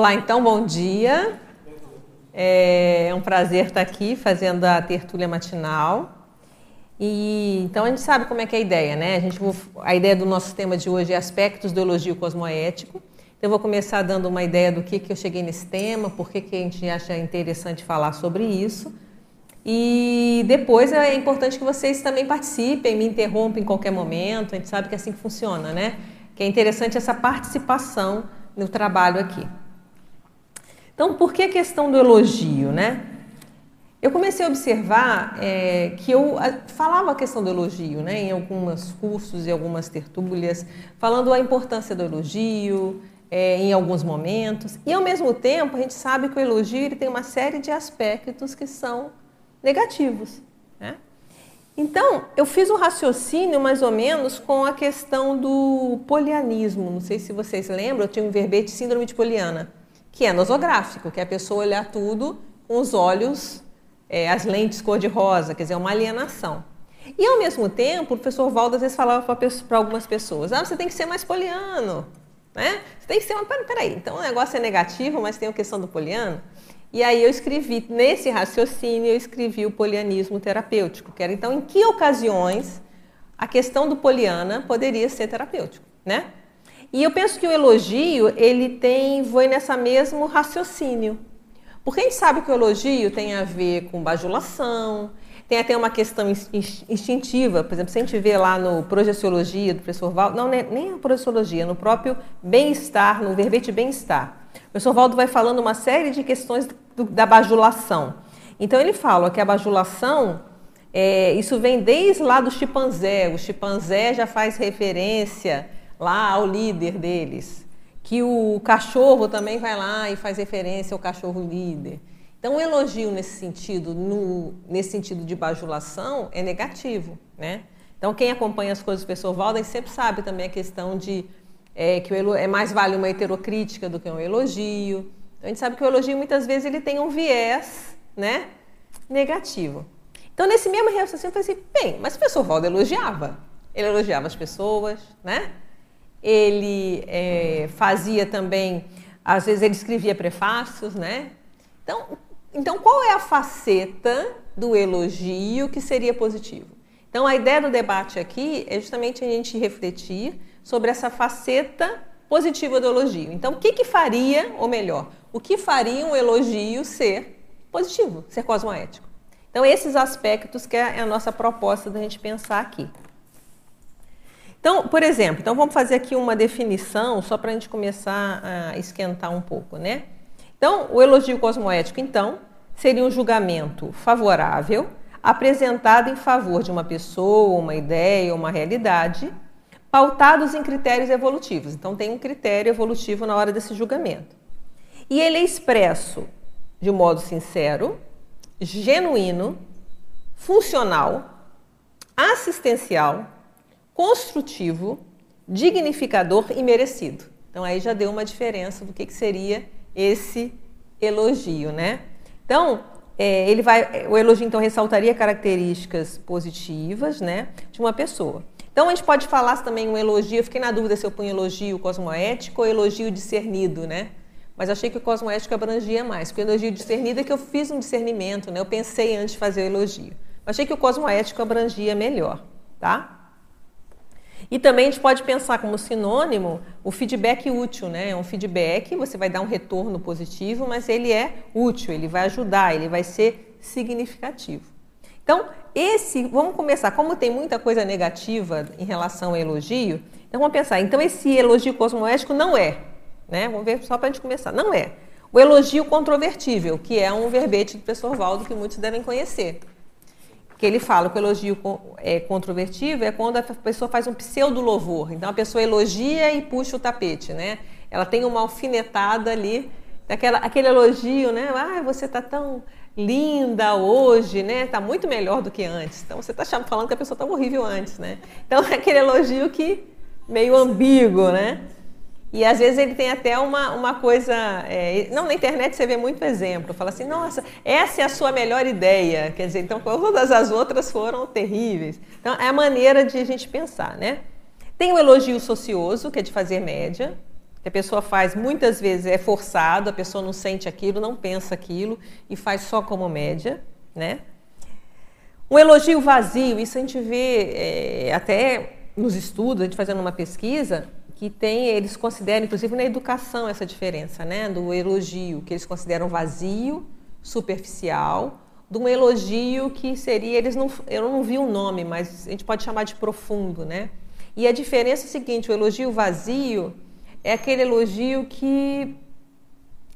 Olá, então, bom dia. É um prazer estar aqui fazendo a tertúlia matinal. E então a gente sabe como é que é a ideia, né? A, gente, a ideia do nosso tema de hoje é aspectos do elogio cosmoético. Então eu vou começar dando uma ideia do que, que eu cheguei nesse tema, por que, que a gente acha interessante falar sobre isso. E depois é importante que vocês também participem, me interrompam em qualquer momento. A gente sabe que é assim que funciona, né? Que é interessante essa participação no trabalho aqui. Então, por que a questão do elogio, né? Eu comecei a observar é, que eu falava a questão do elogio, né, em alguns cursos e algumas tertúlias, falando a importância do elogio é, em alguns momentos. E ao mesmo tempo, a gente sabe que o elogio ele tem uma série de aspectos que são negativos. Né? Então, eu fiz um raciocínio mais ou menos com a questão do polianismo. Não sei se vocês lembram, eu tinha um verbete síndrome de poliana, que é nosográfico, que é a pessoa olhar tudo com os olhos é, as lentes cor-de-rosa, quer dizer, uma alienação. E ao mesmo tempo, o professor Valdo às vezes falava para algumas pessoas: ah, você tem que ser mais poliano, né? Você tem que ser uma. Peraí, então o negócio é negativo, mas tem a questão do poliano. E aí eu escrevi, nesse raciocínio, eu escrevi o polianismo terapêutico, que era então em que ocasiões a questão do poliana poderia ser terapêutico, né? E eu penso que o elogio, ele tem, foi nessa mesmo raciocínio. Porque a gente sabe que o elogio tem a ver com bajulação, tem até uma questão instintiva, por exemplo, se a gente vê lá no Projeciologia do professor Valdo, não, é nem a Projeciologia, no próprio bem-estar, no verbete bem-estar. O professor Valdo vai falando uma série de questões do, da bajulação. Então ele fala que a bajulação, é, isso vem desde lá do chimpanzé, o chimpanzé já faz referência lá ao líder deles que o cachorro também vai lá e faz referência ao cachorro líder. Então, o elogio nesse sentido, no, nesse sentido de bajulação, é negativo, né? Então, quem acompanha as coisas do professor Walden sempre sabe também a questão de é, que o, é mais vale uma heterocrítica do que um elogio. Então, a gente sabe que o elogio muitas vezes ele tem um viés, né, negativo. Então, nesse mesmo raciocínio, eu falei assim, bem, mas o professor Walden elogiava. Ele elogiava as pessoas, né? Ele é, fazia também, às vezes ele escrevia prefácios, né? Então, então, qual é a faceta do elogio que seria positivo? Então, a ideia do debate aqui é justamente a gente refletir sobre essa faceta positiva do elogio. Então, o que, que faria, ou melhor, o que faria um elogio ser positivo, ser cosmoético? Então, esses aspectos que é a nossa proposta da gente pensar aqui. Então, por exemplo, então vamos fazer aqui uma definição só para a gente começar a esquentar um pouco, né? Então, o elogio cosmoético, então, seria um julgamento favorável apresentado em favor de uma pessoa, uma ideia, uma realidade, pautados em critérios evolutivos. Então, tem um critério evolutivo na hora desse julgamento. E ele é expresso de modo sincero, genuíno, funcional, assistencial construtivo, dignificador e merecido. Então aí já deu uma diferença do que, que seria esse elogio, né? Então é, ele vai, o elogio então ressaltaria características positivas, né, de uma pessoa. Então a gente pode falar também um elogio. Eu fiquei na dúvida se eu ponho elogio cosmoético ou elogio discernido, né? Mas achei que o cosmoético abrangia mais, porque o elogio discernido é que eu fiz um discernimento, né? Eu pensei antes de fazer o elogio. Achei que o cosmoético abrangia melhor, tá? E também a gente pode pensar como sinônimo o feedback útil, né? É um feedback, você vai dar um retorno positivo, mas ele é útil, ele vai ajudar, ele vai ser significativo. Então, esse, vamos começar, como tem muita coisa negativa em relação ao elogio, então vamos pensar, então esse elogio cosmoético não é, né? Vamos ver só para a gente começar, não é. O elogio controvertível, que é um verbete do professor Valdo que muitos devem conhecer que ele fala que o elogio é controvertido é quando a pessoa faz um pseudo louvor. Então a pessoa elogia e puxa o tapete, né? Ela tem uma alfinetada ali, aquela, aquele elogio, né? Ah, você tá tão linda hoje, né? Tá muito melhor do que antes. Então você tá falando que a pessoa estava horrível antes, né? Então é aquele elogio que meio ambíguo, né? E às vezes ele tem até uma, uma coisa. É, não, na internet você vê muito exemplo. Fala assim, nossa, essa é a sua melhor ideia. Quer dizer, então todas as outras foram terríveis. Então é a maneira de a gente pensar, né? Tem o elogio socioso, que é de fazer média. que a pessoa faz muitas vezes é forçado, a pessoa não sente aquilo, não pensa aquilo e faz só como média, né? Um elogio vazio, isso a gente vê é, até nos estudos, a gente fazendo uma pesquisa, que tem, eles consideram, inclusive na educação, essa diferença, né? Do elogio, que eles consideram vazio, superficial, de um elogio que seria, eles não, eu não vi o um nome, mas a gente pode chamar de profundo, né? E a diferença é a seguinte, o elogio vazio é aquele elogio que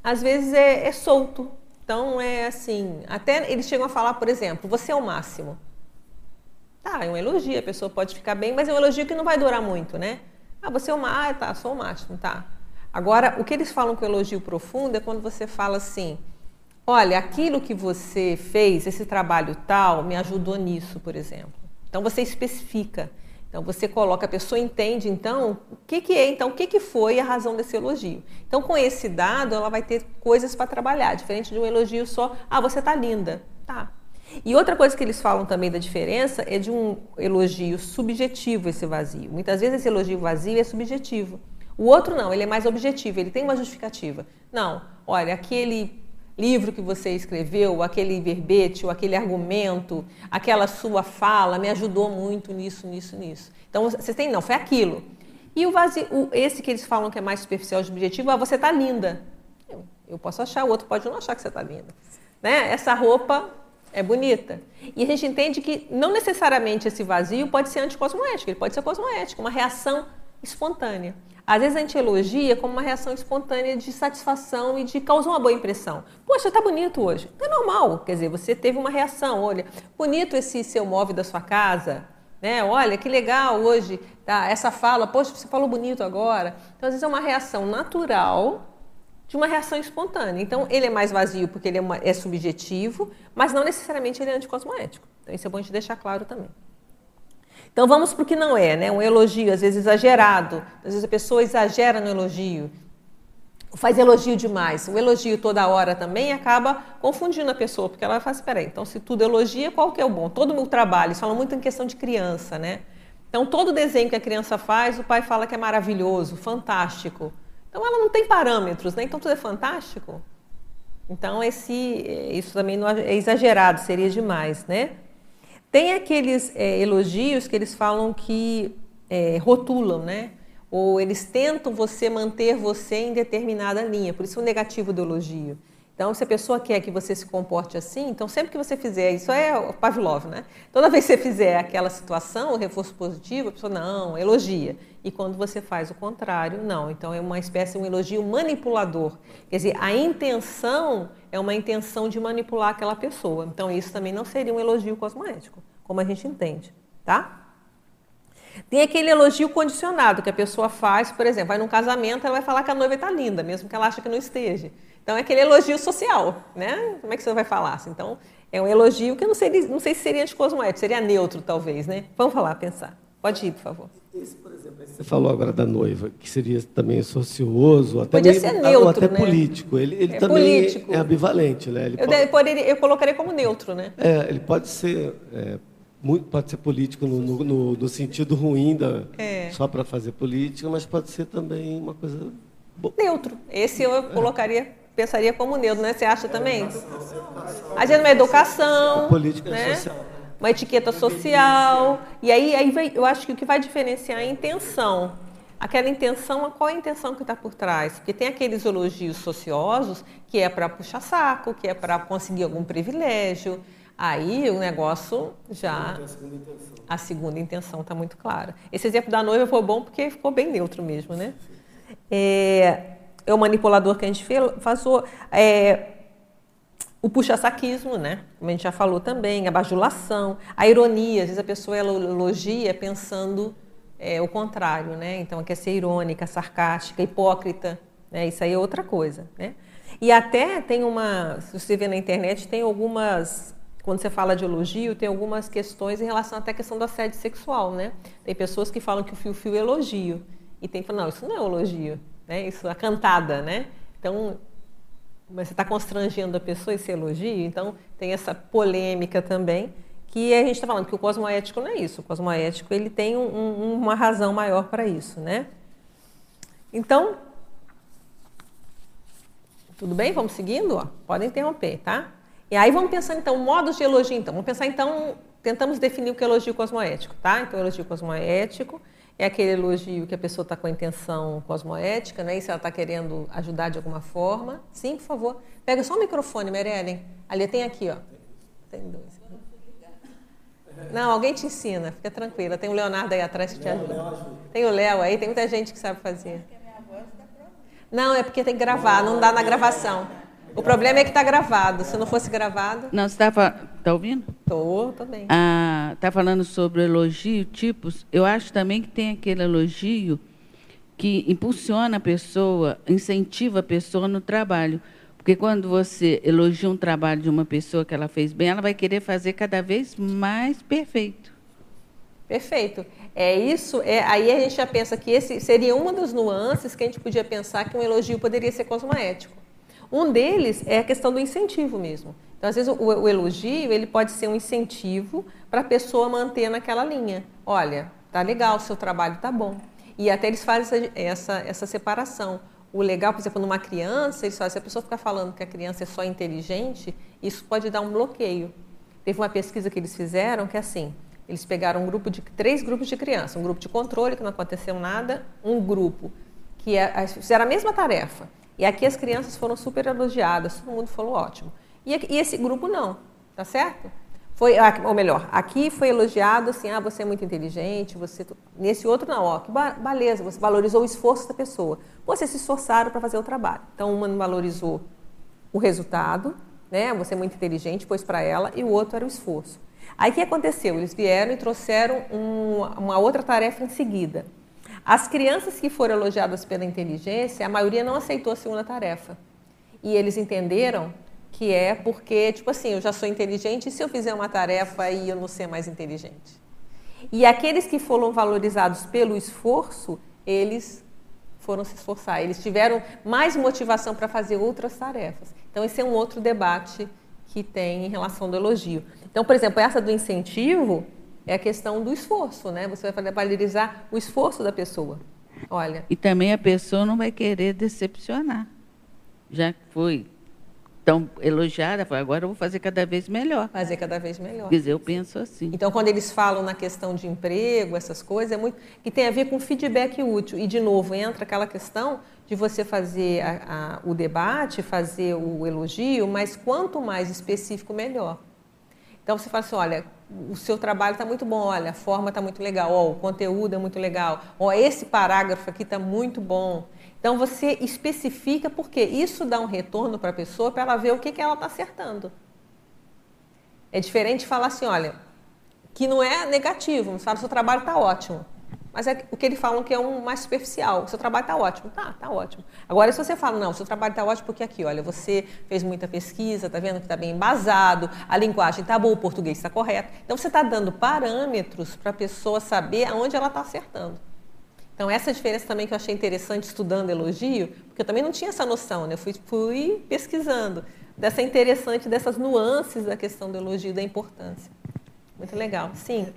às vezes é, é solto. Então é assim, até eles chegam a falar, por exemplo, você é o máximo. Tá, é um elogio, a pessoa pode ficar bem, mas é um elogio que não vai durar muito, né? Ah, você é o ah, tá, sou o máximo, tá. Agora, o que eles falam com elogio profundo é quando você fala assim, olha, aquilo que você fez, esse trabalho tal, me ajudou nisso, por exemplo. Então você especifica. Então você coloca, a pessoa entende então o que, que é, então o que, que foi a razão desse elogio. Então com esse dado ela vai ter coisas para trabalhar, diferente de um elogio só, ah, você tá linda. Tá. E outra coisa que eles falam também da diferença é de um elogio subjetivo esse vazio. Muitas vezes esse elogio vazio é subjetivo. O outro não, ele é mais objetivo, ele tem uma justificativa. Não, olha, aquele livro que você escreveu, aquele verbete, ou aquele argumento, aquela sua fala me ajudou muito nisso, nisso, nisso. Então você tem, não, foi aquilo. E o vazio, esse que eles falam que é mais superficial objetivo, ah, você está linda. Eu, eu, posso achar, o outro pode não achar que você está linda. Né? Essa roupa é bonita. E a gente entende que não necessariamente esse vazio pode ser anticosmoético, ele pode ser cosmoético, uma reação espontânea. Às vezes a gente elogia como uma reação espontânea de satisfação e de causar uma boa impressão. Poxa, tá bonito hoje. É normal, quer dizer, você teve uma reação. Olha, bonito esse seu móvel da sua casa, né? Olha, que legal hoje, tá? Essa fala, poxa, você falou bonito agora. Então, às vezes é uma reação natural de uma reação espontânea. Então, ele é mais vazio porque ele é, uma, é subjetivo, mas não necessariamente ele é anticosmoético. Então, isso é bom a gente deixar claro também. Então vamos para o que não é, né? Um elogio, às vezes exagerado. Às vezes a pessoa exagera no elogio, faz elogio demais. O elogio toda hora também acaba confundindo a pessoa, porque ela fala, espera aí, então se tudo elogia, qual que é o bom? Todo o meu trabalho, isso fala muito em questão de criança, né? Então todo desenho que a criança faz, o pai fala que é maravilhoso, fantástico. Então ela não tem parâmetros, né? Então tudo é fantástico. Então esse, isso também não é exagerado, seria demais, né? Tem aqueles é, elogios que eles falam que é, rotulam, né? Ou eles tentam você manter você em determinada linha, por isso o negativo do elogio. Então, se a pessoa quer que você se comporte assim, então sempre que você fizer, isso é o Pavlov, né? Toda vez que você fizer aquela situação, o reforço positivo, a pessoa não, elogia. E quando você faz o contrário, não. Então é uma espécie de um elogio manipulador. Quer dizer, a intenção é uma intenção de manipular aquela pessoa. Então isso também não seria um elogio cosmoético, como a gente entende, tá? Tem aquele elogio condicionado que a pessoa faz, por exemplo, vai num casamento, ela vai falar que a noiva está linda, mesmo que ela acha que não esteja. Então é aquele elogio social, né? Como é que você vai falar? Então é um elogio que eu não sei, não sei se seria anticosmoético, seria neutro talvez, né? Vamos falar, pensar. Pode ir, por favor. Esse, por exemplo, você falou agora da noiva, que seria também socioso, até Podia ser neutro, ou até né? político. Ele, ele É também político. é ambivalente, né? Ele Eu, pode, de- poderia- eu colocaria como neutro, né? é, ele pode ser é, muito, pode ser político no, no- no- no sentido ruim da É. só para fazer política, mas pode ser também uma coisa boa. Neutro. Esse eu colocaria, pensaria como neutro, né? Você acha também? A gente uma educação, política né? social. uma etiqueta social. E aí, aí vai- eu acho que o que vai diferenciar é a intenção. Aquela intenção, qual é a intenção que está por trás? Porque tem aqueles elogios sociosos que é para puxar saco, que é para conseguir algum privilégio. Aí o negócio já. A segunda intenção está muito clara. Esse exemplo da noiva foi bom porque ficou bem neutro mesmo, né? É, é o manipulador que a gente o- É, o puxa-saquismo, né? Como a gente já falou também, a bajulação, a ironia. Às vezes a pessoa ela elogia pensando é, o contrário, né? Então, quer ser irônica, sarcástica, hipócrita, né? Isso aí é outra coisa, né? E até tem uma, se você vê na internet, tem algumas, quando você fala de elogio, tem algumas questões em relação até à questão do assédio sexual, né? Tem pessoas que falam que o fio-fio é elogio. E tem que falar, não, isso não é elogio, né? Isso é cantada, né? Então, mas você está constrangendo a pessoa esse elogio, então tem essa polêmica também, que a gente está falando que o cosmoético não é isso. O cosmoético ele tem um- um- uma razão maior para isso, né? Então, Tudo bem? Vamos seguindo? Ó, podem interromper, tá? E aí vamos pensar então, modos de elogio então. Vamos pensar então, tentamos definir o que é elogio cosmoético, tá? Então, elogio cosmoético é aquele elogio que a pessoa está com a intenção cosmoética, né? E se ela está querendo ajudar de alguma forma. Sim, por favor. Pega só o microfone, Merelen. Ali tem aqui, ó. Tem dois. Não, alguém te ensina, fica tranquila. Tem o Leonardo aí atrás que te ajuda. Tem o Léo aí, tem muita gente que sabe fazer. Não, é porque tem que gravar, não dá na gravação. O problema é que está gravado. Se não fosse gravado. Não, você está tá ouvindo? Estou, estou bem. Ah, está falando sobre elogio, tipos. Eu acho também que tem aquele elogio que impulsiona a pessoa, incentiva a pessoa no trabalho. Porque quando você elogia um trabalho de uma pessoa que ela fez bem, ela vai querer fazer cada vez mais perfeito. Perfeito. É isso. É, aí a gente já pensa que esse seria uma das nuances que a gente podia pensar que um elogio poderia ser cosmoético. Um deles é a questão do incentivo mesmo. Então, às vezes, o, o elogio ele pode ser um incentivo para a pessoa manter naquela linha. Olha, tá legal, seu trabalho tá bom. E até eles fazem essa, essa, essa separação o legal, por exemplo, numa criança, eles se a pessoa ficar falando que a criança é só inteligente, isso pode dar um bloqueio. Teve uma pesquisa que eles fizeram que é assim, eles pegaram um grupo de três grupos de crianças, um grupo de controle que não aconteceu nada, um grupo que é, fizeram a mesma tarefa. E aqui as crianças foram super elogiadas, todo mundo falou ótimo. E, e esse grupo não, tá certo? Foi, ou melhor, aqui foi elogiado assim, ah, você é muito inteligente, você nesse outro não, ó, que beleza, você valorizou o esforço da pessoa. Vocês se esforçaram para fazer o trabalho. Então uma não valorizou o resultado, né? Você é muito inteligente, pôs para ela e o outro era o esforço. Aí o que aconteceu? Eles vieram e trouxeram um, uma outra tarefa em seguida. As crianças que foram elogiadas pela inteligência, a maioria não aceitou a segunda tarefa. E eles entenderam que é porque, tipo assim, eu já sou inteligente e se eu fizer uma tarefa aí eu não ser mais inteligente. E aqueles que foram valorizados pelo esforço, eles foram se esforçar, eles tiveram mais motivação para fazer outras tarefas. Então, esse é um outro debate que tem em relação ao elogio. Então, por exemplo, essa do incentivo é a questão do esforço, né? Você vai valorizar o esforço da pessoa. Olha. E também a pessoa não vai querer decepcionar. Já foi tão elogiada, agora eu vou fazer cada vez melhor. Fazer cada vez melhor. Quer dizer, eu penso assim. Então, quando eles falam na questão de emprego, essas coisas, é muito que tem a ver com feedback útil. E, de novo, entra aquela questão de você fazer a, a, o debate, fazer o elogio, mas quanto mais específico, melhor. Então, você fala assim, olha, o seu trabalho está muito bom, olha, a forma está muito legal, ó, o conteúdo é muito legal, ó, esse parágrafo aqui está muito bom. Então você especifica porque isso dá um retorno para a pessoa para ela ver o que, que ela está acertando. É diferente falar assim, olha, que não é negativo, você fala, seu trabalho está ótimo. Mas é o que eles falam que é um mais superficial. O seu trabalho está ótimo. Tá, está ótimo. Agora, se você fala, não, o seu trabalho está ótimo porque aqui, olha, você fez muita pesquisa, está vendo que está bem embasado, a linguagem está boa, o português está correto. Então, você está dando parâmetros para a pessoa saber aonde ela está acertando. Então, essa diferença também que eu achei interessante estudando elogio, porque eu também não tinha essa noção, né? Eu fui, fui pesquisando dessa interessante, dessas nuances da questão do elogio, da importância. Muito legal. Sim.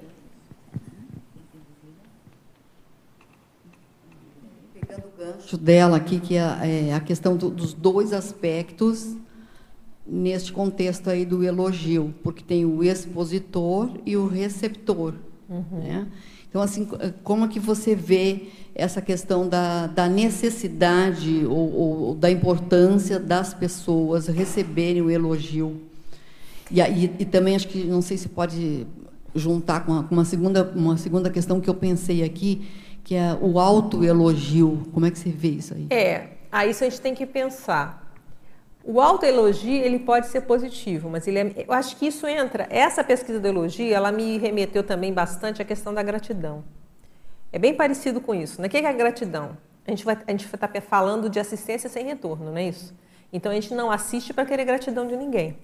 O gancho dela aqui, que é, é a questão do, dos dois aspectos neste contexto aí do elogio, porque tem o expositor e o receptor. Uhum. Né? Então, assim, como que você vê essa questão da, da necessidade ou, ou, da importância das pessoas receberem o elogio? E, e, e também acho que, não sei se pode juntar com uma, segunda, uma segunda questão que eu pensei aqui, que é o autoelogio. Como é que você vê isso aí? É, aí isso a gente tem que pensar. O autoelogio, ele pode ser positivo, mas ele é, eu acho que isso entra, essa pesquisa do elogio, ela me remeteu também bastante à questão da gratidão. É bem parecido com isso. Né? O que é a gratidão? A gente vai a gente está falando de assistência sem retorno, não é isso? Então a gente não assiste para querer gratidão de ninguém.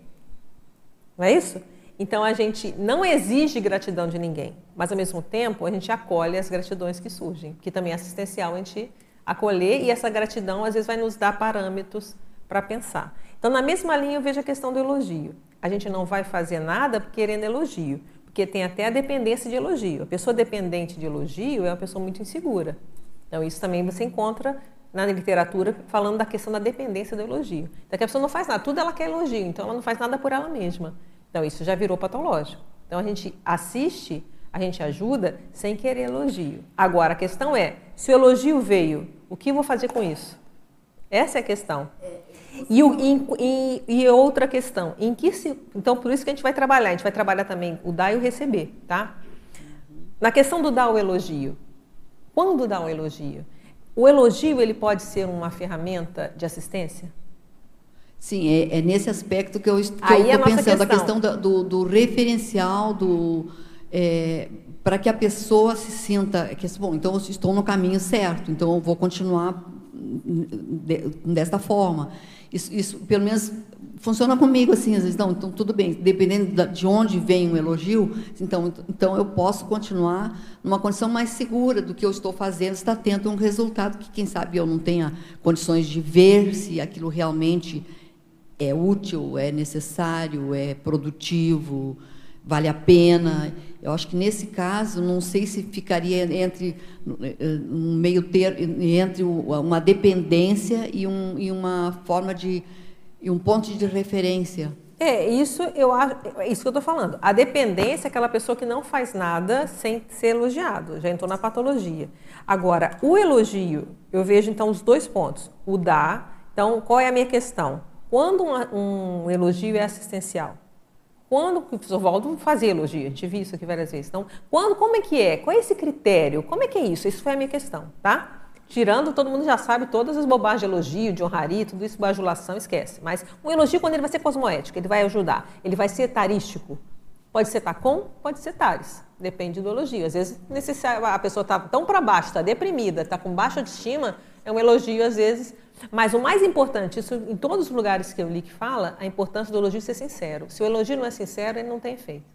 Não é isso? Então a gente não exige gratidão de ninguém, mas ao mesmo tempo a gente acolhe as gratidões que surgem, que também é assistencial a gente acolher e essa gratidão às vezes vai nos dar parâmetros para pensar. Então, na mesma linha, eu vejo a questão do elogio. A gente não vai fazer nada querendo elogio, porque tem até a dependência de elogio. A pessoa dependente de elogio é uma pessoa muito insegura. Então, isso também você encontra na literatura falando da questão da dependência do elogio. Então, a pessoa não faz nada, tudo ela quer elogio, então ela não faz nada por ela mesma. Então, isso já virou patológico. Então, a gente assiste, a gente ajuda sem querer elogio. Agora, a questão é, se o elogio veio, o que vou fazer com isso? Essa é a questão. E, o, e, e, outra questão, em que se, então por isso que a gente vai trabalhar, a gente vai trabalhar também o dar e o receber, tá? Na questão do dar o elogio, quando dar o elogio? O elogio ele pode ser uma ferramenta de assistência? Sim, é, é nesse aspecto que eu estou é pensando, questão. a questão do, do referencial, do é, para que a pessoa se sinta que bom, então eu estou no caminho certo, então eu vou continuar desta forma. Isso, isso, pelo menos funciona comigo assim, às vezes, não, então tudo bem, dependendo de onde vem o elogio, então, então eu posso continuar numa condição mais segura do que eu estou fazendo, está tendo um resultado que, quem sabe, eu não tenha condições de ver se aquilo realmente é útil, é necessário, é produtivo, vale a pena. Eu acho que nesse caso, não sei se ficaria entre um meio ter entre uma dependência e, um, e uma forma de e um ponto de referência. É, isso eu acho, é isso que eu estou falando. A dependência é aquela pessoa que não faz nada sem ser elogiado. Já entrou na patologia. Agora, o elogio, eu vejo então os dois pontos. O dar. Então, qual é a minha questão? Quando um, um elogio é assistencial? Quando o professor Valdo fazia elogio, a gente viu isso aqui várias vezes. Então, quando, como é que é? Qual é esse critério? Como é que é isso? Isso foi a minha questão, tá? Tirando, todo mundo já sabe todas as bobagens de elogio, de honraria, tudo isso, bajulação, esquece. Mas um elogio, quando ele vai ser cosmoético, ele vai ajudar, ele vai ser tarístico. Pode ser tacom, pode ser tares. Depende do elogio. Às vezes a pessoa está tão para baixo, está deprimida, está com baixa autoestima, é um elogio às vezes. Mas o mais importante, isso em todos os lugares que eu li que fala, a importância do elogio ser sincero. Se o elogio não é sincero, ele não tem efeito.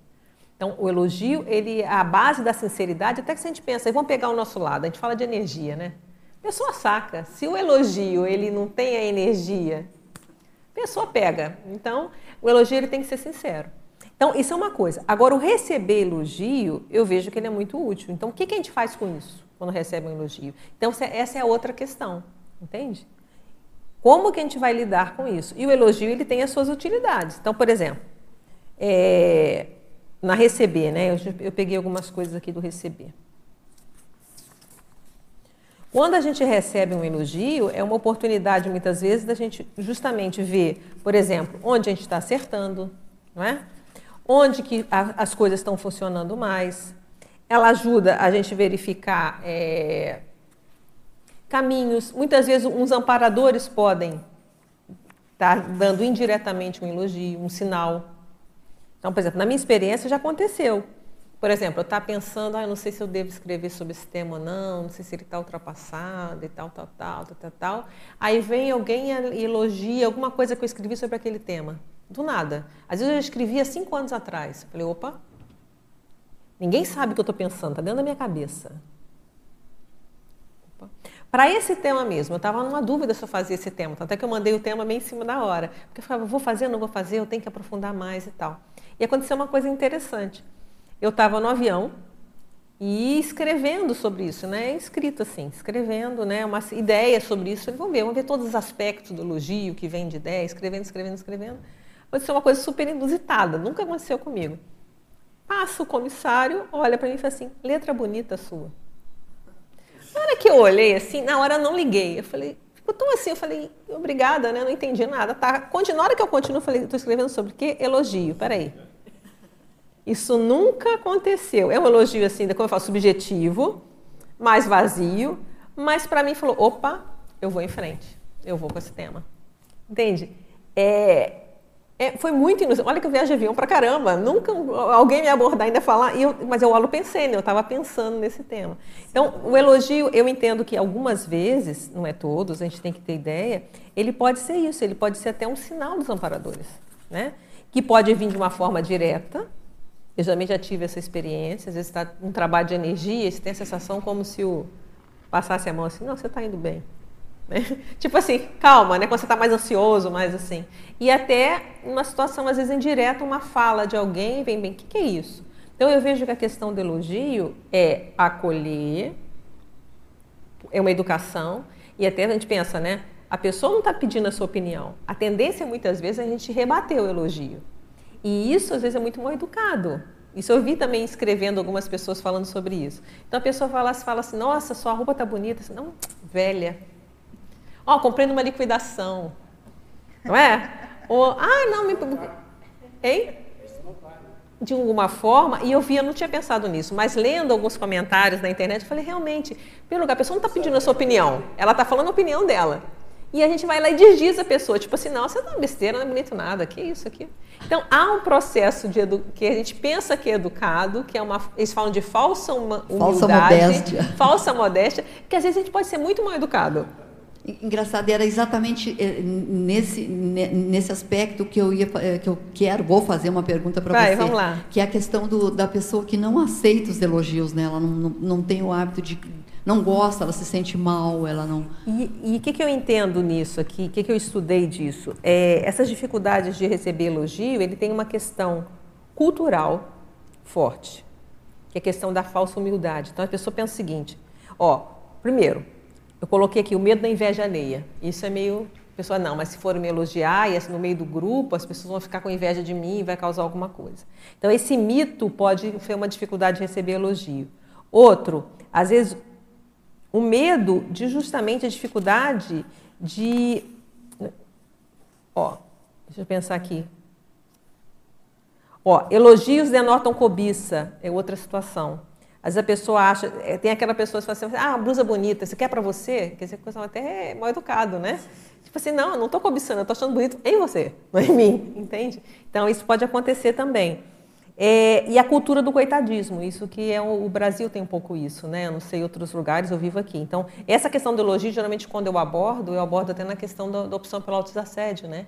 Então, o elogio, ele a base da sinceridade, até que se a gente pensa, vamos pegar o nosso lado, a gente fala de energia, né? A pessoa saca. Se o elogio ele não tem a energia, a pessoa pega. Então, o elogio ele tem que ser sincero. Então, isso é uma coisa. Agora, o receber elogio, eu vejo que ele é muito útil. Então, o que, que a gente faz com isso quando recebe um elogio? Então, essa é a outra questão, entende? Como que a gente vai lidar com isso? E o elogio, ele tem as suas utilidades. Então, por exemplo, é, na receber, né? Eu, eu peguei algumas coisas aqui do receber. Quando a gente recebe um elogio, é uma oportunidade, muitas vezes, da gente justamente ver, por exemplo, onde a gente está acertando, não é? onde que a, as coisas estão funcionando mais. Ela ajuda a gente verificar é, caminhos. Muitas vezes, uns amparadores podem estar tá dando indiretamente um elogio, um sinal. Então, por exemplo, na minha experiência já aconteceu. Por exemplo, eu estar pensando, ah, eu não sei se eu devo escrever sobre esse tema ou não, não sei se ele está ultrapassado e tal, tal, tal, tal, tal, tal. Aí vem alguém e elogia alguma coisa que eu escrevi sobre aquele tema. Do nada. Às vezes eu escrevi há cinco anos atrás. Eu falei, opa, ninguém sabe o que eu estou pensando, está dentro da minha cabeça. Para esse tema mesmo, eu estava numa dúvida se eu fazia esse tema, até que eu mandei o tema bem em cima da hora. Porque eu falava, vou fazer, não vou fazer, eu tenho que aprofundar mais e tal. E aconteceu uma coisa interessante eu estava no avião e escrevendo sobre isso, né? Escrito assim, escrevendo, né? Uma ideia sobre isso. Vamos ver, vamos ver todos os aspectos do elogio que vem de ideia, escrevendo, escrevendo, escrevendo. Aconteceu uma coisa super inusitada, nunca aconteceu comigo. Passa o comissário, olha para mim e fala assim: letra bonita sua. Na hora que eu olhei assim, na hora eu não liguei. Eu falei, ficou tão assim, eu falei, obrigada, né? Não entendi nada. Tá? Na hora que eu continuo, eu falei, estou escrevendo sobre o quê? Elogio, peraí. Isso nunca aconteceu. É um elogio assim, como eu falo, subjetivo, mais vazio, mas para mim falou, opa, eu vou em frente, eu vou com esse tema. Entende? É, é, foi muito inusitado. Olha que eu viajo avião pra caramba. Nunca alguém me abordar ainda falar. Eu, mas eu, eu pensei, né? eu estava pensando nesse tema. Então, o elogio, eu entendo que algumas vezes, não é todos, a gente tem que ter ideia, ele pode ser isso, ele pode ser até um sinal dos amparadores. Né? Que pode vir de uma forma direta, eu também já tive essa experiência. Às vezes está um trabalho de energia, você tem a sensação como se o passasse a mão assim, não, você está indo bem. Né? Tipo assim, calma, né? Quando você está mais ansioso, mais assim. E até uma situação, às vezes, indireta, uma fala de alguém, vem bem, o que, que é isso? Então eu vejo que a questão do elogio é acolher, é uma educação, E até a gente pensa, né? A pessoa não está pedindo a sua opinião. A tendência, muitas vezes, é a gente rebater o elogio. E isso, às vezes, é muito mal educado. Isso eu vi também escrevendo algumas pessoas falando sobre isso. Então a pessoa fala, fala assim, nossa, sua roupa tá bonita. Assim, não, velha. Ó, oh, comprei numa liquidação. Não é? Ou, ah, não, me... Hein? De alguma forma, e eu vi, eu não tinha pensado nisso, mas lendo alguns comentários na internet, eu falei, realmente, pelo lugar, a pessoa não está pedindo a sua opinião, ela está falando a opinião dela. E a gente vai lá e desdiz a pessoa, tipo assim, não, você tá uma besteira, não é bonito nada, que isso aqui. Então, há um processo de que a gente pensa que é educado, que é uma. Eles falam de falsa humildade, falsa modéstia. Falsa modéstia, que às vezes a gente pode ser muito mal educado. Engraçado, era exatamente eh, nesse, nesse aspecto que eu ia eh, que eu quero, vou fazer uma pergunta para você. Vamos lá. Que é a questão do, da pessoa que não aceita os elogios, né? Ela não, não, não tem o hábito de, não gosta, ela se sente mal, ela não. E o que, que eu entendo nisso aqui? O que, que eu estudei disso? É, essas dificuldades de receber elogio, ele tem uma questão cultural forte, que é a questão da falsa humildade. Então a pessoa pensa o seguinte: ó, primeiro, eu coloquei aqui o medo da inveja alheia. Isso é meio pessoa não, mas se for me elogiar e no meio do grupo, as pessoas vão ficar com inveja de mim e vai causar alguma coisa. Então esse mito pode ser uma dificuldade de receber elogio. Outro, às vezes o medo de justamente a dificuldade de. Ó, deixa eu pensar aqui. Ó, elogios denotam cobiça, é outra situação. Às vezes a pessoa acha, é, tem aquela pessoa que fala assim, ah, blusa bonita, você quer para você? Quer dizer, coisa até mal educado, né? Tipo assim, não, eu não estou cobiçando, eu estou achando bonito em você, não em mim, entende? Então isso pode acontecer também. É, e a cultura do coitadismo, isso que é o, o, Brasil tem um pouco isso, né? Eu não sei outros lugares, eu vivo aqui. Então, essa questão do elogio, geralmente quando eu abordo, eu abordo até na questão da, da opção pelo autodesassédio, né?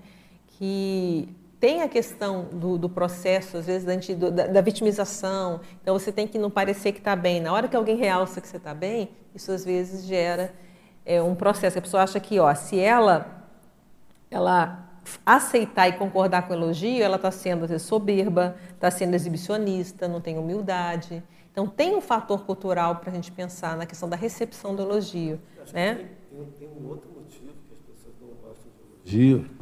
Que tem a questão do, do processo, às vezes, da, da, da, vitimização. Então, você tem que não parecer que está bem. Na hora que alguém realça que você está bem, isso às vezes gera é, um processo. A pessoa acha que, ó, se ela, ela aceitar e concordar com o elogio, ela está sendo vezes, soberba, está sendo exibicionista, não tem humildade. Então, tem um fator cultural para a gente pensar na questão da recepção do elogio. Né? Tem, tem, um outro motivo que as pessoas não gostam de elogio.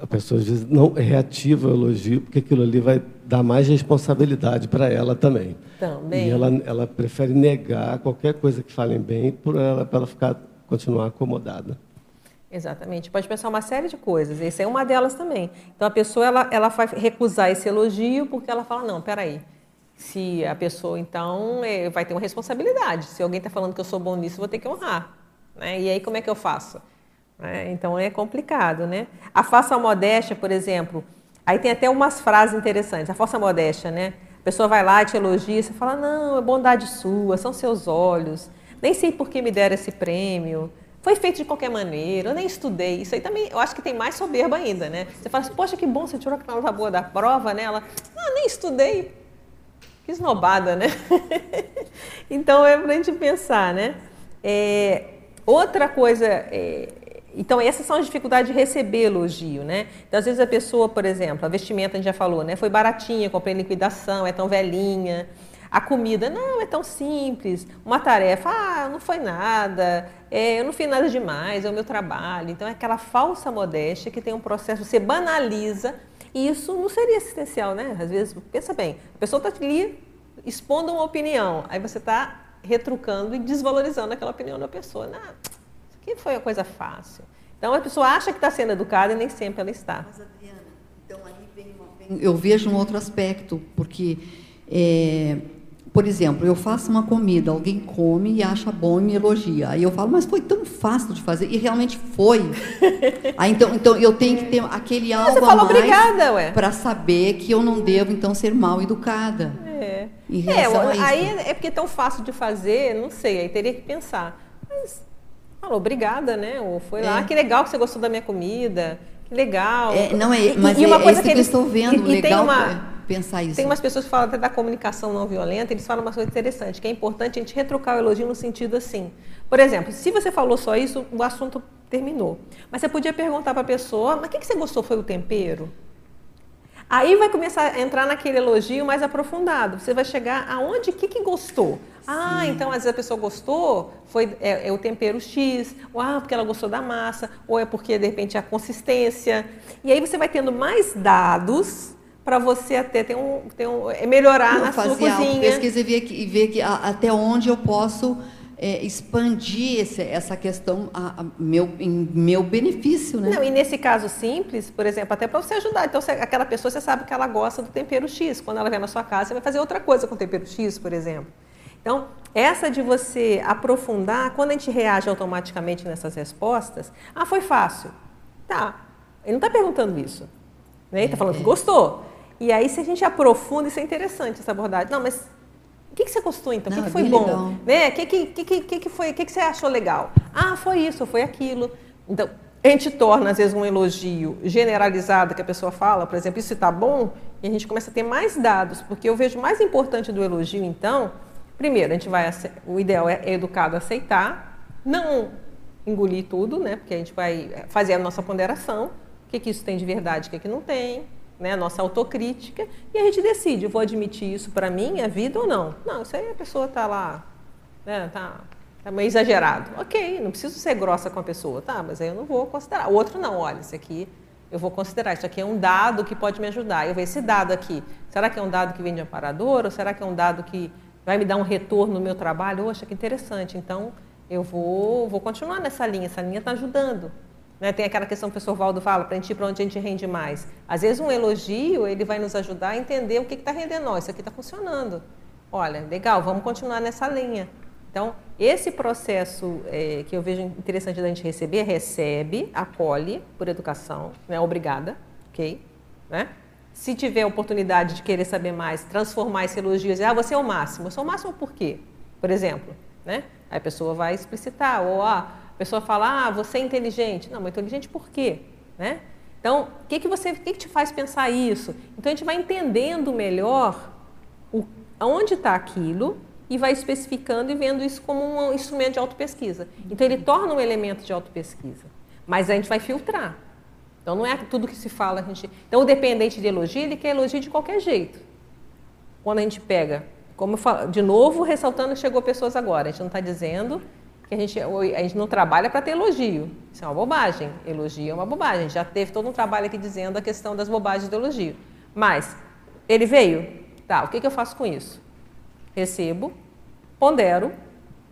A pessoa às vezes não reativa o elogio, porque aquilo ali vai dar mais responsabilidade para ela também. Também. E ela, ela prefere negar qualquer coisa que falem bem para ela, ela ficar, continuar acomodada. Exatamente. Pode pensar uma série de coisas. Essa é uma delas também. Então a pessoa ela, ela vai recusar esse elogio porque ela fala não, peraí. Se a pessoa então é, vai ter uma responsabilidade. Se alguém está falando que eu sou bom nisso, eu vou ter que honrar. Né? E aí como é que eu faço? É, então é complicado, né? A falsa modéstia, por exemplo. Aí tem até umas frases interessantes. A falsa modéstia, né? A pessoa vai lá te elogia, você fala não, é bondade sua, são seus olhos. Nem sei por que me deram esse prêmio foi feito de qualquer maneira, eu nem estudei. Isso aí também, eu acho que tem mais soberba ainda, né? Você fala assim, poxa, que bom, você tirou a nota boa da prova, né? Ela, ah, nem estudei. Que esnobada, né? então, é pra gente pensar, né? É, outra coisa, é, então essas são as dificuldades de receber elogio, né? Então, às vezes a pessoa, por exemplo, a vestimenta a gente já falou, né? Foi baratinha, comprei em liquidação, é tão velhinha. A comida, não, é tão simples. Uma tarefa, ah, não foi nada, é, eu não fiz nada demais, é o meu trabalho. Então é aquela falsa modéstia que tem um processo, você banaliza, e isso não seria assistencial, né? Às vezes, pensa bem, a pessoa está ali expondo uma opinião, aí você está retrucando e desvalorizando aquela opinião da pessoa. Não, aqui foi uma coisa fácil. Então a pessoa acha que está sendo educada e nem sempre ela está. Mas, Adriana, então aí vem uma... Eu vejo um outro aspecto, porque. É por exemplo, eu faço uma comida, alguém come e acha bom e me elogia. Aí eu falo, mas foi tão fácil de fazer. E realmente foi. Aí, então, então eu tenho que ter aquele algo Você falou, a mais para saber que eu não devo, então, ser mal educada. É. é aí é porque é tão fácil de fazer, não sei, aí teria que pensar. Mas falou, obrigada, né? Ou foi lá, é. que legal que você gostou da minha comida. Que legal. É, não é, mas e, e uma é, coisa que, que, eu estou vendo, e, legal. E uma, pensar isso. Tem umas pessoas que falam até da comunicação não violenta, eles falam uma coisa interessante, que é importante a gente retrucar o elogio no sentido assim. Por exemplo, se você falou só isso, o assunto terminou. Mas você podia perguntar para a pessoa, mas o que, que você gostou? Foi o tempero? Aí vai começar a entrar naquele elogio mais aprofundado. Você vai chegar aonde, o que, que gostou? Ah, então às vezes a pessoa gostou, foi é, é, o tempero X, ou ah, porque ela gostou da massa, ou é porque de repente a consistência. E aí você vai tendo mais dados para você até ter um, ter um é melhorar Não, na sua cozinha. Pesquisa e ver, que, e ver que, a, até onde eu posso é, expandir esse, essa questão a, a meu, em meu benefício, né? Não, e nesse caso simples, por exemplo, até para você ajudar. Então, você, aquela pessoa, você sabe que ela gosta do tempero X. Quando ela vem na sua casa, você vai fazer outra coisa com o tempero X, por exemplo. Então, essa de você aprofundar, quando a gente reage automaticamente nessas respostas, ah, foi fácil. Tá, ele não está perguntando isso. Né? Ele está falando que gostou. E aí, se a gente aprofunda, isso é interessante, essa abordagem. Não, mas que, que você gostou então? O que, que, foi bom? Né? O que, que, que, que, que, foi, que, que você achou legal? Ah, foi isso, foi aquilo. Então, a gente torna, às vezes, um elogio generalizado que a pessoa fala, por exemplo, isso está bom, e a gente começa a ter mais dados, porque eu vejo mais importante do elogio, então, primeiro, a gente vai, o ideal é, é educado aceitar, não engolir tudo, né? Porque a gente vai fazer a nossa ponderação, o que, que isso tem de verdade, o que, que não tem, né, a nossa autocrítica, e a gente decide, vou admitir isso para mim, a vida ou não. Não, isso aí a pessoa está lá, né, tá, tá meio exagerado. Ok, não preciso ser grossa com a pessoa, tá, mas aí eu não vou considerar. O outro não, olha, isso aqui eu vou considerar, isso aqui é um dado que pode me ajudar. Eu vejo esse dado aqui, será que é um dado que vem de amparador, ou será que é um dado que vai me dar um retorno no meu trabalho? Poxa, que interessante, então eu vou, vou continuar nessa linha, essa linha está ajudando. Né? Tem aquela questão que o professor Valdo fala, para a gente ir para onde a gente rende mais. Às vezes um elogio, ele vai nos ajudar a entender o que está rendendo. Ó, isso aqui está funcionando. Olha, legal, vamos continuar nessa linha. Então, esse processo é, que eu vejo interessante da gente receber, recebe, acolhe por educação, não é obrigada, ok? Né? Se tiver oportunidade de querer saber mais, transformar esse elogio, dizer, ah, você é o máximo. Eu sou o máximo por quê? Por exemplo, né? Aí a pessoa vai explicitar, ou ah, a pessoa fala, ah, você é inteligente. Não, mas inteligente por quê? Né? Então, o que, que você, que, que te faz pensar isso? Então a gente vai entendendo melhor o, onde está aquilo e vai especificando e vendo isso como um instrumento de autopesquisa. Então ele torna um elemento de autopesquisa. Mas a gente vai filtrar. Então não é tudo que se fala a gente. Então o dependente de elogio, ele quer elogio de qualquer jeito. Quando a gente pega, como eu falo, de novo ressaltando, chegou pessoas agora. A gente não está dizendo que a gente, a gente não trabalha para ter elogio. Isso é uma bobagem. Elogio é uma bobagem. A gente já teve todo um trabalho aqui dizendo a questão das bobagens do elogio. Mas, ele veio? Tá, o que, que eu faço com isso? Recebo, pondero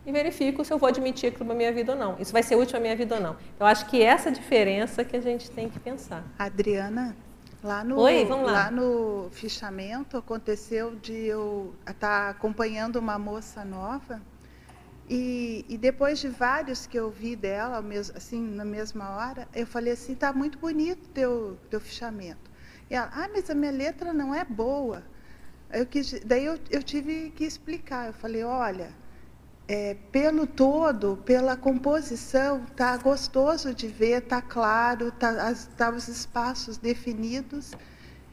e verifico se eu vou admitir aquilo na minha vida ou não. Isso vai ser útil na minha vida ou não. Então, acho que essa diferença que a gente tem que pensar. Adriana, lá no, Oi, lá. lá no fichamento aconteceu de eu estar tá acompanhando uma moça nova e, e, depois de vários que eu vi dela, assim, na mesma hora, eu falei assim, está muito bonito teu teu fichamento. E ela, ah, mas a minha letra não é boa. Eu quis, daí eu, eu tive que explicar. Eu falei, olha, é, pelo todo, pela composição, tá gostoso de ver, tá claro, tá, tá os espaços definidos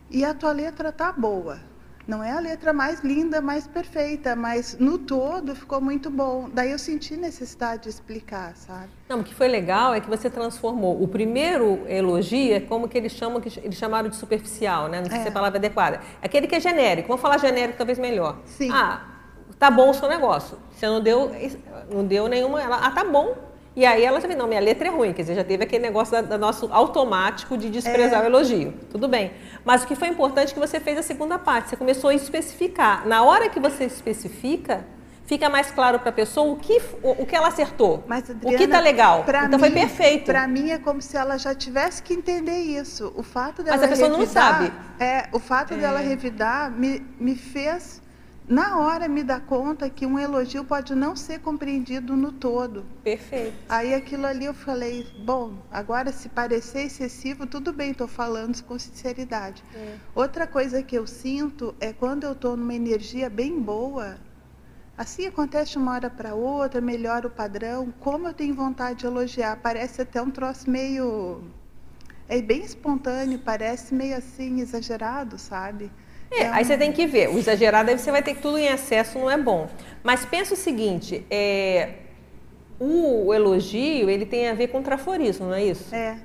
e a tua letra tá boa. Não é a letra mais linda, mais perfeita, mas no todo ficou muito bom. Daí eu senti necessidade de explicar, sabe? Não, o que foi legal é que você transformou. O primeiro elogio é como que eles chamam, que eles chamaram de superficial, né? Não sei é. se é a palavra adequada. Aquele que é genérico. Vamos falar genérico, talvez melhor. Sim. Ah, tá bom o seu negócio. Você não deu, não deu nenhuma. Ela, ah, tá bom. E aí ela já vem, não, minha letra é ruim, quer dizer, já teve aquele negócio do nosso automático de desprezar é. o elogio. Tudo bem. Mas o que foi importante é que você fez a segunda parte, você começou a especificar. Na hora que você especifica, fica mais claro para a pessoa o que, o, o, que ela acertou, Mas, Adriana, o que está legal. Então mim, foi perfeito. Para mim é como se ela já tivesse que entender isso. O fato dela Mas a pessoa revidar, não sabe. É, o fato é. dela revidar me, me fez na hora me dá conta que um elogio pode não ser compreendido no todo. Perfeito. Aí aquilo ali eu falei, bom, agora se parecer excessivo, tudo bem, estou falando com sinceridade. É. Outra coisa que eu sinto é quando eu estou numa energia bem boa, assim acontece de uma hora para outra, melhora o padrão, como eu tenho vontade de elogiar, parece até um troço meio... É bem espontâneo, parece meio assim exagerado, sabe? É, aí você tem que ver. O exagerado aí você vai ter que tudo em excesso não é bom. Mas pensa o seguinte, é, o elogio ele tem a ver com traforismo, não é isso? É.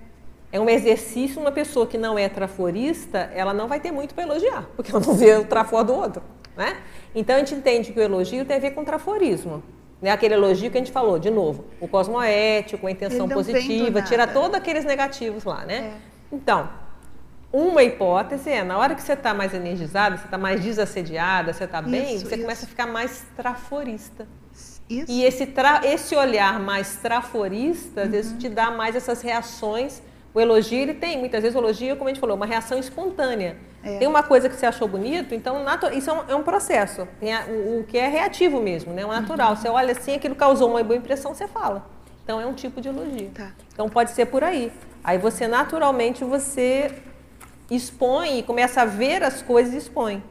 é um exercício, uma pessoa que não é traforista, ela não vai ter muito para elogiar, porque ela não vê o trafor do outro. Né? Então a gente entende que o elogio tem a ver com traforismo. Né? Aquele elogio que a gente falou, de novo, o cosmoético, a intenção positiva, tira todos aqueles negativos lá, né? É. Então, uma hipótese é, na hora que você está mais energizada, você está mais desassediada, você está bem, isso, você isso. começa a ficar mais traforista. Isso. E esse, tra, esse olhar mais traforista, às uhum. vezes, te dá mais essas reações. O elogio, ele tem, muitas vezes, o elogio, como a gente falou, uma reação espontânea. É. Tem uma coisa que você achou bonito, então isso é um, é um processo. A, o, o, que é reativo mesmo, né? O natural. Uhum. Você olha assim, aquilo causou uma boa impressão, você fala. Então é um tipo de elogio. Tá. Então pode ser por aí. Aí você naturalmente você expõe e começa a ver as coisas e expõe.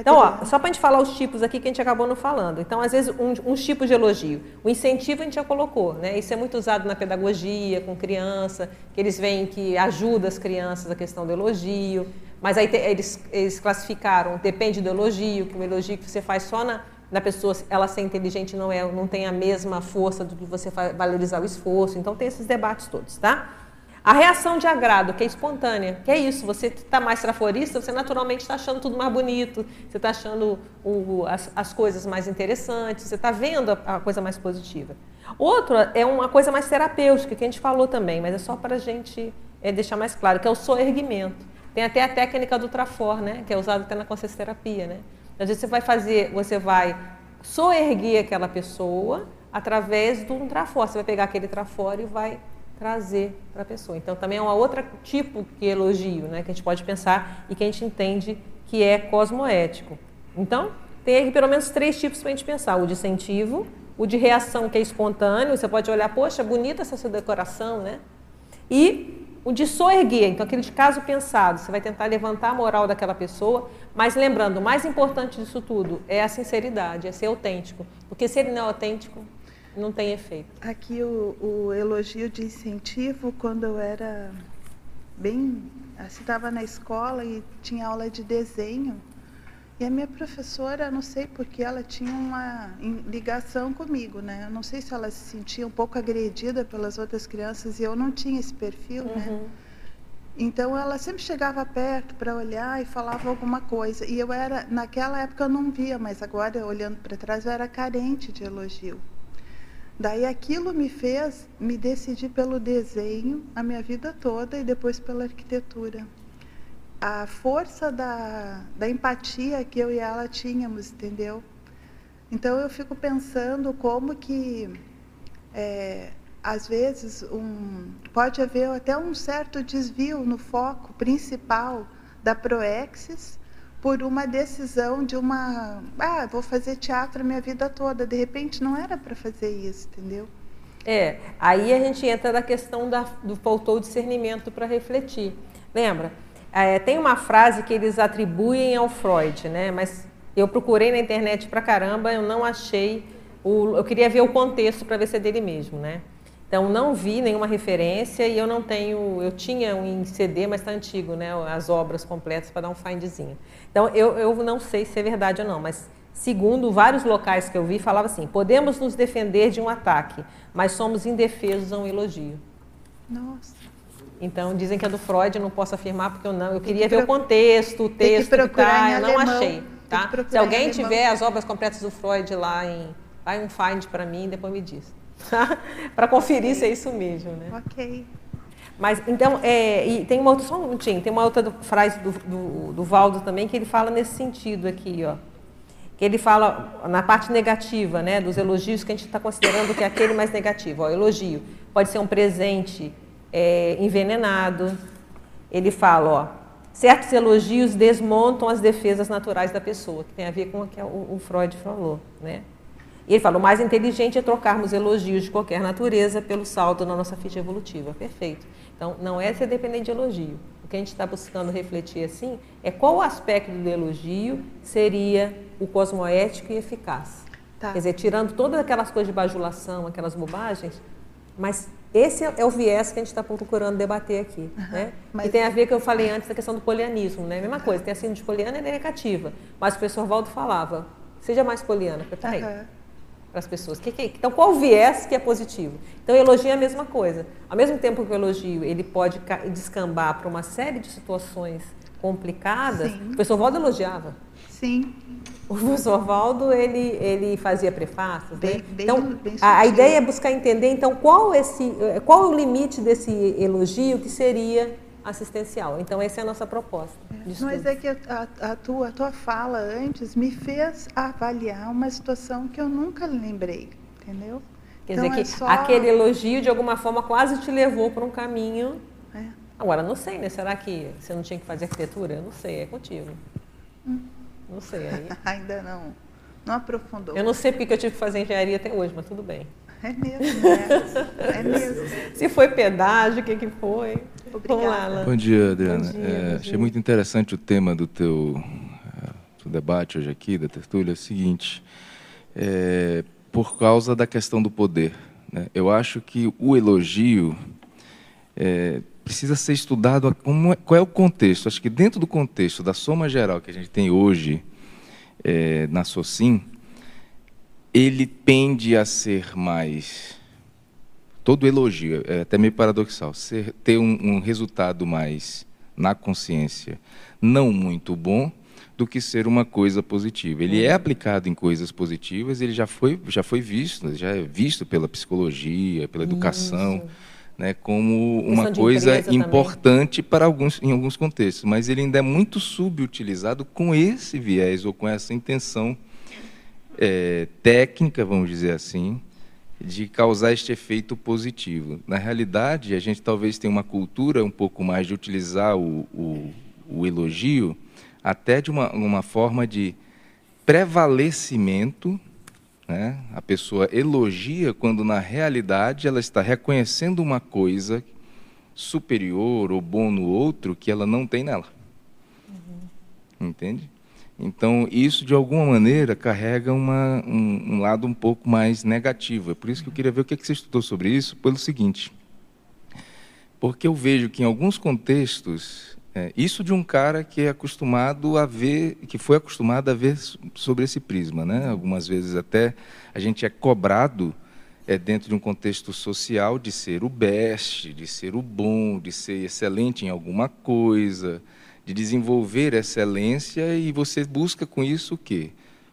Então, ó, só para a gente falar os tipos aqui que a gente acabou não falando. Então, às vezes, um, uns tipos de elogio. O incentivo a gente já colocou, né? Isso é muito usado na pedagogia, com criança, que eles veem que ajuda as crianças a questão do elogio. Mas aí te, eles, eles classificaram, depende do elogio, que o elogio que você faz só na, na pessoa, ela ser inteligente não, é, não tem a mesma força do que você valorizar o esforço. Então, tem esses debates todos, tá? A reação de agrado, que é espontânea, que é isso, você está mais traforista, você naturalmente está achando tudo mais bonito, você está achando o, as, as, coisas mais interessantes, você está vendo a, a, coisa mais positiva. Outro é uma coisa mais terapêutica, que a gente falou também, mas é só para a gente é, deixar mais claro, que é o soerguimento. Tem até a técnica do trafor, né, que é usada até na consciencioterapia. Né? Às vezes você vai fazer, você vai soerguer aquela pessoa através de um trafor. Você vai pegar aquele trafor e vai trazer para a pessoa. Então, também é um outro tipo de elogio né, que a gente pode pensar e que a gente entende que é cosmoético. Então, tem pelo menos três tipos para a gente pensar: o de incentivo, o de reação, que é espontâneo, você pode olhar, poxa, bonita essa sua decoração, né? E o de soerguer, então aquele de caso pensado, você vai tentar levantar a moral daquela pessoa, mas lembrando, o mais importante disso tudo é a sinceridade, é ser autêntico. Porque se ele não é autêntico, não tem efeito. Aqui o, o elogio de incentivo, quando eu era bem. estava na escola e tinha aula de desenho. E a minha professora, não sei porque, ela tinha uma ligação comigo, né? Eu não sei se ela se sentia um pouco agredida pelas outras crianças e eu não tinha esse perfil, né? uhum. né? Então ela sempre chegava perto para olhar e falava alguma coisa. E eu era, naquela época eu não via, mas agora olhando para trás eu era carente de elogio. Daí aquilo me fez me decidir pelo desenho a minha vida toda e depois pela arquitetura. A força da, da empatia que eu e ela tínhamos, entendeu? Então eu fico pensando como que é, às vezes um, pode haver até um certo desvio no foco principal da Proexis por uma decisão de uma, ah, vou fazer teatro minha vida toda. De repente não era para fazer isso, entendeu? É, aí a gente entra na questão da, do faltou discernimento para refletir. Lembra? É, tem uma frase que eles atribuem ao Freud, né? Mas eu procurei na internet para caramba, eu não achei. O, eu queria ver o contexto para ver se é dele mesmo, né? Então não vi nenhuma referência e eu não tenho, eu tinha um em CD, mas está antigo, né? As obras completas para dar um findzinho. Então eu, eu não sei se é verdade ou não, mas segundo vários locais que eu vi, falava assim: podemos nos defender de um ataque, mas somos indefesos a um elogio. Nossa. Então dizem que é do Freud, eu não posso afirmar porque eu não. Eu queria ver o contexto, o texto que, tá, eu não achei. Tá? Se alguém tiver as obras completas do Freud lá em, vai um find para mim, depois me diz. para conferir okay. se é isso mesmo, né? Ok. Mas, então, é, e tem uma outra, só um minutinho, tem uma outra frase do, do, do Valdo também que ele fala nesse sentido aqui, ó. Que ele fala na parte negativa, né, dos elogios que a gente está considerando que é aquele mais negativo. Ó, elogio pode ser um presente é, envenenado. Ele fala, ó, certos elogios desmontam as defesas naturais da pessoa, que tem a ver com o que o, o Freud falou, né? E ele fala: o mais inteligente é trocarmos elogios de qualquer natureza pelo salto na nossa ficha evolutiva. Perfeito. Então, não é ser dependente de elogio. O que a gente está buscando refletir assim é qual aspecto do elogio seria o cosmoético e eficaz. Tá. Quer dizer, tirando todas aquelas coisas de bajulação, aquelas bobagens, mas esse é o viés que a gente está procurando debater aqui. Uhum, né? Mas... E tem a ver com o que eu falei antes da questão do polianismo. Né? Mesma coisa, tem a síndrome de poliana é negativa. Mas o professor Valdo falava, seja mais poliana. Peraí, uhum para as pessoas? Que que, então, qual viés que é positivo? Então, elogio é a mesma coisa. Ao mesmo tempo que o elogio ele pode descambar para uma série de situações complicadas, Sim. o professor Valdo elogiava. Sim. O professor Valdo, ele, ele fazia prefácios, bem, né? Bem, então, bem a, a, ideia é buscar entender, então, qual, esse, qual é o limite desse elogio que seria assistencial. Então, essa é a nossa proposta. Mas é que a, a, tua, a tua fala antes me fez avaliar uma situação que eu nunca lembrei, entendeu? Quer então, dizer é que só... aquele elogio, de alguma forma, quase te levou para um caminho. É. Agora, não sei, né? Será que você não tinha que fazer arquitetura? Eu não sei, é contigo. Hum. Não sei. Aí... Ainda não. Não aprofundou. Eu não sei porque eu tive que fazer engenharia até hoje, mas tudo bem. É mesmo, é, é mesmo. Se foi pedágio, o que, que foi? Obrigada. Bom dia, Adriana. Bom dia, é, bom achei muito interessante o tema do teu é, do debate hoje aqui, da tertúlia. É o seguinte, é, por causa da questão do poder. Né? Eu acho que o elogio é, precisa ser estudado como, qual é o contexto. Acho que dentro do contexto da soma geral que a gente tem hoje é, na SOCIM, ele tende a ser mais. Todo elogio, é até meio paradoxal, ser, ter um, um resultado mais na consciência não muito bom do que ser uma coisa positiva. Ele é uhum. aplicado em coisas positivas, ele já foi, já foi visto, já é visto pela psicologia, pela educação, né, como uma coisa importante também. para alguns, em alguns contextos, mas ele ainda é muito subutilizado com esse viés ou com essa intenção é, técnica, vamos dizer assim, de causar este efeito positivo. Na realidade, a gente talvez tenha uma cultura um pouco mais de utilizar o, o, o elogio até de uma, uma forma de prevalecimento. Né? A pessoa elogia quando, na realidade, ela está reconhecendo uma coisa superior ou bom no outro que ela não tem nela. Uhum. Entende? Então, isso, de alguma maneira, carrega uma, um, um, lado um pouco mais negativo. É por isso que eu queria ver o que, é que você estudou sobre isso, pelo seguinte. Porque eu vejo que, em alguns contextos, é, isso de um cara que é acostumado a ver, que foi acostumado a ver sobre esse prisma. Né? Algumas vezes até a gente é cobrado é, dentro de um contexto social de ser o best, de ser o bom, de ser excelente em alguma coisa, de desenvolver excelência e você busca com isso o quê?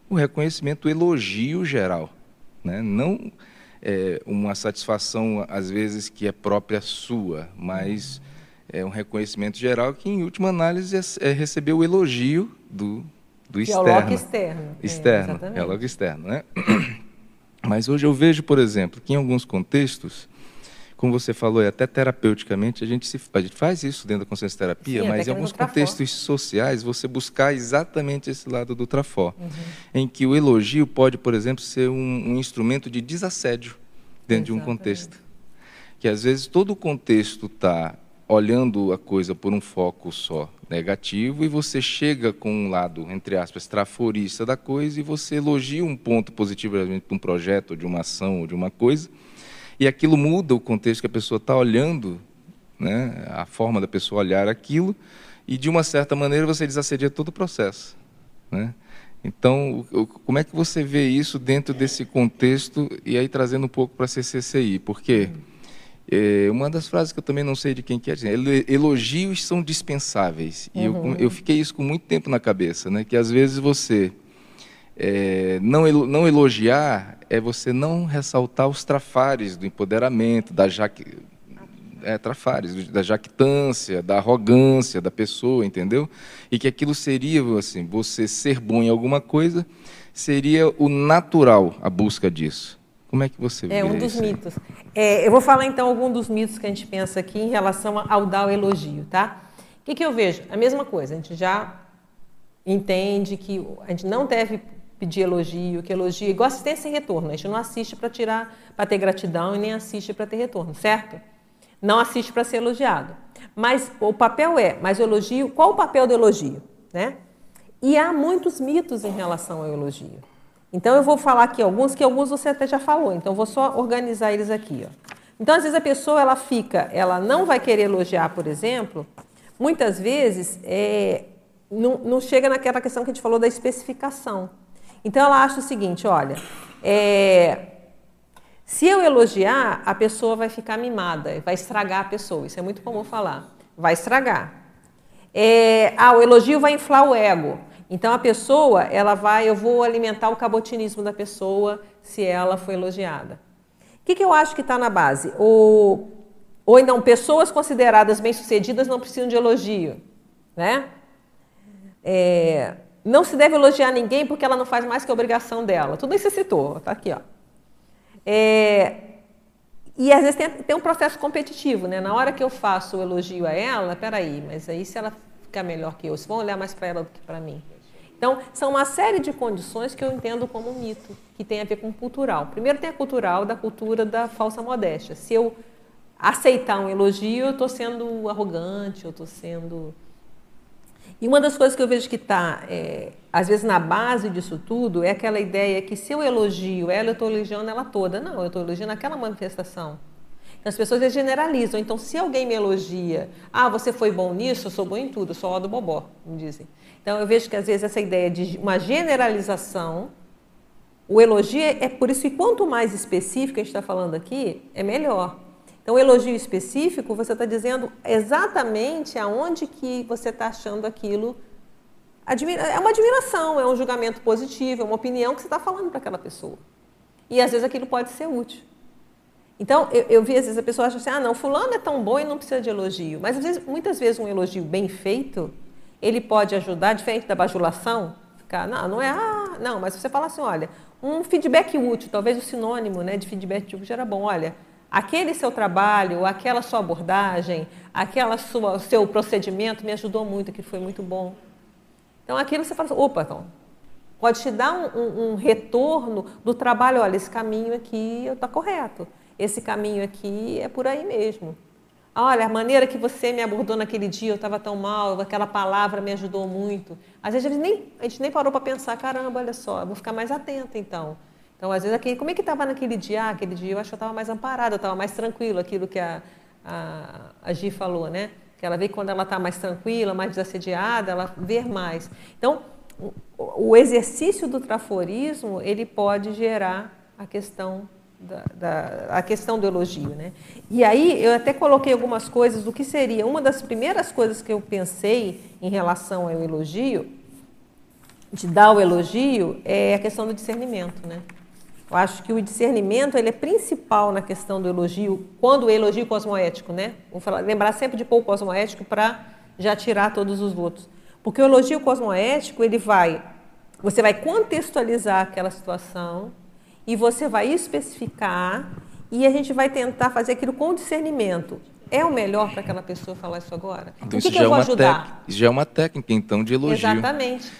O reconhecimento, o elogio geral, né? não é, uma satisfação às vezes que é própria sua, mas é um reconhecimento geral que em última análise é, é receber o elogio do, do externo. Que é o logo externo. Externo, é, é o logo externo, né? Mas hoje eu vejo, por exemplo, que em alguns contextos como você falou, até terapeuticamente, a gente, se, a gente faz isso dentro da consciência terapia, Sim, mas em alguns contextos sociais, você buscar exatamente esse lado do trafó, uhum. em que o elogio pode, por exemplo, ser um, um instrumento de desassédio dentro exatamente. de um contexto. Que às vezes todo o contexto está olhando a coisa por um foco só negativo e você chega com um lado, entre aspas, traforista da coisa e você elogia um ponto positivo de um projeto, de uma ação, ou de uma coisa, e aquilo muda o contexto que a pessoa está olhando, né, a forma da pessoa olhar aquilo, e de uma certa maneira você desassedia todo o processo. Né? Então, como é que você vê isso dentro desse contexto e aí trazendo um pouco para a CCCI? Porque é, uma das frases que eu também não sei de quem que é, elogios são dispensáveis. E uhum. eu, eu fiquei isso com muito tempo na cabeça, né? que às vezes você é, não, não elogiar é você não ressaltar os trafares do empoderamento, da jaque, é, trafares, da jactância, da arrogância da pessoa, entendeu? E que aquilo seria, assim, você ser bom em alguma coisa, seria o natural a busca disso. Como é que você vê É um dos isso? mitos. É, eu vou falar então algum dos mitos que a gente pensa aqui em relação ao dar o elogio, tá? O que, que eu vejo? A mesma coisa, a gente já entende que a gente não deve pedir elogio, que elogio, igual assistência em retorno. A gente não assiste para tirar, para ter gratidão e nem assiste para ter retorno, certo? Não assiste para ser elogiado. Mas o papel é, mas o elogio, qual o papel do elogio, né? E há muitos mitos em relação ao elogio. Então eu vou falar aqui alguns que alguns você até já falou. Então eu vou só organizar eles aqui, ó. Então às vezes a pessoa ela fica, ela não vai querer elogiar, por exemplo. Muitas vezes é, não, não chega naquela questão que a gente falou da especificação. Então ela acha o seguinte: olha, É, se eu elogiar, a pessoa vai ficar mimada, vai estragar a pessoa. Isso é muito comum falar. Vai estragar. É, ah, o elogio vai inflar o ego. Então a pessoa, ela vai, eu vou alimentar o cabotinismo da pessoa se ela foi elogiada. O que, que eu acho que está na base? O, ou então, pessoas consideradas bem-sucedidas não precisam de elogio. Né? É, não se deve elogiar ninguém porque ela não faz mais que a obrigação dela. Tudo isso você citou, está aqui. Ó. É, e às vezes tem, tem, um processo competitivo, né? Na hora que eu faço o elogio a ela, peraí, mas aí se ela ficar melhor que eu, se vão olhar mais para ela do que para mim. Então, são uma série de condições que eu entendo como mito, que tem a ver com cultural. Primeiro tem a cultural da cultura da falsa modéstia. Se eu aceitar um elogio, eu estou sendo arrogante, eu estou sendo e uma das coisas que eu vejo que está, é, às vezes, na base disso tudo é aquela ideia que se eu elogio ela, eu estou elogiando ela toda. Não, eu estou elogiando aquela manifestação. Então, as pessoas generalizam. Então, se alguém me elogia, ah, você foi bom nisso, eu sou bom em tudo, sou ó do bobó, me dizem. Então, eu vejo que, às vezes, essa ideia de uma generalização, o elogio é, é por isso que quanto mais específico a gente está falando aqui, é melhor. Então, elogio específico, você está dizendo exatamente aonde que você está achando aquilo. É uma admiração, é um julgamento positivo, é uma opinião que você está falando para aquela pessoa. E às vezes aquilo pode ser útil. Então, eu, eu, vi às vezes a pessoa acha assim, ah, não, fulano é tão bom e não precisa de elogio. Mas às vezes, muitas vezes um elogio bem feito, ele pode ajudar, diferente da bajulação, ficar, não, não é, ah, não, mas você fala assim, olha, um feedback útil, talvez o sinônimo né, de feedback útil era bom, olha, aquele seu trabalho, aquela sua abordagem, aquela sua seu procedimento me ajudou muito, que foi muito bom. Então aquilo você fala, assim, opa, então, pode te dar um, um, um retorno do trabalho, olha, esse caminho aqui está correto, esse caminho aqui é por aí mesmo. Olha, a maneira que você me abordou naquele dia, eu estava tão mal, aquela palavra me ajudou muito. Às vezes a gente nem, a gente nem parou para pensar, caramba, olha só, vou ficar mais atenta então. Então, às vezes, aqui, como é que estava naquele dia? Ah, aquele dia eu acho que eu estava mais amparada, eu estava mais tranquilo, aquilo que a, a, a Gi falou, né? Que ela vê que quando ela está mais tranquila, mais desassediada, ela vê mais. Então, o, o exercício do traforismo, ele pode gerar a questão da, da, a questão do elogio. Né? E aí eu até coloquei algumas coisas do que seria. Uma das primeiras coisas que eu pensei em relação ao elogio, de dar o elogio, é a questão do discernimento. Né? Eu acho que o discernimento ele é principal na questão do elogio, quando o elogio cosmoético, né? Vou falar, lembrar sempre de pôr o cosmoético para já tirar todos os outros. Porque o elogio cosmoético, ele vai, você vai contextualizar aquela situação e você vai especificar e a gente vai tentar fazer aquilo com discernimento. É o melhor para aquela pessoa falar isso agora? Então, o que, que eu é vou ajudar? Isso já é uma técnica, então, de elogio. Exatamente.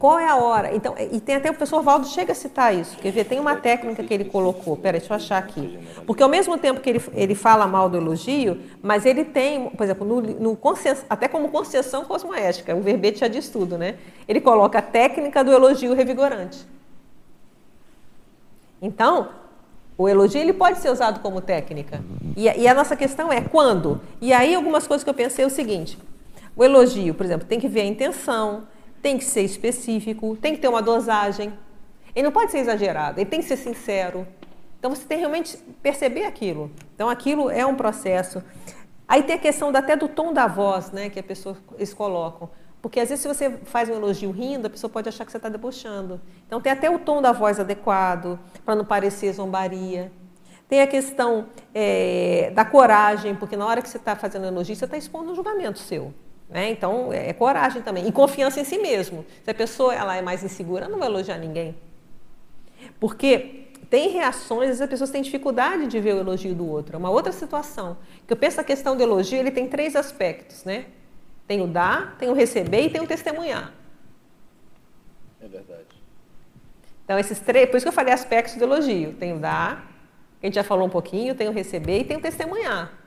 Qual é a hora? Então, e tem até o professor Valdo chega a citar isso. Quer ver? Tem uma técnica que ele colocou. Peraí, deixa eu achar aqui. Porque ao mesmo tempo que ele, ele fala mal do elogio, mas ele tem, por exemplo, no, no até como concessão cosmoética, o verbete já diz tudo, né? Ele coloca a técnica do elogio revigorante. Então, o elogio ele pode ser usado como técnica. E, e a nossa questão é quando? E aí, algumas coisas que eu pensei é o seguinte: o elogio, por exemplo, tem que ver a intenção tem que ser específico, tem que ter uma dosagem. Ele não pode ser exagerado, ele tem que ser sincero. Então você tem que realmente perceber aquilo. Então aquilo é um processo. Aí tem a questão até do tom da voz, né, que a pessoa, eles colocam. Porque às vezes se você faz um elogio rindo, a pessoa pode achar que você está debochando. Então tem até o tom da voz adequado, para não parecer zombaria. Tem a questão é, da coragem, porque na hora que você está fazendo elogio, você está expondo um julgamento seu. Né? Então, é, é coragem também. E confiança em si mesmo. Se a pessoa ela é mais insegura, ela não vai elogiar ninguém. Porque tem reações, as pessoas têm dificuldade de ver o elogio do outro. É uma outra situação. Que eu penso a questão do elogio, ele tem três aspectos, né? Tem o dar, tem o receber e tem o testemunhar. É verdade. Então, esses três, por isso que eu falei aspectos do elogio. Tem o dar, que a gente já falou um pouquinho, tem o receber e tem o testemunhar.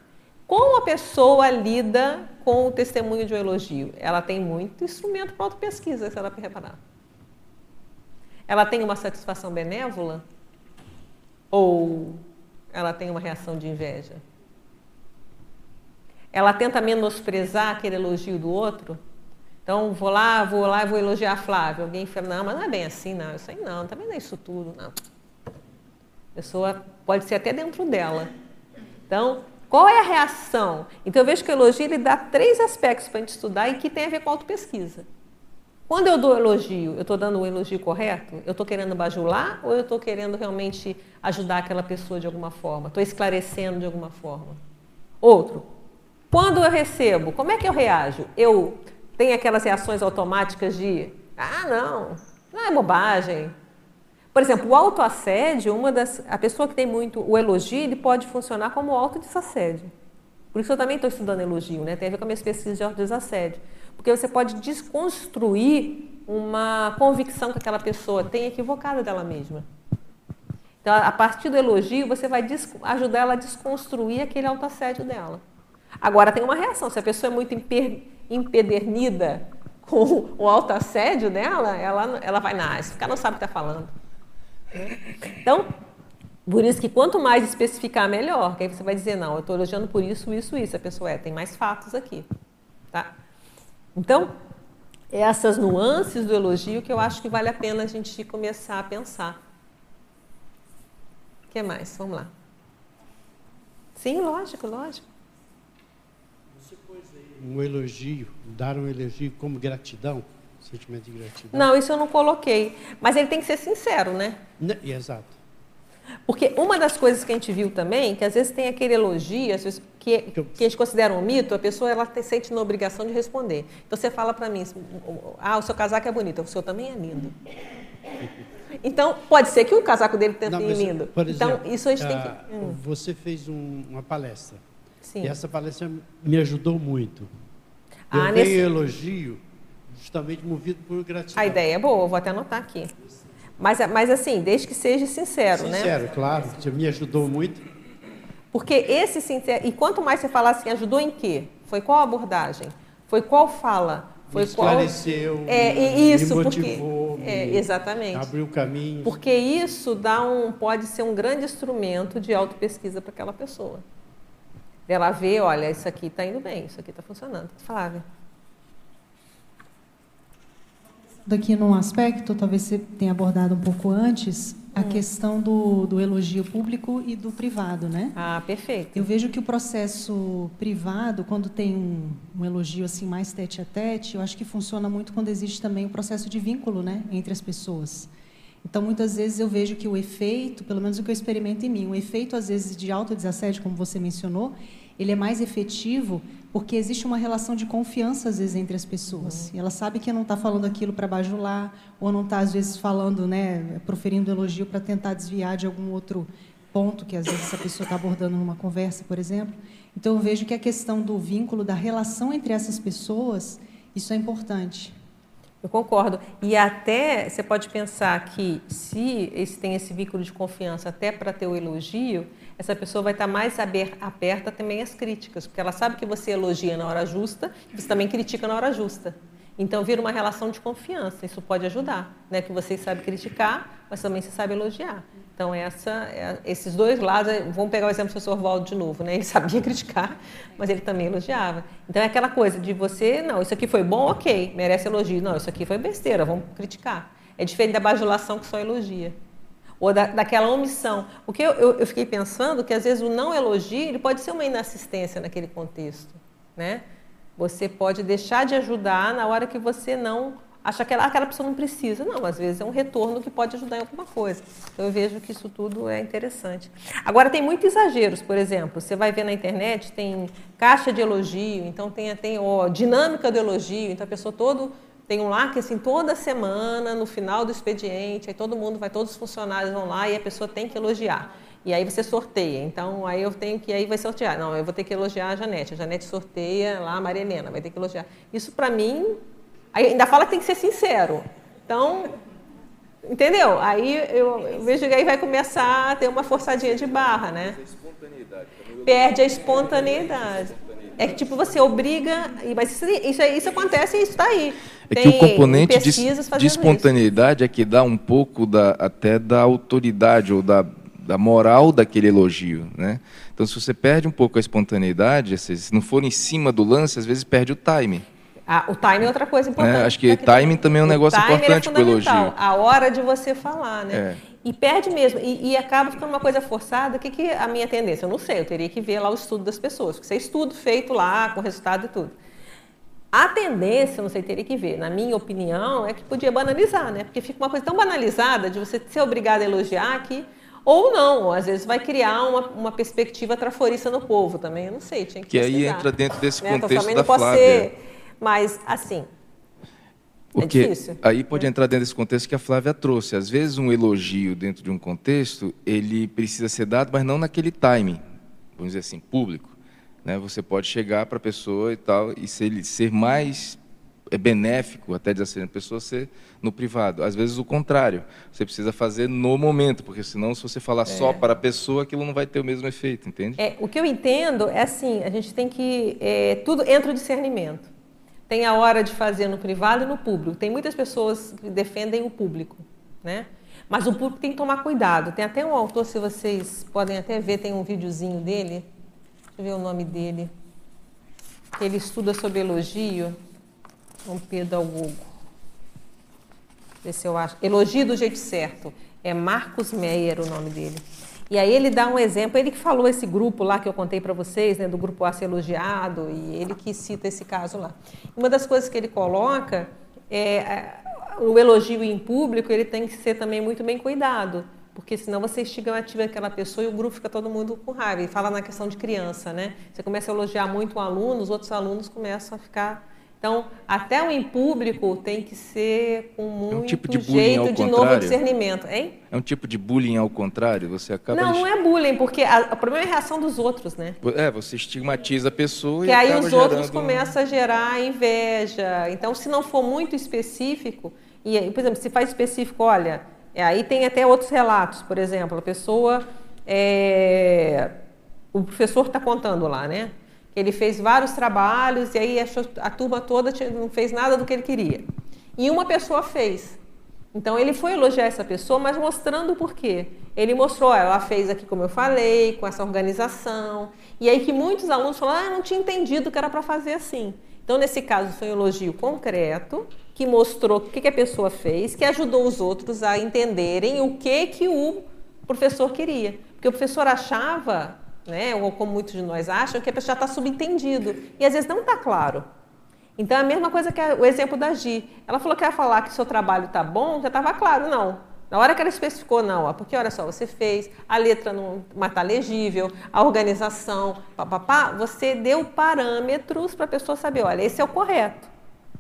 Como a pessoa lida com o testemunho de um elogio? Ela tem muito instrumento para auto-pesquisa, se ela reparar. Ela tem uma satisfação benévola? Ou ela tem uma reação de inveja? Ela tenta menosprezar aquele elogio do outro? Então, vou lá, vou lá e vou elogiar a Flávia. Alguém fala, não, mas não é bem assim, não. Isso aí não, também não é isso tudo, não. A pessoa pode ser até dentro dela. Então, qual é a reação? Então, eu vejo que o elogio ele dá três aspectos para a gente estudar e que tem a ver com autopesquisa. Quando eu dou elogio, eu estou dando o elogio correto? Eu estou querendo bajular ou eu estou querendo realmente ajudar aquela pessoa de alguma forma? Estou esclarecendo de alguma forma? Outro, quando eu recebo, como é que eu reajo? Eu tenho aquelas reações automáticas de, ah, não, não é bobagem. Por exemplo, o autoassédio, uma das, a pessoa que tem muito o elogio, ele pode funcionar como autodesassédio. Por isso eu também estou estudando elogio, né? Tem a ver com a minha pesquisa de autodesassédio. Porque você pode desconstruir uma convicção que aquela pessoa tem equivocada dela mesma. Então, a partir do elogio, você vai ajudar ela a desconstruir aquele autoassédio dela. Agora, tem uma reação. Se a pessoa é muito empedernida com o autoassédio dela, ela, ela vai, nah, esse cara não sabe o que está falando. Então, por isso que quanto mais especificar, melhor. Que aí você vai dizer, não, eu estou elogiando por isso, isso, isso. A pessoa é, tem mais fatos aqui. Tá? Então, essas nuances do elogio que eu acho que vale a pena a gente começar a pensar. O que mais? Vamos lá. Sim, lógico, lógico. Você pôs aí um elogio, dar um elogio como gratidão, sentimento de gratidão. Não, isso eu não coloquei. Mas ele tem que ser sincero, né? né exato. Porque uma das coisas que a gente viu também, que às vezes tem aquele elogio, às vezes, que, que a gente considera um mito, a pessoa ela te sente na obrigação de responder. Então você fala para mim, ah, o seu casaco é bonito, o seu também é lindo. Então, pode ser que o casaco dele tenha sido lindo. Por então, exemplo, então, isso a gente tem que. Ah, hum. Você fez um, uma palestra. Sim. E essa palestra me ajudou muito. Eu ah, dei nesse... elogio justamente movido por gratidão. A ideia é boa, vou até anotar aqui. Mas, mas assim, desde que seja sincero, sincero né? Sincero, claro. Me ajudou muito. Porque esse sincero... E quanto mais você falar assim, ajudou em quê? Foi qual abordagem? Foi qual fala? Foi me esclareceu, qual... é, isso, me motivou, porque... é, exatamente. abriu caminho. Porque isso dá um, pode ser um grande instrumento de autopesquisa para aquela pessoa. Ela vê, olha, isso aqui está indo bem, isso aqui está funcionando. Flávia. Daqui num aspecto, talvez você tenha abordado um pouco antes, a hum. questão do, do, elogio público e do privado, né? Ah, perfeito. Eu vejo que o processo privado, quando tem um, um, elogio assim mais tete a tete, eu acho que funciona muito quando existe também o processo de vínculo, né, entre as pessoas. Então, muitas vezes eu vejo que o efeito, pelo menos o que eu experimento em mim, o efeito às vezes de autodesassédio, como você mencionou, ele é mais efetivo porque existe uma relação de confiança às vezes entre as pessoas. Uhum. E ela sabe que não está falando aquilo para bajular ou não está às vezes falando, né, proferindo elogio para tentar desviar de algum outro ponto que às vezes essa pessoa está abordando numa conversa, por exemplo. Então eu vejo que a questão do vínculo, da relação entre essas pessoas, isso é importante. Eu concordo. E até você pode pensar que se esse, tem esse vínculo de confiança até para ter o elogio, essa pessoa vai estar mais aberta também às críticas, porque ela sabe que você elogia na hora justa e você também critica na hora justa. Então vira uma relação de confiança, isso pode ajudar, né? Que você sabe criticar, mas também você sabe elogiar. Então essa, é, esses dois lados, é, vamos pegar o exemplo do professor Valdo de novo, né? Ele sabia criticar, mas ele também elogiava. Então é aquela coisa de você, não, isso aqui foi bom, ok, merece elogio. Não, isso aqui foi besteira, vamos criticar. É diferente da bajulação que só elogia ou da, daquela omissão. O que eu, eu, eu, fiquei pensando que às vezes o não elogio ele pode ser uma inassistência naquele contexto, né? Você pode deixar de ajudar na hora que você não acha que aquela, aquela pessoa não precisa. Não, às vezes é um retorno que pode ajudar em alguma coisa. Então eu vejo que isso tudo é interessante. Agora tem muitos exageros, por exemplo, você vai ver na internet, tem caixa de elogio, então tem, tem ó, dinâmica do elogio, então a pessoa todo tem um lá que assim toda semana no final do expediente, aí todo mundo vai, todos os funcionários vão lá e a pessoa tem que elogiar. E aí você sorteia. Então aí eu tenho que aí vai sortear. Não, eu vou ter que elogiar a Janete. A Janete sorteia lá a Maria Helena, vai ter que elogiar. Isso para mim, ainda fala que tem que ser sincero. Então, entendeu? Aí eu, eu vejo que aí vai começar a ter uma forçadinha de barra, né? Perde a espontaneidade. É que tipo você obriga, mas isso, isso, isso acontece e isso está aí. É que o componente de, de espontaneidade isso. é que dá um pouco da, até da autoridade ou da, da moral daquele elogio, né? Então, se você perde um pouco a espontaneidade, se não for em cima do lance, às vezes perde o time. Ah, o time é outra coisa importante. É, acho que timing também é um negócio importante para o elogio. A hora de você falar, né? É. E perde mesmo. E, e, acaba ficando uma coisa forçada. O que, que é a minha tendência? Eu não sei, eu teria que ver lá o estudo das pessoas. Porque isso é estudo feito lá, com resultado e tudo. A tendência, não sei, teria que ver, na minha opinião, é que podia banalizar, né? Porque fica uma coisa tão banalizada de você ser obrigado a elogiar que. Ou não, às vezes vai criar uma, uma perspectiva traforista no povo também. Eu não sei, tinha que Que aí entra dentro desse né? contexto então, da Flávia. Ser, mas, assim, porque é aí pode entrar dentro desse contexto que a Flávia trouxe. Às vezes um elogio dentro de um contexto, ele precisa ser dado, mas não naquele timing, vamos dizer assim, público. Né? Você pode chegar para a pessoa e tal, e ser, ser mais é benéfico, até dizer assim, a pessoa ser no privado. Às vezes o contrário, você precisa fazer no momento, porque senão se você falar é. só para a pessoa, aquilo não vai ter o mesmo efeito, entende? É, o que eu entendo é assim, a gente tem que, é, tudo entra o discernimento. Tem a hora de fazer no privado e no público. Tem muitas pessoas que defendem o público, né? Mas o público tem que tomar cuidado. Tem até um autor, se vocês podem até ver, tem um videozinho dele. Deixa eu ver o nome dele. Ele estuda sobre elogio. João Pedro Algogo. Ver se eu acho. Elogio do jeito certo. É Marcos Meyer o nome dele. E aí ele dá um exemplo, ele que falou esse grupo lá que eu contei para vocês, né, do grupo A ser elogiado, e ele que cita esse caso lá. Uma das coisas que ele coloca é, é o elogio em público, ele tem que ser também muito bem cuidado, porque senão você estigmatiza aquela pessoa e o grupo fica todo mundo com raiva. E fala na questão de criança, né? Você começa a elogiar muito um aluno, os outros alunos começam a ficar então, até o em público tem que ser com muito é um tipo de jeito de novo discernimento, hein? É um tipo de bullying ao contrário, você acaba Não, não é bullying, porque a, o problema é a reação dos outros, né? É, você estigmatiza a pessoa que e aí os outros começam a gerar inveja. Então, se não for muito específico, e por exemplo, se faz específico, olha, é, aí tem até outros relatos, por exemplo, a pessoa é, o professor está contando lá, né? Ele fez vários trabalhos e aí a turma toda não fez nada do que ele queria. E uma pessoa fez. Então ele foi elogiar essa pessoa, mas mostrando o porquê. Ele mostrou, ela fez aqui como eu falei, com essa organização. E aí que muitos alunos falaram, ah, não tinha entendido que era para fazer assim. Então nesse caso foi um elogio concreto, que mostrou o que, que a pessoa fez, que ajudou os outros a entenderem o que, que o professor queria. Porque o professor achava né? ou como muitos de nós acham, que já está subentendido. E às vezes não está claro. Então é a mesma coisa que o exemplo da Gi. Ela falou que ia falar que seu trabalho está bom, já estava claro, não. Na hora que ela especificou, não, ó, porque olha só, você fez, a letra não está legível, a organização, papapá, você deu parâmetros para a pessoa saber, olha, esse é o correto.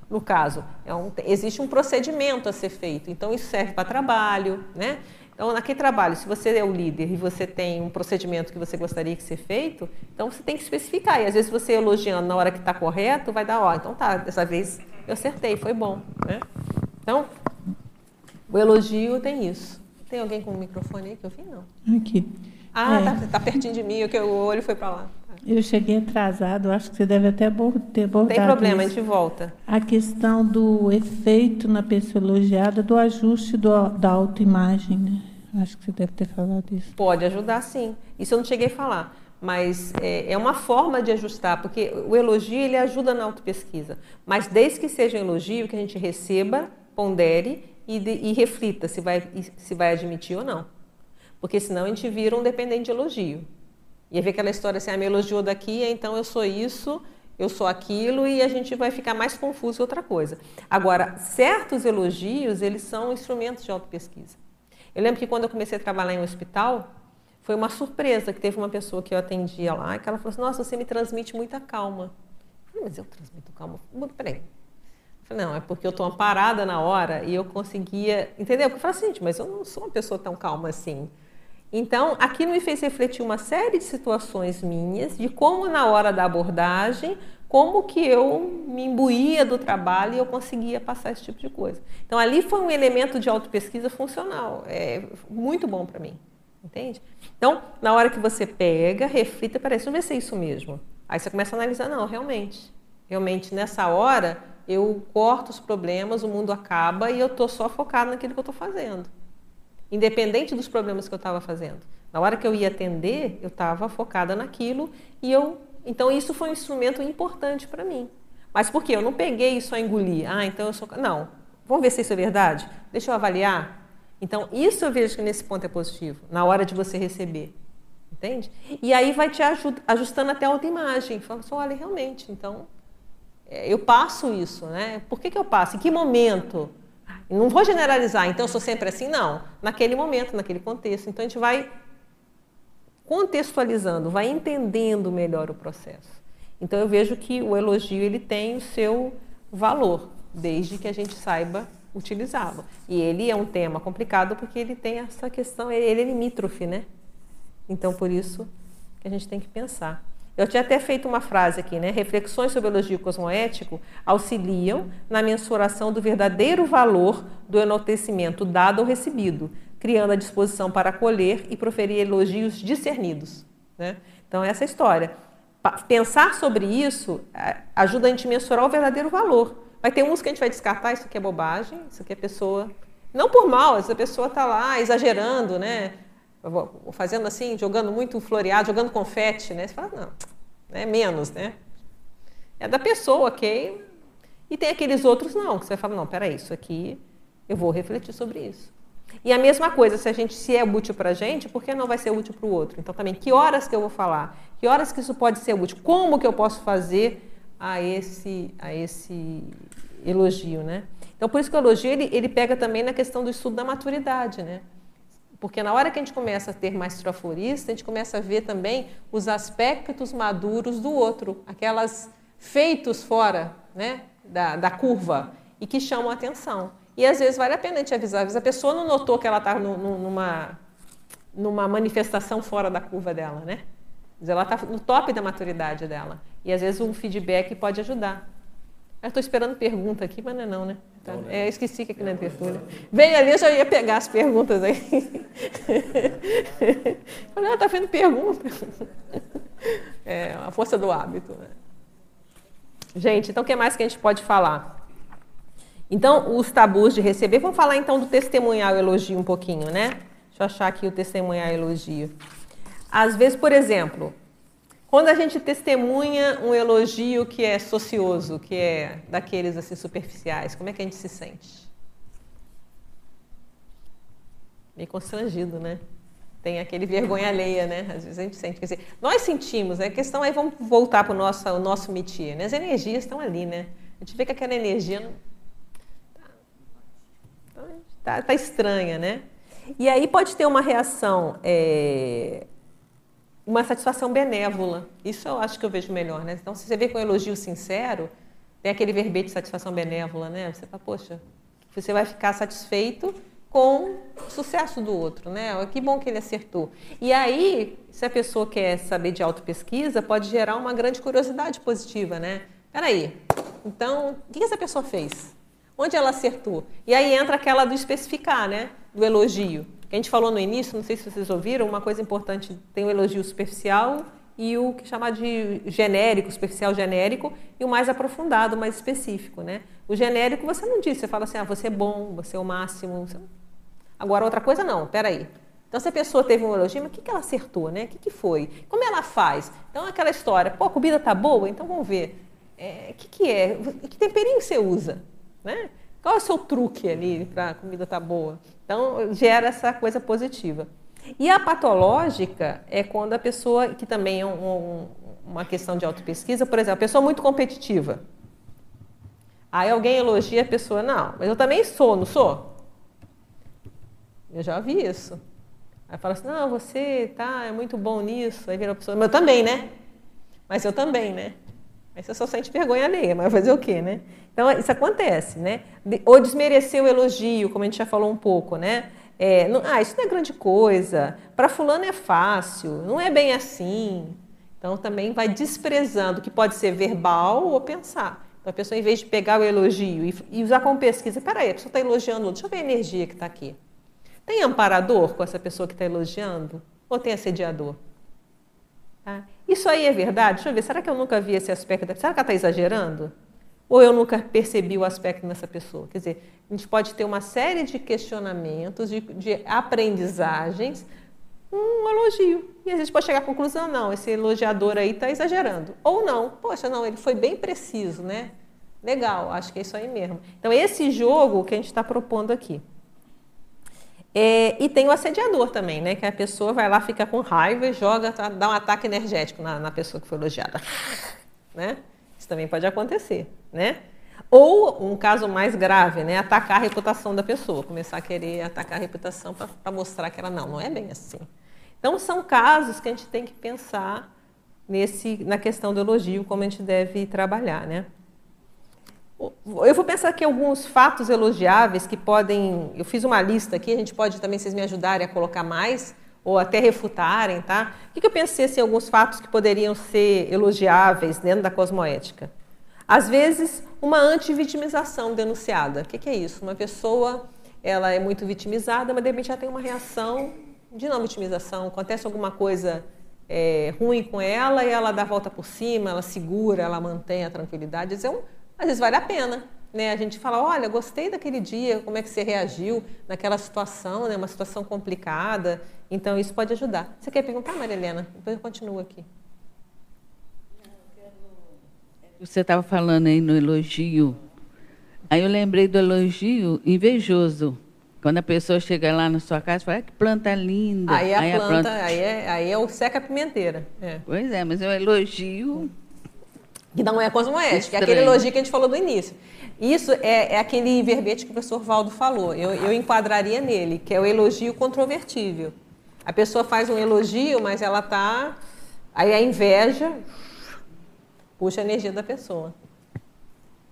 No caso, é um, existe um procedimento a ser feito, então isso serve para trabalho, né? Então, naquele trabalho, se você é o líder e você tem um procedimento que você gostaria que seja feito, então você tem que especificar. E às vezes você elogiando na hora que está correto, vai dar, ó, então tá, dessa vez eu acertei, foi bom. Né? Então, o elogio tem isso. Tem alguém com o microfone aí que eu vi? Não. Aqui. Ah, é. tá, tá, pertinho de mim, que o olho foi para lá. Eu cheguei atrasado, acho que você deve até ter abordado. Tem problema, isso. a gente volta. A questão do efeito na pessoa elogiada, do ajuste do, da autoimagem, né? Acho que você deve ter falado isso. Pode ajudar, sim. Isso eu não cheguei a falar. Mas é, é uma forma de ajustar, porque o elogio ele ajuda na autopesquisa. Mas desde que seja um elogio, que a gente receba, pondere e, de, e reflita se vai, se vai admitir ou não. Porque senão a gente vira um dependente de elogio. E ver aquela história assim, ah, me elogiou daqui, então eu sou isso, eu sou aquilo, e a gente vai ficar mais confuso outra coisa. Agora, certos elogios, eles são instrumentos de autopesquisa. Eu lembro que quando eu comecei a trabalhar em um hospital, foi uma surpresa que teve uma pessoa que eu atendia lá, que ela falou assim, nossa, você me transmite muita calma. Eu falei, mas eu transmito calma? Peraí. Eu falei, não, é porque eu estou parada na hora e eu conseguia, entendeu? Porque eu falei assim, mas eu não sou uma pessoa tão calma assim. Então, aquilo me fez refletir uma série de situações minhas, de como na hora da abordagem, como que eu me imbuía do trabalho e eu conseguia passar esse tipo de coisa. Então, ali foi um elemento de autopesquisa funcional, é muito bom para mim, entende? Então, na hora que você pega, reflita, peraí, deixa eu ver se é isso mesmo. Aí você começa a analisar, não, realmente, realmente nessa hora eu corto os problemas, o mundo acaba e eu estou só focado naquilo que eu estou fazendo independente dos problemas que eu estava fazendo. Na hora que eu ia atender, eu estava focada naquilo e eu, então isso foi um instrumento importante para mim. Mas por quê? Eu não peguei e só engoli. Ah, então eu sou, não. Vamos ver se isso é verdade. Deixa eu avaliar. Então, isso eu vejo que nesse ponto é positivo, na hora de você receber. Entende? E aí vai te ajustando até a autoimagem. Fala assim, olha, realmente, então, é, eu passo isso, né? Por que, que eu passo? Em que momento? Não vou generalizar, então eu sou sempre assim, não. Naquele momento, naquele contexto. Então a gente vai contextualizando, vai entendendo melhor o processo. Então eu vejo que o elogio ele tem o seu valor, desde que a gente saiba utilizá-lo. E ele é um tema complicado porque ele tem essa questão, ele é limítrofe, né? Então por isso que a gente tem que pensar. Eu tinha até feito uma frase aqui, né? Reflexões sobre elogio cosmoético auxiliam na mensuração do verdadeiro valor do enaltecimento dado ou recebido, criando a disposição para acolher e proferir elogios discernidos. Né? Então, essa história. Pensar sobre isso é, ajuda a gente a mensurar o verdadeiro valor. Vai ter uns que a gente vai descartar, isso aqui é bobagem, isso aqui é pessoa. Não por mal, essa pessoa está lá exagerando, né? fazendo assim, jogando muito floreado, jogando confete, né? Você fala, não, é menos, né? É da pessoa, ok? E tem aqueles outros não, que você fala, não, peraí, isso aqui eu vou refletir sobre isso. E a mesma coisa, se a gente se é útil para a gente, por que não vai ser útil para o outro? Então também, que horas que eu vou falar? Que horas que isso pode ser útil? Como que eu posso fazer a esse, a esse elogio, né? Então por isso que o elogio ele, ele pega também na questão do estudo da maturidade, né? Porque na hora que a gente começa a ter mais traflorista, a gente começa a ver também os aspectos maduros do outro, aquelas feitos fora né, da, da curva e que chamam a atenção. E às vezes vale a pena a gente avisar. Às vezes a pessoa não notou que ela está numa, numa manifestação fora da curva dela, né? Ela está no top da maturidade dela. E às vezes um feedback pode ajudar. Eu estou esperando pergunta aqui, mas não é não, né? Tá. É, esqueci que aqui na tertúlia. Veio ali, eu já ia pegar as perguntas aí. Falei, ah, tá vendo pergunta. É, a força do hábito. Né? Gente, então o que mais que a gente pode falar? Então, os tabus de receber. Vamos falar então do testemunhar o elogio um pouquinho, né? Deixa eu achar aqui o testemunhar o elogio. Às vezes, por exemplo, quando a gente testemunha um elogio que é socioso, que é daqueles assim superficiais, como é que a gente se sente? Meio constrangido, né? Tem aquele vergonha alheia, né? Às vezes a gente sente. Quer dizer, nós sentimos, né? A questão aí, vamos voltar para o nosso, o nosso métier, né? As energias estão ali, né? A gente vê que aquela energia. Tá, tá, estranha, né? E aí pode ter uma reação é, uma satisfação benévola. Isso eu acho que eu vejo melhor, né? Então, se você vê com um elogio sincero, tem aquele verbete de satisfação benévola, né? Você fala, poxa, você vai ficar satisfeito com o sucesso do outro, né? Que bom que ele acertou. E aí, se a pessoa quer saber de autopesquisa, pode gerar uma grande curiosidade positiva, né? Peraí, então, o que essa pessoa fez? Onde ela acertou? E aí entra aquela do especificar, né? Do elogio a gente falou no início, não sei se vocês ouviram, uma coisa importante, tem o elogio superficial e o que chamar de genérico, superficial genérico, e o mais aprofundado, mais específico, né? O genérico você não diz, você fala assim, ah, você é bom, você é o máximo. Você... Agora, outra coisa não, peraí. Então, se a pessoa teve um elogio, mas o que, que ela acertou, né? O que, que foi? Como ela faz? Então, aquela história, pô, a comida tá boa? Então, vamos ver. O é, que, que é? Que temperinho você usa? Né? Qual é o seu truque ali para a comida estar tá boa? Então, gera essa coisa positiva. E a patológica é quando a pessoa, que também é um, um, uma questão de autopesquisa, por exemplo, a pessoa muito competitiva. Aí alguém elogia a pessoa, não, mas eu também sou, não sou? Eu já vi isso. Aí fala assim, não, você tá, é muito bom nisso. Aí vira a pessoa, mas eu também, né? Mas eu também, né? Aí você só sente vergonha alheia, mas fazer o quê, né? Então, isso acontece, né? Ou desmerecer o elogio, como a gente já falou um pouco, né? É, não, ah, isso não é grande coisa, para fulano é fácil, não é bem assim. Então, também vai desprezando, que pode ser verbal ou pensar. Então, a pessoa, em vez de pegar o elogio e, e usar como pesquisa, peraí, a pessoa está elogiando, deixa eu ver a energia que está aqui. Tem amparador com essa pessoa que está elogiando? Ou tem assediador? Tá? Isso aí é verdade? Deixa eu ver, será que eu nunca vi esse aspecto? Será que ela está exagerando? Ou eu nunca percebi o aspecto nessa pessoa? Quer dizer, a gente pode ter uma série de questionamentos, de, de aprendizagens, um elogio. E a gente pode chegar à conclusão, não, esse elogiador aí está exagerando. Ou não, poxa, não, ele foi bem preciso, né? Legal, acho que é isso aí mesmo. Então, esse jogo que a gente está propondo aqui. É, e tem o assediador também, né? Que a pessoa vai lá, fica com raiva e joga, tá, dá um ataque energético na, na pessoa que foi elogiada. Né? Isso também pode acontecer, né? Ou um caso mais grave, né? Atacar a reputação da pessoa, começar a querer atacar a reputação para mostrar que ela não, não é bem assim. Então são casos que a gente tem que pensar nesse, na questão do elogio, como a gente deve trabalhar, né? Eu vou pensar aqui alguns fatos elogiáveis que podem. Eu fiz uma lista aqui, a gente pode também, vocês me ajudarem a colocar mais, ou até refutarem, tá? O que eu pensei assim, alguns fatos que poderiam ser elogiáveis dentro da cosmoética? Às vezes, uma antivitimização denunciada. O que é isso? Uma pessoa ela é muito vitimizada, mas de repente ela tem uma reação de não vitimização. Acontece alguma coisa é, ruim com ela e ela dá a volta por cima, ela segura, ela mantém a tranquilidade. Isso é um, às vezes vale a pena. Né? A gente fala, olha, gostei daquele dia, como é que você reagiu naquela situação, né? uma situação complicada. Então, isso pode ajudar. Você quer perguntar, Maria Helena? Depois eu continuo aqui. Você estava falando aí no elogio. Aí eu lembrei do elogio invejoso. Quando a pessoa chega lá na sua casa e fala, ah, que planta linda. Aí, a, aí planta, a planta, Aí, é, aí é o seca-pimenteira. É. Pois é, mas é um elogio que não é cosmoética, é aquele elogio que a gente falou do início. Isso é, é aquele verbete que o professor Valdo falou, eu, eu enquadraria nele, que é o elogio controvertível. A pessoa faz um elogio, mas ela está. Aí a inveja puxa a energia da pessoa.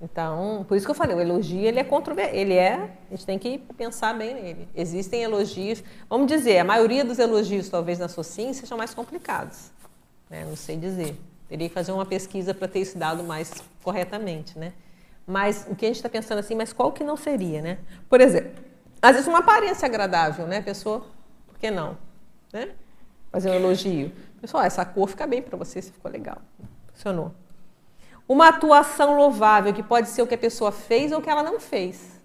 Então, por isso que eu falei, o elogio ele é controverso, ele é, a gente tem que pensar bem nele. Existem elogios, vamos dizer, a maioria dos elogios talvez na SOCIM sejam mais complicados, né? não sei dizer. Teria que fazer uma pesquisa para ter esse dado mais corretamente, né? Mas o que a gente está pensando assim, mas qual que não seria, né? Por exemplo, às vezes uma aparência agradável, né? Pessoa, por que não? Né? Fazer um elogio. Pessoal, essa cor fica bem para você, se ficou legal. Funcionou. Uma atuação louvável, que pode ser o que a pessoa fez ou o que ela não fez.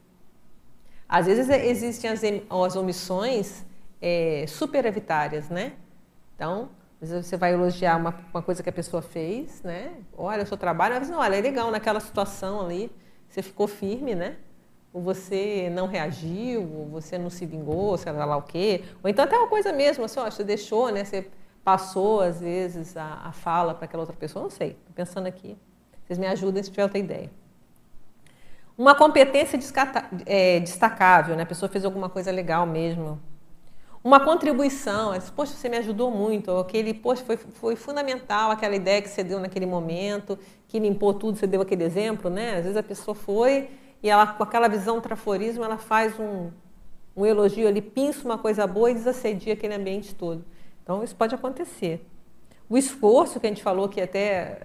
Às vezes existem as, as omissões é, superavitárias, né? Então, às vezes você vai elogiar uma, uma coisa que a pessoa fez, né? Olha, o seu trabalho, às vezes, olha, é legal naquela situação ali, você ficou firme, né? Ou você não reagiu, ou você não se vingou, sei lá o quê. Ou então até uma coisa mesmo, assim, ó, você deixou, né? Você passou, às vezes, a, a fala para aquela outra pessoa, não sei, estou pensando aqui. Vocês me ajudem se tiver outra ideia. Uma competência é, destacável, né? A pessoa fez alguma coisa legal mesmo, uma contribuição, é, poxa, você me ajudou muito, aquele, poxa, foi, foi fundamental aquela ideia que você deu naquele momento, que limpou tudo, você deu aquele exemplo, né? Às vezes a pessoa foi e ela, com aquela visão traforismo, ela faz um, um elogio ali, pinça uma coisa boa e desassedia aquele ambiente todo. Então, isso pode acontecer. O esforço que a gente falou, que até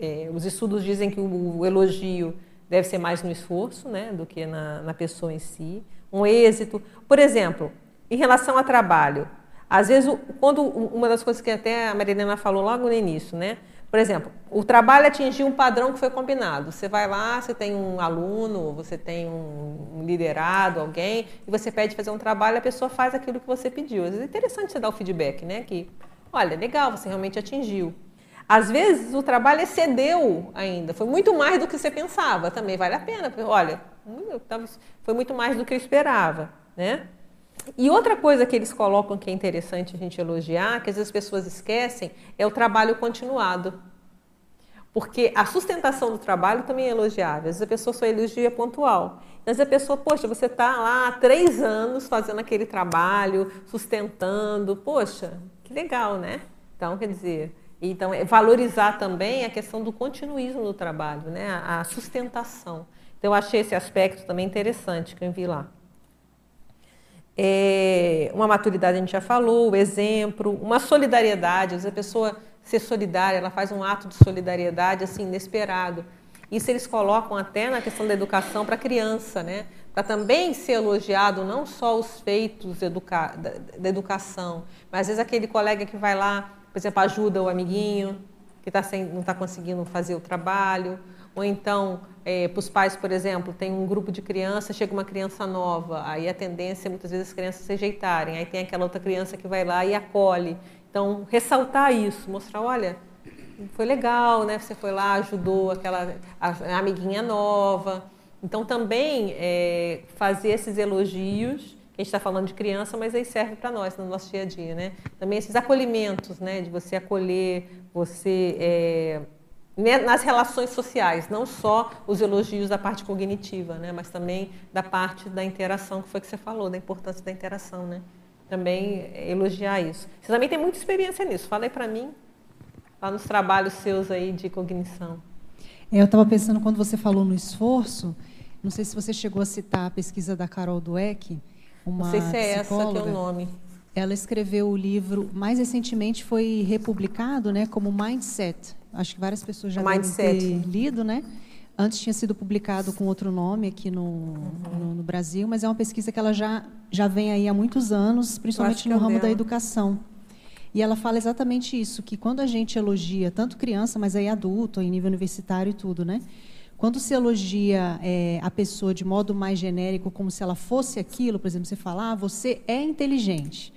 é, os estudos dizem que o, o, elogio deve ser mais no esforço né, do que na, na pessoa em si. Um êxito. Por exemplo, em relação a trabalho, às vezes, quando uma das coisas que até a Marilena falou logo no início, né? Por exemplo, o trabalho atingiu um padrão que foi combinado. Você vai lá, você tem um aluno, você tem um liderado, alguém, e você pede fazer um trabalho, a pessoa faz aquilo que você pediu. Às vezes é interessante você dar o feedback, né? Que, olha, legal, você realmente atingiu. Às vezes o trabalho excedeu ainda, foi muito mais do que você pensava, também vale a pena, porque, olha, hum, foi muito mais do que eu esperava, né? E outra coisa que eles colocam que é interessante a gente elogiar, que às vezes as pessoas esquecem, é o trabalho continuado. Porque a sustentação do trabalho também é elogiável. Às vezes a pessoa só elogia pontual. Vezes a pessoa, poxa, você está lá há três anos fazendo aquele trabalho, sustentando. Poxa, que legal, né? Então, quer dizer, então, é valorizar também a questão do continuismo do trabalho, né? a sustentação. Então, eu achei esse aspecto também interessante que eu vi lá. É, uma maturidade a gente já falou, o exemplo, uma solidariedade, às vezes a pessoa ser solidária, ela faz um ato de solidariedade assim inesperado. Isso eles colocam até na questão da educação para a criança, né? Para também ser elogiado não só os feitos educa da, da, educação, mas às vezes aquele colega que vai lá, por exemplo, ajuda o amiguinho que tá sem, não está conseguindo fazer o trabalho, ou então, é, para os pais, por exemplo, tem um grupo de crianças, chega uma criança nova, aí a tendência é muitas vezes as crianças se rejeitarem, aí tem aquela outra criança que vai lá e acolhe. Então, ressaltar isso, mostrar, olha, foi legal, né? Você foi lá, ajudou aquela a, a amiguinha nova. Então, também é, fazer esses elogios que a gente está falando de criança, mas aí serve para nós no nosso dia a dia, né? Também esses acolhimentos, né? De você acolher, você é, nas relações sociais, não só os elogios da parte cognitiva, né? Mas também da parte da interação, que foi que você falou, da importância da interação, né? Também elogiar isso. Você também tem muita experiência nisso. Fala aí para mim, lá nos trabalhos seus aí de cognição. É, eu estava pensando quando você falou no esforço, não sei se você chegou a citar a pesquisa da Carol Dweck, uma Não sei se é psicóloga. essa que é o nome. Ela escreveu o livro, mais recentemente foi republicado, né, como Mindset. Acho que várias pessoas já Mindset. devem ter lido, né? Antes tinha sido publicado com outro nome aqui no, Uhum. no, no Brasil, mas é uma pesquisa que ela já, já vem aí há muitos anos, principalmente no é ramo da dela. educação. E ela fala exatamente isso, que quando a gente elogia tanto criança, mas aí adulto, em nível universitário e tudo, né? Quando se elogia é, a pessoa de modo mais genérico, como se ela fosse aquilo, por exemplo, você fala, ah, você é inteligente.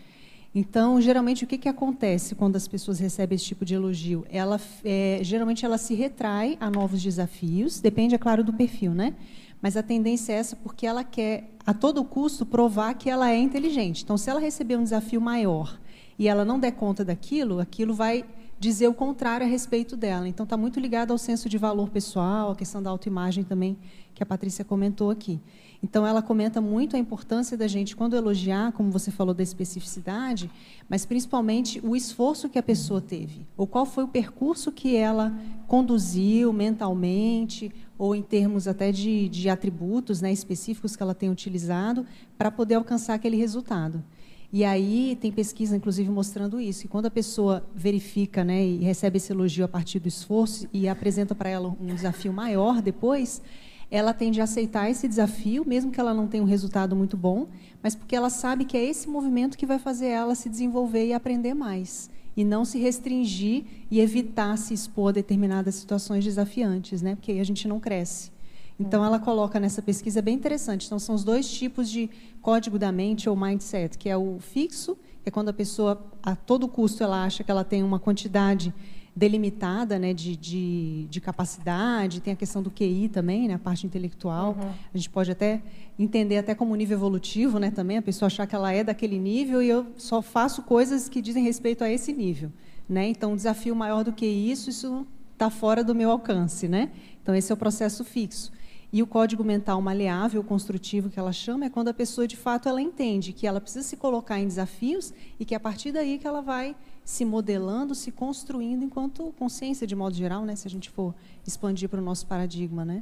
Então, geralmente, o que, que acontece quando as pessoas recebem esse tipo de elogio? Ela, é, geralmente, ela se retrai a novos desafios, depende, é claro, do perfil, né? Mas a tendência é essa porque ela quer, a todo custo, provar que ela é inteligente. Então, se ela receber um desafio maior e ela não der conta daquilo, aquilo vai dizer o contrário a respeito dela. Então, está muito ligado ao senso de valor pessoal, a questão da autoimagem também, que a Patrícia comentou aqui. Então, ela comenta muito a importância da gente, quando elogiar, como você falou, da especificidade, mas principalmente o esforço que a pessoa teve, ou qual foi o percurso que ela conduziu mentalmente, ou em termos até de, de atributos né, específicos que ela tem utilizado, para poder alcançar aquele resultado. E aí tem pesquisa, inclusive, mostrando isso. que quando a pessoa verifica né, e recebe esse elogio a partir do esforço e apresenta para ela um desafio maior depois, ela tende a aceitar esse desafio, mesmo que ela não tenha um resultado muito bom, mas porque ela sabe que é esse movimento que vai fazer ela se desenvolver e aprender mais. E não se restringir e evitar se expor a determinadas situações desafiantes, né? porque aí a gente não cresce. Então, ela coloca nessa pesquisa bem interessante. Então, são os dois tipos de código da mente ou mindset, que é o fixo, que é quando a pessoa, a todo custo, ela acha que ela tem uma quantidade delimitada né, de, de, de capacidade, tem a questão do QI também, né, a parte intelectual. Uhum. A gente pode até entender até como nível evolutivo né, também, a pessoa achar que ela é daquele nível e eu só faço coisas que dizem respeito a esse nível. Né? Então, um desafio maior do que isso, isso está fora do meu alcance. Né? Então, esse é o processo fixo. E o código mental maleável, construtivo, que ela chama, é quando a pessoa, de fato, ela entende que ela precisa se colocar em desafios e que, a partir daí, que ela vai se modelando, se construindo enquanto consciência, de modo geral, né, se a gente for expandir para o nosso paradigma. Né?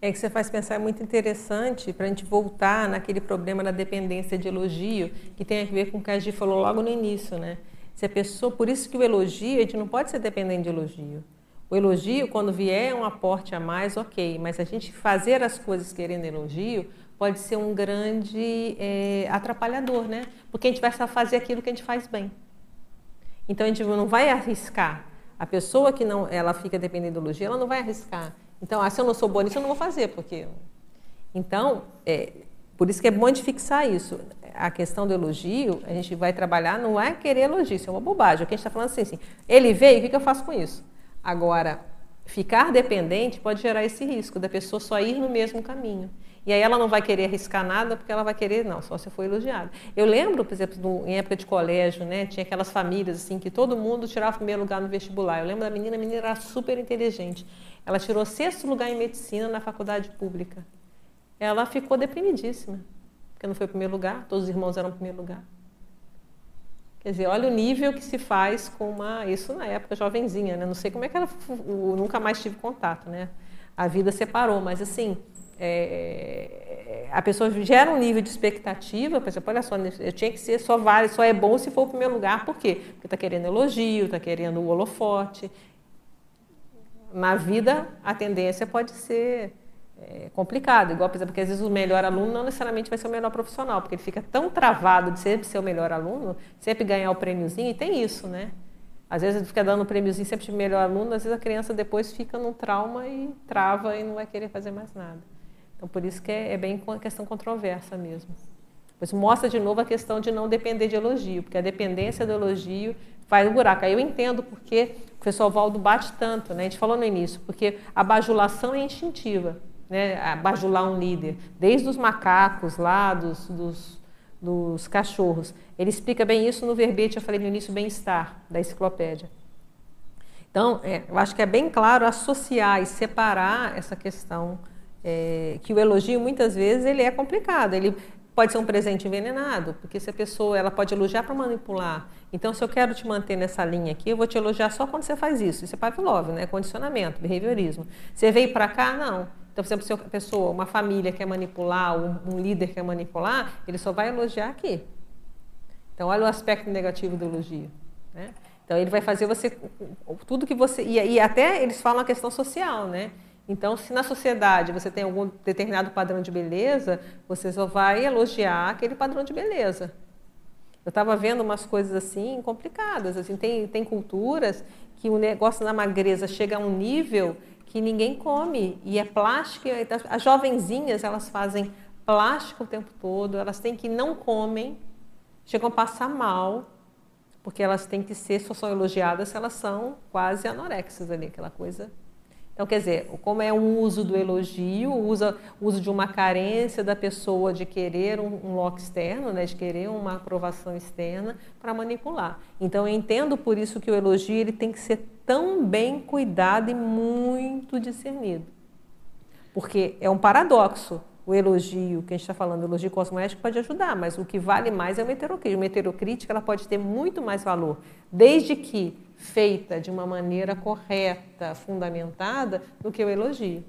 É que você faz pensar é muito interessante para a gente voltar naquele problema da dependência de elogio, que tem a ver com o que a gente falou logo no início. Né? Se a pessoa, por isso que o elogio, a gente não pode ser dependente de elogio. O elogio, quando vier um aporte a mais, ok, mas a gente fazer as coisas querendo elogio pode ser um grande é, atrapalhador, né? Porque a gente vai só fazer aquilo que a gente faz bem. Então a gente não vai arriscar. A pessoa que não, ela fica dependendo do elogio, ela não vai arriscar. Então, ah, se eu não sou boa nisso, eu não vou fazer, porque. Então, é, por isso que é bom de fixar isso. A questão do elogio, a gente vai trabalhar, não é querer elogio, isso é uma bobagem. O que a gente está falando assim, assim, ele veio, o que eu faço com isso? Agora, ficar dependente pode gerar esse risco da pessoa só ir no mesmo caminho. E aí ela não vai querer arriscar nada porque ela vai querer, não, só se for elogiado. Eu lembro, por exemplo, no, em época de colégio, né, tinha aquelas famílias assim que todo mundo tirava o primeiro lugar no vestibular. Eu lembro da menina, a menina era super inteligente. Ela tirou sexto lugar em medicina na faculdade pública. Ela ficou deprimidíssima, porque não foi o primeiro lugar, todos os irmãos eram o primeiro lugar. Quer dizer, olha o nível que se faz com uma. Isso na época jovenzinha, né? Não sei como é que ela. Nunca mais tive contato, né? A vida separou, mas assim. É, a pessoa gera um nível de expectativa, por exemplo, olha só, eu tinha que ser só vale, só é bom se for o primeiro lugar, por quê? Porque está querendo elogio, está querendo o holofote. Na vida, a tendência pode ser é, complicado, igual, por exemplo, porque às vezes o melhor aluno não necessariamente vai ser o melhor profissional, porque ele fica tão travado de sempre ser o melhor aluno, sempre ganhar o prêmiozinho, e tem isso, né? Às vezes ele fica dando prêmiozinho sempre de melhor aluno, às vezes a criança depois fica num trauma e trava e não vai querer fazer mais nada. Então, por isso que é, é bem questão controversa mesmo. Pois mostra de novo a questão de não depender de elogio, porque a dependência do elogio faz um buraco. Aí eu entendo porque o professor Valdo bate tanto, né? A gente falou no início, porque a bajulação é instintiva, né? A bajular um líder. Desde os macacos lá, dos, dos dos cachorros. Ele explica bem isso no verbete, eu falei no início, bem-estar, da enciclopédia. Então, é, eu acho que é bem claro associar e separar essa questão, é, que o elogio muitas vezes ele é complicado. Ele pode ser um presente envenenado, porque se a pessoa ela pode elogiar para manipular. Então, se eu quero te manter nessa linha aqui, eu vou te elogiar só quando você faz isso. Isso é Pavlov, né? Condicionamento, behaviorismo. Você veio para cá, não. Então, por exemplo, se a pessoa, uma família quer manipular, um, um líder quer manipular, ele só vai elogiar aqui. Então, olha o aspecto negativo do elogio. Né? Então, ele vai fazer você tudo que você e, e até eles falam a questão social, né? Então, se na sociedade você tem algum determinado padrão de beleza, você só vai elogiar aquele padrão de beleza. Eu estava vendo umas coisas assim complicadas. Assim, tem, tem culturas que o negócio da magreza chega a um nível que ninguém come e é plástico. As jovenzinhas elas fazem plástico o tempo todo, elas têm que não comem, chegam a passar mal, porque elas têm que ser, só são elogiadas se elas são quase anorexas ali, aquela coisa então, quer dizer, como é um uso do elogio, usa, uso de uma carência da pessoa de querer um, um externo, né, de querer uma aprovação externa para manipular. Então, eu entendo por isso que o elogio ele tem que ser tão bem cuidado e muito discernido. Porque é um paradoxo. O elogio, que a gente está falando, o elogio cosmético pode ajudar, mas o que vale mais é o heterocrítico. Uma heterocrítica ela pode ter muito mais valor, desde que feita de uma maneira correta, fundamentada, do que o elogio.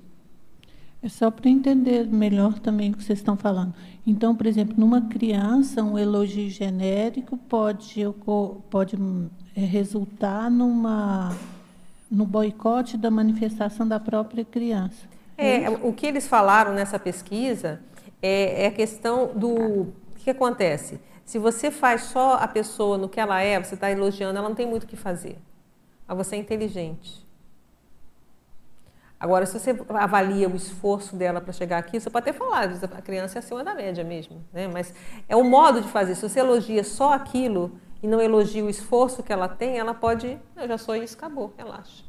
É só para entender melhor também o que vocês estão falando. Então, por exemplo, numa criança, um elogio genérico pode, pode é, resultar numa, no boicote da manifestação da própria criança. É, o que eles falaram nessa pesquisa é, é a questão do. O que acontece? Se você faz só a pessoa no que ela é, você está elogiando, ela não tem muito o que fazer. Mas você é inteligente. Agora, se você avalia o esforço dela para chegar aqui, você pode até falar, a criança é acima da média mesmo. Né? Mas é o modo de fazer. Se você elogia só aquilo e não elogia o esforço que ela tem, ela pode, eu já sou isso, acabou, relaxa.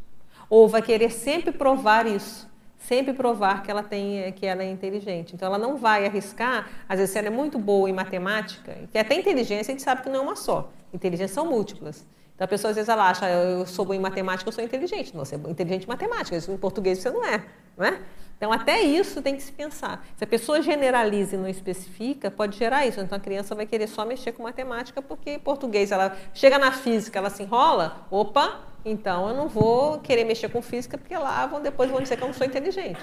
Ou vai querer sempre provar isso sempre provar que ela tem que ela é inteligente. Então ela não vai arriscar, às vezes se ela é muito boa em matemática, que até inteligência a gente sabe que não é uma só. Inteligência são múltiplas. Então a pessoa às vezes ela acha, eu sou boa em matemática, eu sou inteligente. Não, você é inteligente em matemática, em português você não é, não é? Então até isso tem que se pensar. Se a pessoa generaliza e não especifica, pode gerar isso. Então a criança vai querer só mexer com matemática porque em português ela chega na física, ela se enrola, opa, então, eu não vou querer mexer com física, porque lá vão, depois vão dizer que eu não sou inteligente.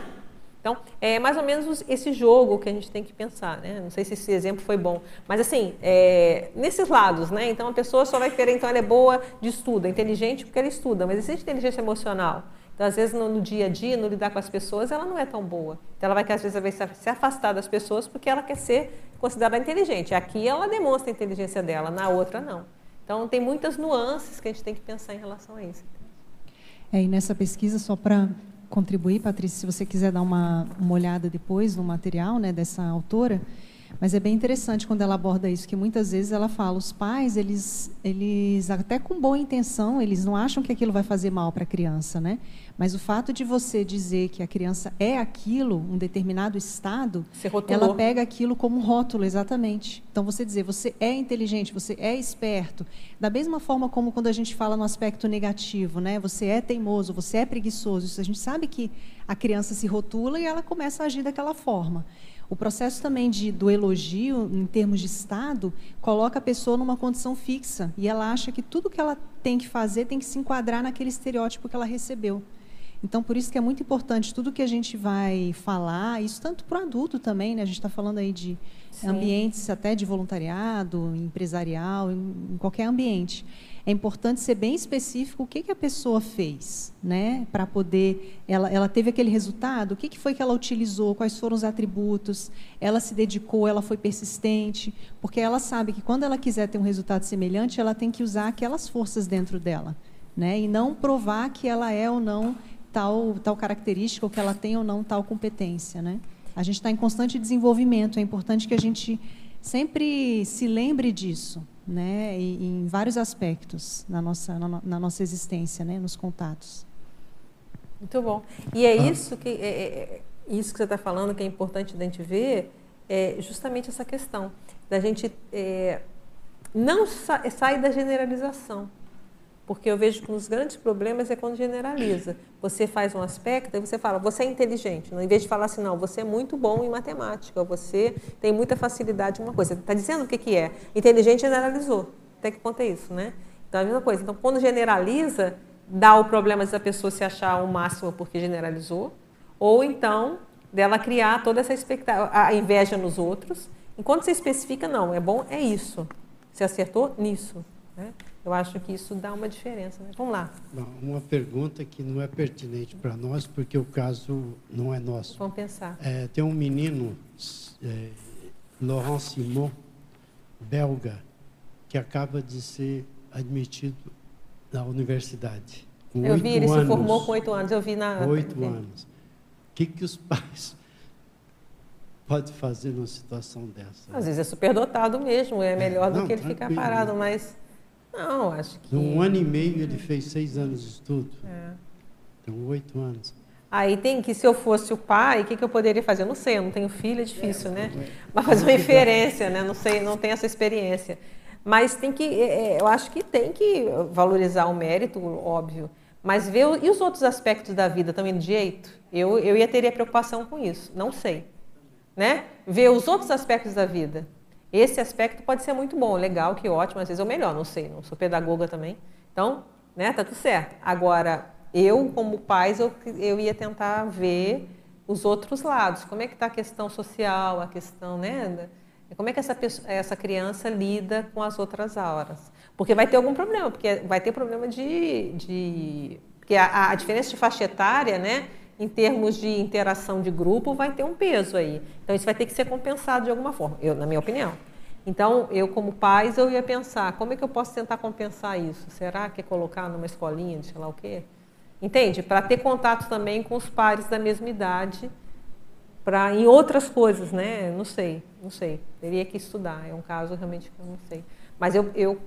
Então, é mais ou menos esse jogo que a gente tem que pensar, né? Não sei se esse exemplo foi bom, mas assim, é, nesses lados, né? Então, a pessoa só vai querer, então ela é boa de estudo, é inteligente porque ela estuda, mas existe inteligência emocional. Então, às vezes, no, no, dia a dia, no lidar com as pessoas, ela não é tão boa. Então, ela vai, às vezes, vai se afastar das pessoas porque ela quer ser considerada inteligente. Aqui, ela demonstra a inteligência dela, na outra, não. Então, tem muitas nuances que a gente tem que pensar em relação a isso. É, e nessa pesquisa, só para contribuir, Patrícia, se você quiser dar uma, uma olhada depois no material né, dessa autora, mas é bem interessante quando ela aborda isso, que muitas vezes ela fala, os pais, eles, eles até com boa intenção, eles não acham que aquilo vai fazer mal para a criança, né? Mas o fato de você dizer que a criança é aquilo, um determinado estado, ela pega aquilo como rótulo, exatamente. Então você dizer, você é inteligente, você é esperto, da mesma forma como quando a gente fala no aspecto negativo, né? Você é teimoso, você é preguiçoso. Isso a gente sabe que a criança se rotula e ela começa a agir daquela forma. O processo também de, do elogio, em termos de Estado, coloca a pessoa numa condição fixa e ela acha que tudo que ela tem que fazer tem que se enquadrar naquele estereótipo que ela recebeu. Então, por isso que é muito importante tudo que a gente vai falar, isso tanto para o adulto também, né? a gente está falando aí de Sim. ambientes até de voluntariado, empresarial, em, em qualquer ambiente é importante ser bem específico o que, que a pessoa fez, né? Para poder. Ela, ela teve aquele resultado, o que, que foi que ela utilizou, quais foram os atributos, ela se dedicou, ela foi persistente, porque ela sabe que quando ela quiser ter um resultado semelhante, ela tem que usar aquelas forças dentro dela, né? E não provar que ela é ou não tal, tal característica, ou que ela tem ou não tal competência, né? A gente está em constante desenvolvimento, é importante que a gente sempre se lembre disso, né, em vários aspectos na nossa, na, na nossa existência, né, nos contatos. Muito bom. E é ah. isso que é, é, é, isso que você está falando que é importante a gente ver. é justamente essa questão da gente é, não sa sair da generalização. Porque eu vejo que um dos grandes problemas é quando generaliza. Você faz um aspecto e você fala, você é inteligente. Em vez de falar assim, não, você é muito bom em matemática, você tem muita facilidade em uma coisa. Está dizendo o que, que é. Inteligente generalizou. Até que ponto é isso, né? Então, é a mesma coisa. Então, quando generaliza, dá o problema da pessoa se achar o máximo porque generalizou, ou então dela criar toda essa expectativa, a inveja nos outros. Enquanto você especifica, não, é bom, é isso. Você acertou nisso. Né? Eu acho que isso dá uma diferença. Né? Vamos lá. Uma pergunta que não é pertinente para nós, porque o caso não é nosso. Vamos pensar. É, tem um menino, é, Laurent Simon, belga, que acaba de ser admitido na universidade. eu vi, ele anos, se formou com oito anos, eu vi na. Oito anos. O que, que os pais podem fazer numa situação dessa? Às vezes é superdotado mesmo, é melhor é, do não, que ele ficar parado, mas. Não, acho que. Um ano e meio ele fez seis anos de estudo. É. Então, oito anos. Aí tem que, se eu fosse o pai, o que, que eu poderia fazer? Eu não sei, eu não tenho filho, é difícil, né? Mas fazer uma inferência, né? Não sei, não tenho essa experiência. Mas tem que, é, é, eu acho que tem que valorizar o mérito, óbvio. Mas ver e os outros aspectos da vida também do jeito? Eu, eu ia ter preocupação com isso, não sei. Né? Ver os outros aspectos da vida. Esse aspecto pode ser muito bom, legal, que ótimo, às vezes é o melhor, não sei, não sou pedagoga também. Então, né, tá tudo certo. Agora, eu, como pais, eu, eu ia tentar ver os outros lados. Como é que está a questão social, a questão, né? Como é que essa, pessoa, essa criança lida com as outras auras? Porque vai ter algum problema, porque vai ter problema de. de porque a, a diferença de faixa etária, né? Em termos de interação de grupo, vai ter um peso aí. Então, isso vai ter que ser compensado de alguma forma, eu, na minha opinião. Então, eu como pais, eu ia pensar, como é que eu posso tentar compensar isso? Será que é colocar numa escolinha de sei lá o quê? Entende? Para ter contato também com os pares da mesma idade, para em outras coisas, né? Não sei, não sei. Teria que estudar. É um caso realmente que eu não sei. Mas eu, eu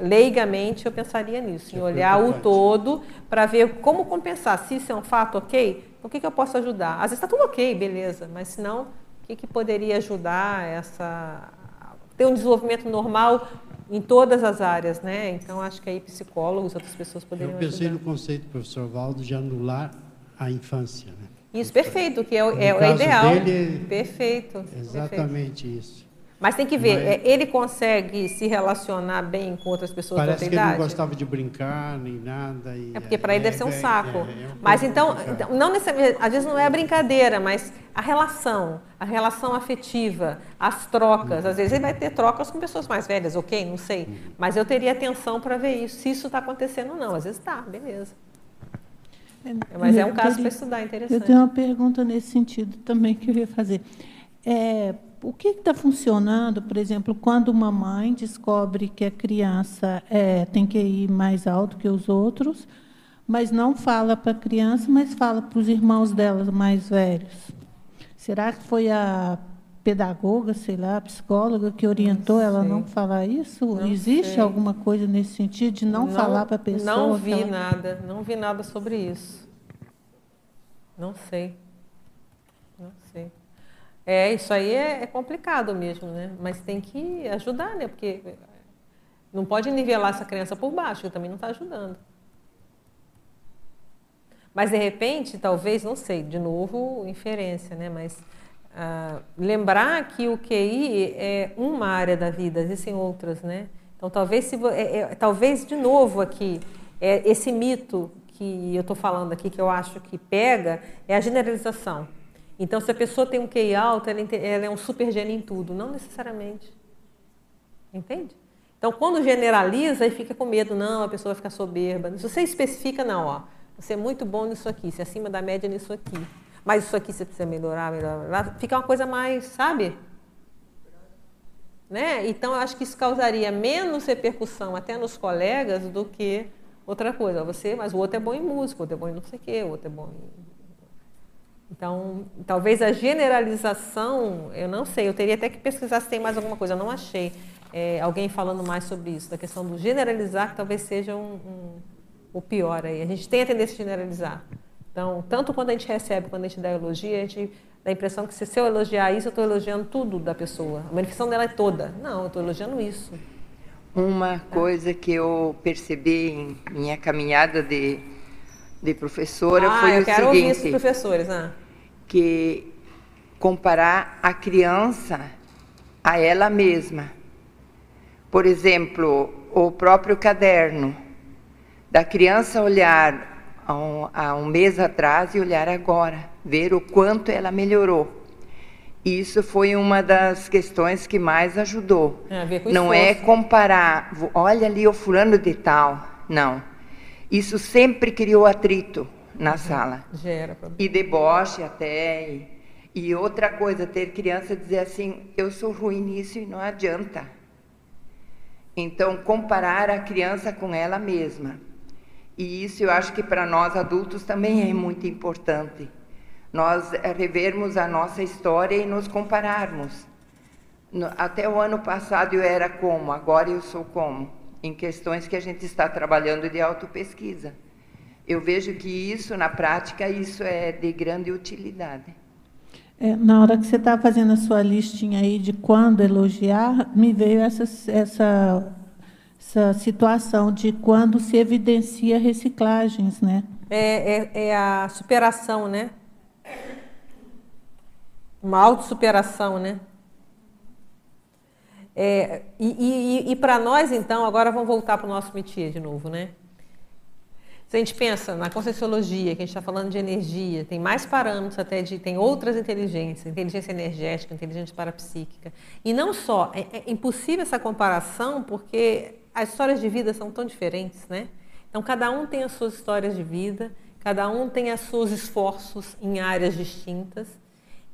leigamente eu pensaria nisso, em é olhar o todo para ver como compensar. Se isso é um fato, ok? O que, que eu posso ajudar? Às vezes está tudo ok, beleza, mas se não, o que, que poderia ajudar essa ter um desenvolvimento normal em todas as áreas, né? Então acho que aí psicólogos, outras pessoas poderiam. Eu pensei ajudar. no conceito do professor Valdo de anular a infância, né? Isso, perfeito, que é, o, é, é ideal. Dele, perfeito. Exatamente perfeito. isso. Mas tem que ver, Mas, é, ele consegue se relacionar bem com outras pessoas da outra idade? Parece que ele não gostava de brincar nem nada. é porque para ele deve ser um é, saco. É, é um mas então, então, não necessariamente, às vezes não é a brincadeira, mas a relação, a relação afetiva, as trocas. Uhum. Às vezes ele vai ter trocas com pessoas mais velhas, ok? Não sei. Uhum. Mas eu teria atenção para ver isso, se isso está acontecendo ou não. Às vezes está, beleza. Mas é um caso para estudar, interessante. Eu tenho uma pergunta nesse sentido também que eu ia fazer. É, o que está funcionando, por exemplo, quando uma mãe descobre que a criança é, tem que ir mais alto que os outros, mas não fala para a criança, mas fala para os irmãos dela mais velhos? Será que foi a pedagoga, sei lá, a psicóloga que orientou não ela a não falar isso? Não Existe sei. alguma coisa nesse sentido de não, não falar para a pessoa? Não vi ela... nada, não vi nada sobre isso. Não sei. É, isso aí é, é, complicado mesmo, né? Mas tem que ajudar, né? Porque não pode nivelar essa criança por baixo, que também não está ajudando. Mas de repente, talvez, não sei, de novo, inferência, né? Mas ah, lembrar que o QI é uma área da vida, existem outras, né? Então talvez se é, é, talvez de novo aqui é, esse mito que eu estou falando aqui que eu acho que pega é a generalização. Então, se a pessoa tem um QI alto, ela, é um super gênio em tudo. Não necessariamente. Entende? Então, quando generaliza, aí fica com medo. Não, a pessoa vai ficar soberba. Se você especifica, não, ó. Você é muito bom nisso aqui, você é acima da média nisso aqui. Mas isso aqui você precisa melhorar, melhorar. Fica uma coisa mais, sabe? Né? Então, eu acho que isso causaria menos repercussão até nos colegas do que outra coisa. Você, mas o outro é bom em música, o outro é bom em não sei o quê, o outro é bom em então, talvez a generalização, eu não sei, eu teria até que pesquisar se tem mais alguma coisa, eu não achei é, alguém falando mais sobre isso, da questão do generalizar, que talvez seja um, um, o pior aí. A gente tem a tendência a generalizar. Então, tanto quando a gente recebe, quando a gente dá elogio, a gente dá a impressão que se eu elogiar isso, eu estou elogiando tudo da pessoa. A manifestação dela é toda. Não, eu estou elogiando isso. Uma coisa que eu percebi em minha caminhada de, de professora ah, foi eu o quero seguinte, ouvir esses professores, ah. Que comparar a criança a ela mesma. Por exemplo, o próprio caderno da criança olhar a um, a um mês atrás e olhar agora, ver o quanto ela melhorou. Isso foi uma das questões que mais ajudou. Não é comparar, olha ali o fulano de tal. Não. Isso sempre criou atrito na uhum. sala. Gera E deboche até. E, e outra coisa, ter criança dizer assim, eu sou ruim nisso e não adianta. Então, comparar a criança com ela mesma. E isso eu acho que para nós adultos também é muito importante nós eh, revermos a nossa história e nos compararmos. Até o ano passado eu era como, agora eu sou como, em questões que a gente está trabalhando de autopesquisa. Eu vejo que isso, na prática, isso é de grande utilidade. É, na hora que você estava tá fazendo a sua listinha aí de quando elogiar, me veio essa, essa, essa situação de quando se evidencia reciclagens, né? É, é, é a superação, né? Uma autossuperação, né? É, e, e, e para nós, então, agora vamos voltar para o nosso métier de novo, né? Se a gente pensa na conscienciologia, que a gente está falando de energia, tem mais parâmetros até de. tem outras inteligências, inteligência energética, inteligência parapsíquica. E não só, é, é impossível essa comparação porque as histórias de vida são tão diferentes, né? Então, cada um tem as suas histórias de vida, cada um tem os seus esforços em áreas distintas.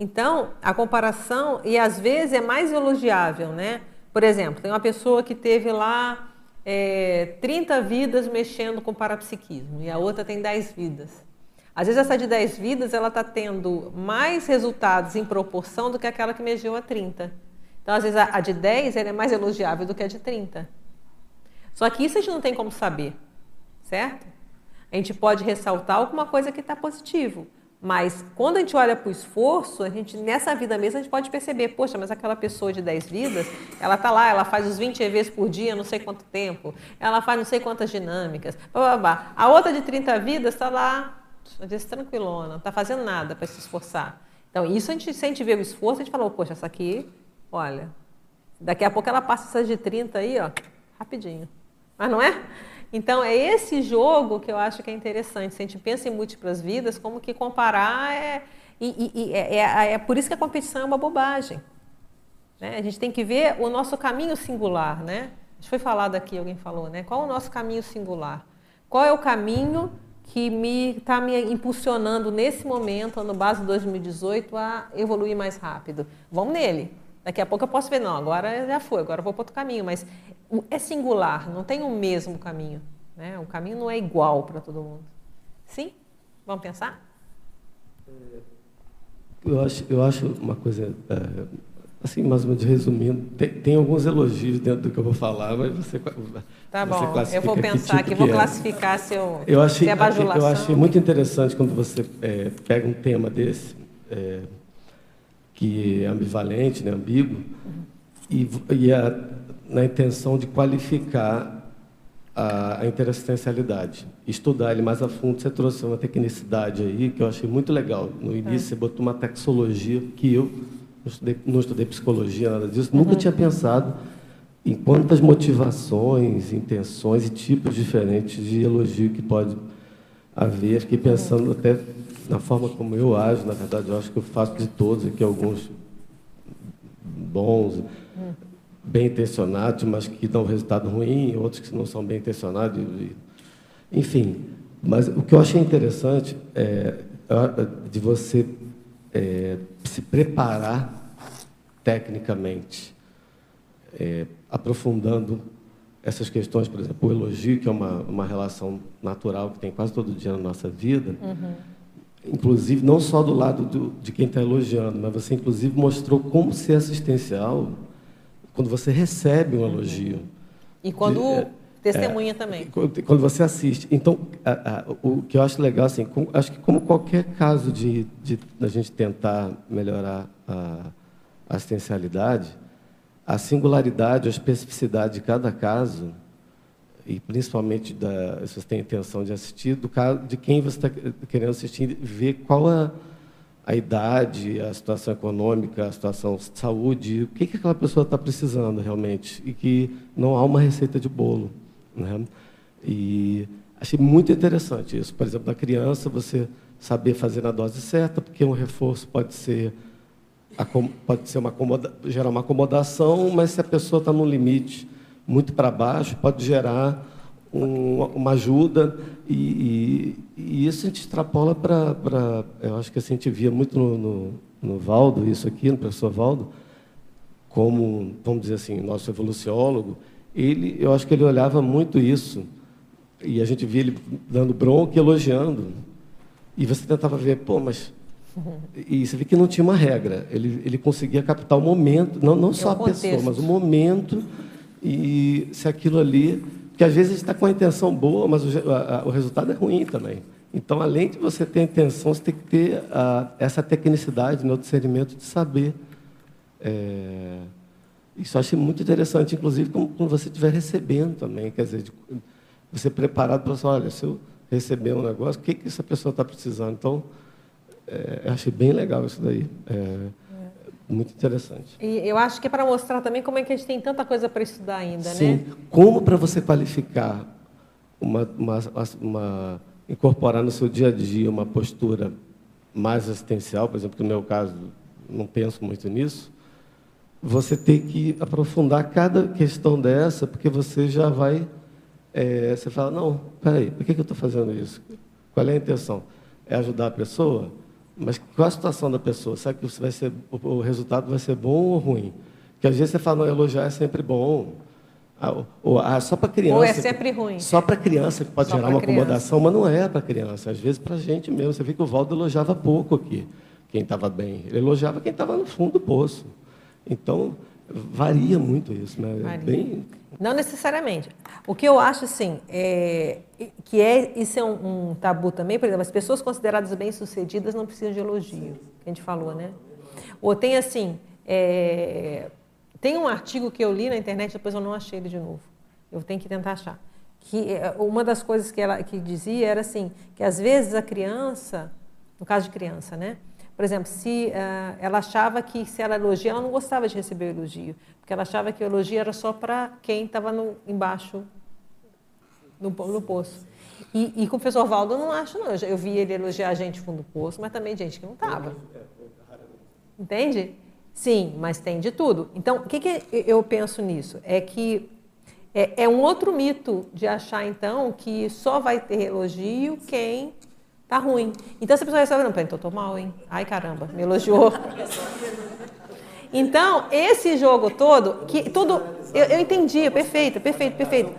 Então, a comparação, e às vezes é mais elogiável, né? Por exemplo, tem uma pessoa que teve lá é, 30 vidas mexendo com parapsiquismo e a outra tem 10 vidas. Às vezes essa de 10 vidas, ela está tendo mais resultados em proporção do que aquela que mexeu a 30. Então, às vezes a, a de 10 é mais elogiável do que a de 30. Só que isso a gente não tem como saber, certo? A gente pode ressaltar alguma coisa que está positivo. Mas quando a gente olha para o esforço, a gente nessa vida mesmo a gente pode perceber, poxa, mas aquela pessoa de 10 vidas, ela está lá, ela faz os 20 EVs por dia, não sei quanto tempo, ela faz não sei quantas dinâmicas, blá, blá, blá. a outra de 30 vidas está lá, diz, tranquilona, não está fazendo nada para se esforçar. Então, isso a gente, se a gente vê o esforço, a gente fala, poxa, essa aqui, olha, daqui a pouco ela passa essas de 30 aí, ó, rapidinho. Mas não é? Então, é esse jogo que eu acho que é interessante. Se a gente pensa em múltiplas vidas, como que comparar é. E, e, é, é, é, por isso que a competição é uma bobagem. Né? A gente tem que ver o nosso caminho singular. Né? Acho foi falado aqui, alguém falou, né? Qual é o nosso caminho singular? Qual é o caminho que me está me impulsionando nesse momento, no base 2018, a evoluir mais rápido? Vamos nele. Daqui a pouco eu posso ver, não, agora já foi, agora eu vou para outro caminho. Mas é singular, não tem o mesmo caminho. Né? O caminho não é igual para todo mundo. Sim? Vamos pensar? Eu acho, eu acho uma coisa, é, assim, mais ou menos resumindo, tem, tem, alguns elogios dentro do que eu vou falar, mas você. Tá você bom, eu vou pensar aqui, tipo vou é. classificar se eu. Achei, se é eu achei muito interessante quando você é, pega um tema desse, é, que é ambivalente, né, ambíguo, e, e a na intenção de qualificar a, a interassistencialidade, estudar ele mais a fundo. Você trouxe uma tecnicidade aí que eu achei muito legal. No início, é. você botou uma taxologia que eu não estudei, não estudei psicologia, nada disso, uhum. nunca tinha pensado em quantas motivações, intenções e tipos diferentes de elogio que pode haver. Fiquei pensando até na forma como eu ajo, na verdade, eu acho que eu faço de todos aqui alguns bons. Bem intencionados, mas que dão resultado ruim, outros que não são bem intencionados. Enfim, mas o que eu achei interessante é de você é, se preparar tecnicamente, é, aprofundando essas questões, por exemplo, o elogio, que é uma, uma relação natural que tem quase todo dia na nossa vida, uhum. Inclusive não só do lado do, de quem está elogiando, mas você inclusive mostrou como ser assistencial quando você recebe um elogio. E quando de, é, Testemunha é, também. Quando você assiste. Então, a, a, o que eu acho legal, assim, acho que como qualquer caso de, de a gente tentar melhorar a assistencialidade, a singularidade, a especificidade de cada caso, e principalmente da, se você tem intenção de assistir, do caso de quem você está querendo assistir, ver qual a, a idade, a situação econômica, a situação de saúde, o que, que aquela pessoa está precisando realmente, e que não há uma receita de bolo. Né? E achei muito interessante isso. Por exemplo, na criança, você saber fazer na dose certa, porque um reforço pode ser pode ser uma gerar uma acomodação, mas se a pessoa está num limite muito para baixo, pode gerar um, uma ajuda e, e, e, isso a gente extrapola para, eu acho que a gente via muito no, no, no Valdo, isso aqui, no professor Valdo, como, vamos dizer assim, nosso evoluciólogo, ele, eu acho que ele olhava muito isso, e a gente via ele dando bronca e elogiando. E você tentava ver, pô, mas. E você vê que não tinha uma regra. Ele, ele conseguia captar o momento, não, não só a pessoa, mas o momento, e se aquilo ali. Porque às vezes a gente está com a intenção boa, mas o, a, o resultado é ruim também. Então, além de você ter a intenção, você tem que ter a, essa tecnicidade no discernimento de saber. É, isso eu achei muito interessante, inclusive quando você estiver recebendo também, quer dizer, de, você preparado para falar, olha, se eu receber um negócio, o que, que essa pessoa está precisando? Então, é, eu achei bem legal isso daí. É. Muito interessante. E eu acho que é para mostrar também como é que a gente tem tanta coisa para estudar ainda, Sim. né? Sim. Como para você qualificar, uma, uma, uma, incorporar no seu dia a dia uma postura mais assistencial, por exemplo, que no meu caso não penso muito nisso, você tem que aprofundar cada questão dessa, porque você já vai. É, você fala, não, peraí, por que, que eu estou fazendo isso? Qual é a intenção? É ajudar a pessoa? Mas qual a situação da pessoa? Será que vai ser, o resultado vai ser bom ou ruim? Porque às vezes você fala, não, elogiar é sempre bom. Ah, ou, ah, só para criança. Ou é sempre ruim. Só para criança que pode só gerar uma criança. acomodação, mas não é para criança. Às vezes para a gente mesmo. Você vê que o Valdo elogiava pouco aqui, quem estava bem. Ele elogiava quem estava no fundo do poço. Então, varia muito isso, né? Varia. Bem... Não necessariamente. O que eu acho, assim, é, que é, isso é um, um, tabu também, por exemplo, as pessoas consideradas bem-sucedidas não precisam de elogio, que a gente falou, né? Ou tem, assim, é, tem um artigo que eu li na internet, depois eu não achei ele de novo. Eu tenho que tentar achar. Que é, uma das coisas que ela que dizia era assim, que às vezes a criança, no caso de criança, né? Por exemplo, se uh, ela achava que se ela elogia, ela não gostava de receber o elogio, porque ela achava que o elogio era só para quem estava embaixo no, no poço. E, e, com o professor Valdo eu não acho, não. Eu, eu vi ele elogiar gente fundo do poço, mas também gente que não estava. Entende? Sim, mas tem de tudo. Então, o que, que eu penso nisso? É que é, é um outro mito de achar, então, que só vai ter elogio quem Tá ruim. Então, se a pessoa recebe, não, peraí, então tô mal, hein? Ai, caramba, me elogiou. Então, esse jogo todo, que tudo, eu, eu entendi, perfeito, perfeito, perfeito.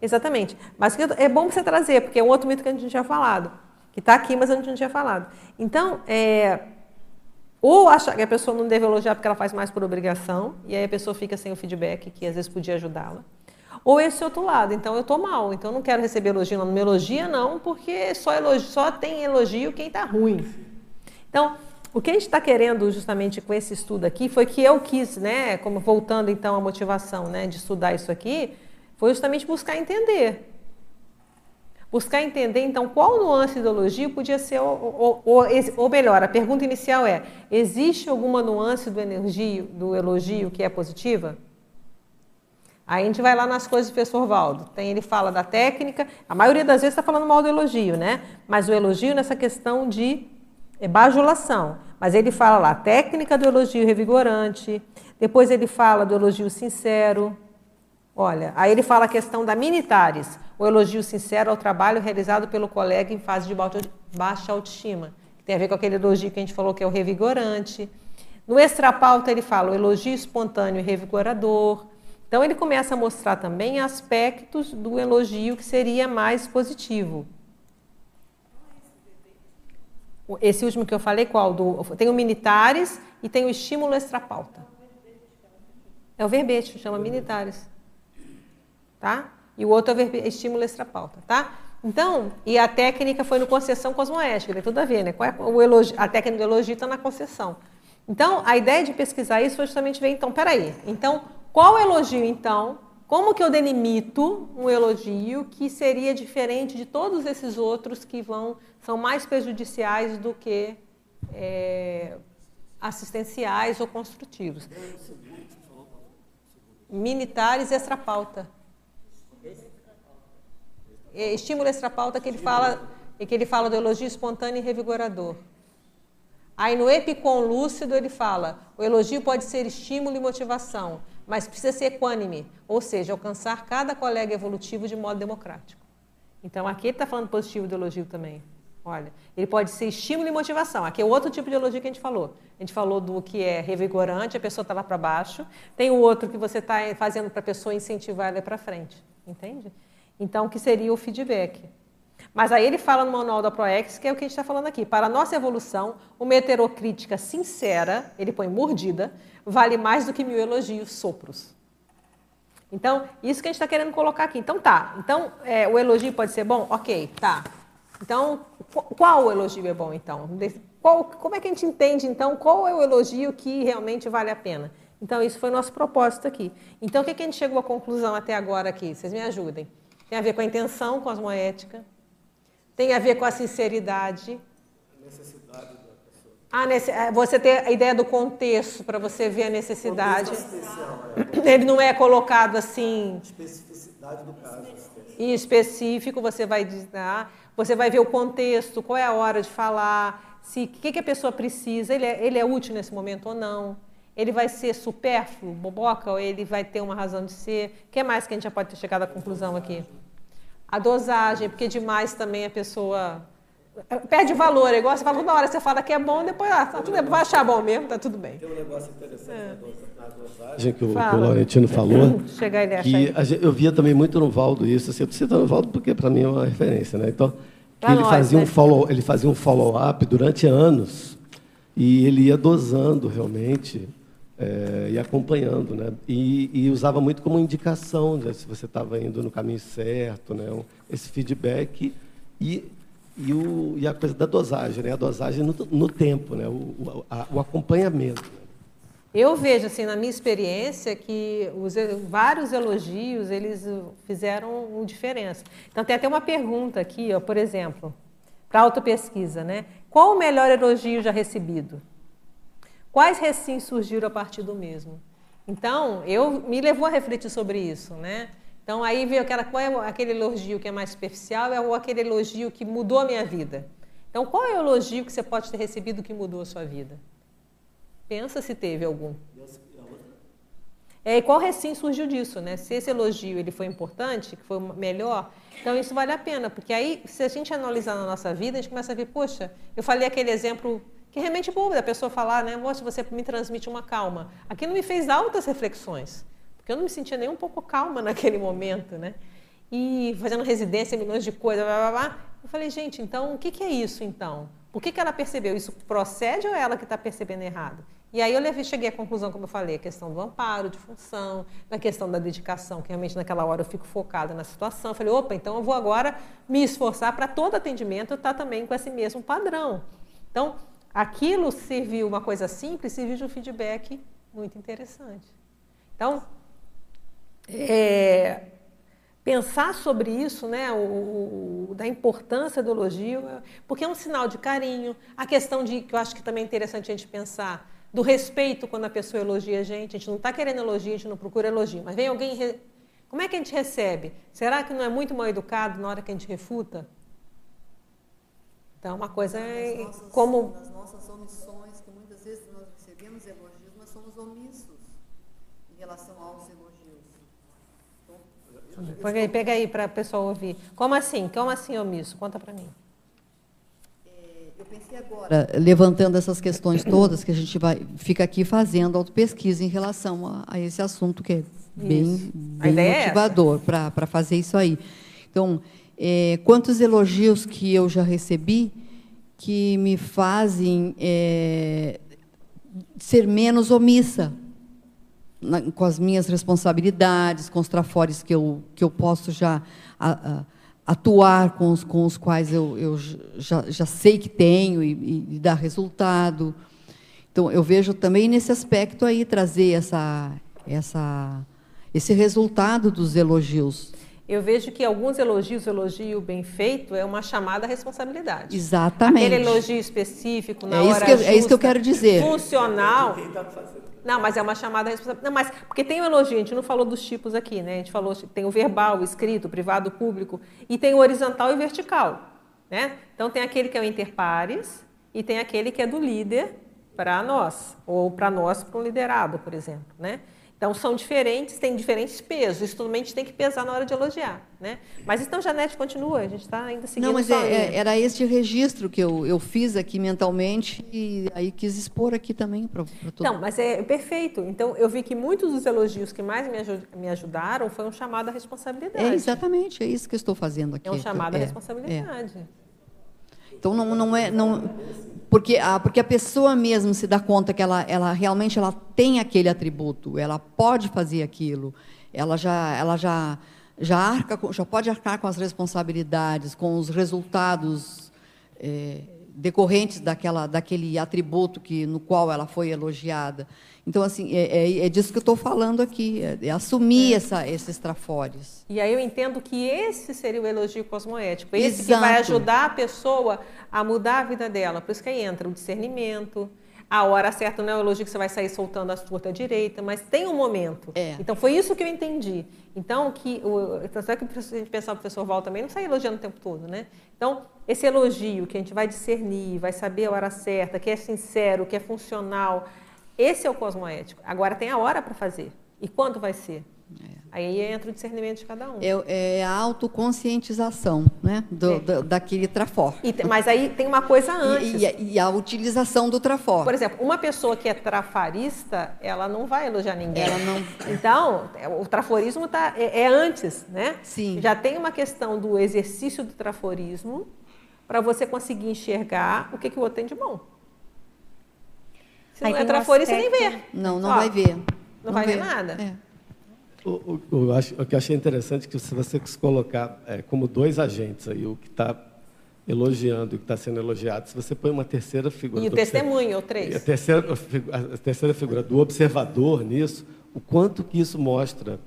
Exatamente. Mas é bom você trazer, porque é um outro mito que a gente não tinha falado. Que está aqui, mas a gente não tinha falado. Então, é, ou achar que a pessoa não deve elogiar porque ela faz mais por obrigação, e aí a pessoa fica sem o feedback, que às vezes podia ajudá-la. Ou esse outro lado, então eu estou mal, então eu não quero receber elogio, não, me elogia não, porque só, elogio, só tem elogio quem está ruim. Então, o que a gente está querendo justamente com esse estudo aqui foi que eu quis, né, como voltando então à motivação né, de estudar isso aqui, foi justamente buscar entender. Buscar entender, então, qual nuance do elogio podia ser, ou, ou, ou, melhor, a pergunta inicial é: existe alguma nuance do elogio, do elogio que é positiva? Aí a gente vai lá nas coisas do professor Valdo. Tem, ele fala da técnica, a maioria das vezes está falando mal do elogio, né? Mas o elogio nessa questão de bajulação. Mas ele fala lá, técnica do elogio revigorante, depois ele fala do elogio sincero. Olha, aí ele fala a questão da minitares, o elogio sincero ao trabalho realizado pelo colega em fase de baixa autoestima. Tem a ver com aquele elogio que a gente falou que é o revigorante. No extrapauta ele fala o elogio espontâneo e revigorador. Então ele começa a mostrar também aspectos do elogio que seria mais positivo. Esse último que eu falei, qual? Do, tem o militares e tem o estímulo extrapauta. É o verbete, chama militares. Tá? E o outro é estímulo extrapauta, tá? Então, e a técnica foi no concessão cosmoética, tem tudo a ver, né? É o elogio, a técnica do elogio está na concessão. Então, a ideia de pesquisar isso foi justamente ver, então, peraí, então, qual elogio, então, como que eu delimito um elogio que seria diferente de todos esses outros que vão, são mais prejudiciais do que é, assistenciais ou construtivos? Militares extrapauta. É, estímulo extrapauta que ele fala e que ele fala do elogio espontâneo e revigorador. Aí no epicom lúcido ele fala: o elogio pode ser estímulo e motivação, mas precisa ser equânime, ou seja, alcançar cada colega evolutivo de modo democrático. Então aqui ele está falando positivo do elogio também. Olha, ele pode ser estímulo e motivação. Aqui é outro tipo de elogio que a gente falou. A gente falou do que é revigorante, a pessoa estava para baixo. Tem o outro que você está fazendo para a pessoa incentivar ela para frente. Entende? Então, que seria o feedback. Mas aí ele fala no manual da ProEx, que é o que a gente está falando aqui. Para a nossa evolução, uma heterocrítica sincera, ele põe mordida, vale mais do que mil elogios sopros. Então, isso que a gente está querendo colocar aqui. Então, tá. Então, é, o elogio pode ser bom? Ok, tá. Então, qual o elogio é bom, então? Qual, como é que a gente entende, então, qual é o elogio que realmente vale a pena? Então, isso foi nosso propósito aqui. Então, o que, que a gente chegou à conclusão até agora aqui? Vocês me ajudem. Tem a ver com a intenção cosmoética, tem a ver com a sinceridade. A necessidade da pessoa. Ah, nesse, você ter a ideia do contexto para você ver a necessidade. É. Ele não é colocado assim. Especificidade do caso. E específico, você vai dizer, você vai ver o contexto, qual é a hora de falar, se o que, que a pessoa precisa, ele é, ele é útil nesse momento ou não ele vai ser supérfluo, boboca, ou ele vai ter uma razão de ser? O que mais que a gente já pode ter chegado à conclusão aqui? A dosagem, porque demais também a pessoa perde valor. É igual você fala, toda hora você fala que é bom, depois ah, tá tudo bem, vai achar bom mesmo, tá tudo bem. Tem um negócio interessante é. na dosagem que o, que o Laurentino falou. Chega ele que eu via também muito no Valdo isso. Assim, eu estou citando o Valdo porque para mim é uma referência, né? Então, ele, nós, fazia né? um follow, ele fazia um follow-up durante anos e ele ia dosando realmente é, e acompanhando, né? E, e, usava muito como indicação né? se você estava indo no caminho certo, né? Esse feedback e, e, o, e a coisa da dosagem, né? A dosagem no, no tempo, né? O, o, a, o acompanhamento. Eu vejo assim na minha experiência que os vários elogios eles fizeram diferença. Então tem até uma pergunta aqui, ó, por exemplo, para autopesquisa, né? Qual o melhor elogio já recebido? Quais recins surgiram a partir do mesmo? Então, eu me levou a refletir sobre isso, né? Então, aí veio aquela, qual é aquele elogio que é mais superficial é ou aquele elogio que mudou a minha vida? Então, qual é o elogio que você pode ter recebido que mudou a sua vida? Pensa se teve algum. É, e qual recém surgiu disso, né? Se esse elogio ele foi importante, que foi melhor, então isso vale a pena, porque aí, se a gente analisar na nossa vida, a gente começa a ver, poxa, eu falei aquele exemplo que realmente bom da pessoa falar, né? Moça, você me transmite uma calma. Aquilo me fez altas reflexões, porque eu não me sentia nem um pouco calma naquele momento, né? E fazendo residência, milhões de coisas, blá, blá, blá. Eu falei, gente, então o que, que é isso então? Por que, que ela percebeu? Isso procede ou é ela que está percebendo errado? E aí eu levei, cheguei à conclusão, como eu falei, a questão do amparo, de função, na questão da dedicação, que realmente naquela hora eu fico focada na situação. Eu falei, opa, então eu vou agora me esforçar para todo atendimento estar tá também com esse mesmo padrão. Então, aquilo serviu uma coisa simples, serviu de um feedback muito interessante. Então, é, pensar sobre isso, né, o, o, da importância do elogio, porque é um sinal de carinho. A questão de, que eu acho que também é interessante a gente pensar, do respeito quando a pessoa elogia a gente. A gente não está querendo elogio, a gente não procura elogio, mas vem alguém. Re... Como é que a gente recebe? Será que não é muito mal educado na hora que a gente refuta? Então, uma coisa é como. Nossas omissões, que muitas vezes nós recebemos elogios, mas somos omissos em relação aos elogios. Então, pega aí, pega aí para o pessoal ouvir. Como assim? Como assim omisso? Conta para mim. É, eu pensei agora, levantando essas questões todas, que a gente vai, fica aqui fazendo autopesquisa em relação a, a esse assunto que é bem, bem é motivador é para fazer isso aí. Então, é, quantos elogios que eu já recebi que me fazem é, ser menos omissa na, com as minhas responsabilidades, com os trafores que eu, que eu posso já a, a, atuar com os, com os quais eu, eu já, já sei que tenho e, e, e dar resultado. Então, eu vejo também nesse aspecto aí trazer essa, essa, esse resultado dos elogios. Eu vejo que alguns elogios, elogio bem feito, é uma chamada responsabilidade. Exatamente. Aquele elogio específico, na é hora que eu, justa, É isso que eu quero dizer. Funcional. Não, mas é uma chamada responsabilidade. Não, mas porque tem o elogio, a gente não falou dos tipos aqui, né? A gente falou tem o verbal, o escrito, o privado, o público, e tem o horizontal e o vertical, né? Então tem aquele que é o interpares e tem aquele que é do líder para nós, ou para nós para um liderado, por exemplo, né? Então são diferentes, têm diferentes pesos. Isso também a gente tem que pesar na hora de elogiar, né? Mas então Janete continua, a gente está ainda seguindo. Não, mas é, é, era este registro que eu, eu fiz aqui mentalmente e aí quis expor aqui também para todo. Não, mas é perfeito. Então eu vi que muitos dos elogios que mais me, me ajudaram foi um chamado à responsabilidade. É exatamente, é isso que eu estou fazendo aqui. É um chamado à é, responsabilidade. É. Então não, não é não porque a, porque a pessoa mesmo se dá conta que ela, ela realmente ela tem aquele atributo, ela pode fazer aquilo, ela já, ela já, já, arca, já pode arcar com as responsabilidades, com os resultados é, decorrentes daquela, daquele atributo que, no qual ela foi elogiada. Então, assim, é, é, é disso que eu estou falando aqui, é, é assumir é. Essa, esses trafores. E aí eu entendo que esse seria o elogio cosmoético, esse Exato. que vai ajudar a pessoa a mudar a vida dela. Por isso que aí entra o discernimento, a hora certa não é o elogio que você vai sair soltando a torta direita, mas tem um momento. É. Então foi isso que eu entendi. Então, que o, tanto é que a gente pensar o professor Val também não sai elogiando o tempo todo, né? Então, esse elogio que a gente vai discernir, vai saber a hora certa, que é sincero, que é funcional, esse é o cosmoético. Agora tem a hora para fazer. E quando vai ser? É. Aí entra o discernimento de cada um. É, é a autoconscientização né? Do, é. do, daquele trafor. E, mas aí tem uma coisa antes. E, e, e, a utilização do trafor. Por exemplo, uma pessoa que é trafarista, ela não vai elogiar ninguém. Ela não... Então, o traforismo tá, é, é antes, né? Sim. Já tem uma questão do exercício do traforismo para você conseguir enxergar o que, que o outro tem de bom. Se Aí não é traforista, aspecto... nem vê. Não, não Ó, vai ver. Não, não vai ver nada. É. O, o, o, o, que eu achei interessante é que se você se colocar é, como dois agentes aí, o que está elogiando e o que está sendo elogiado, se você põe uma terceira figura... E o testemunho, ou três. A terceira, a terceira figura do observador nisso, o quanto que isso mostra,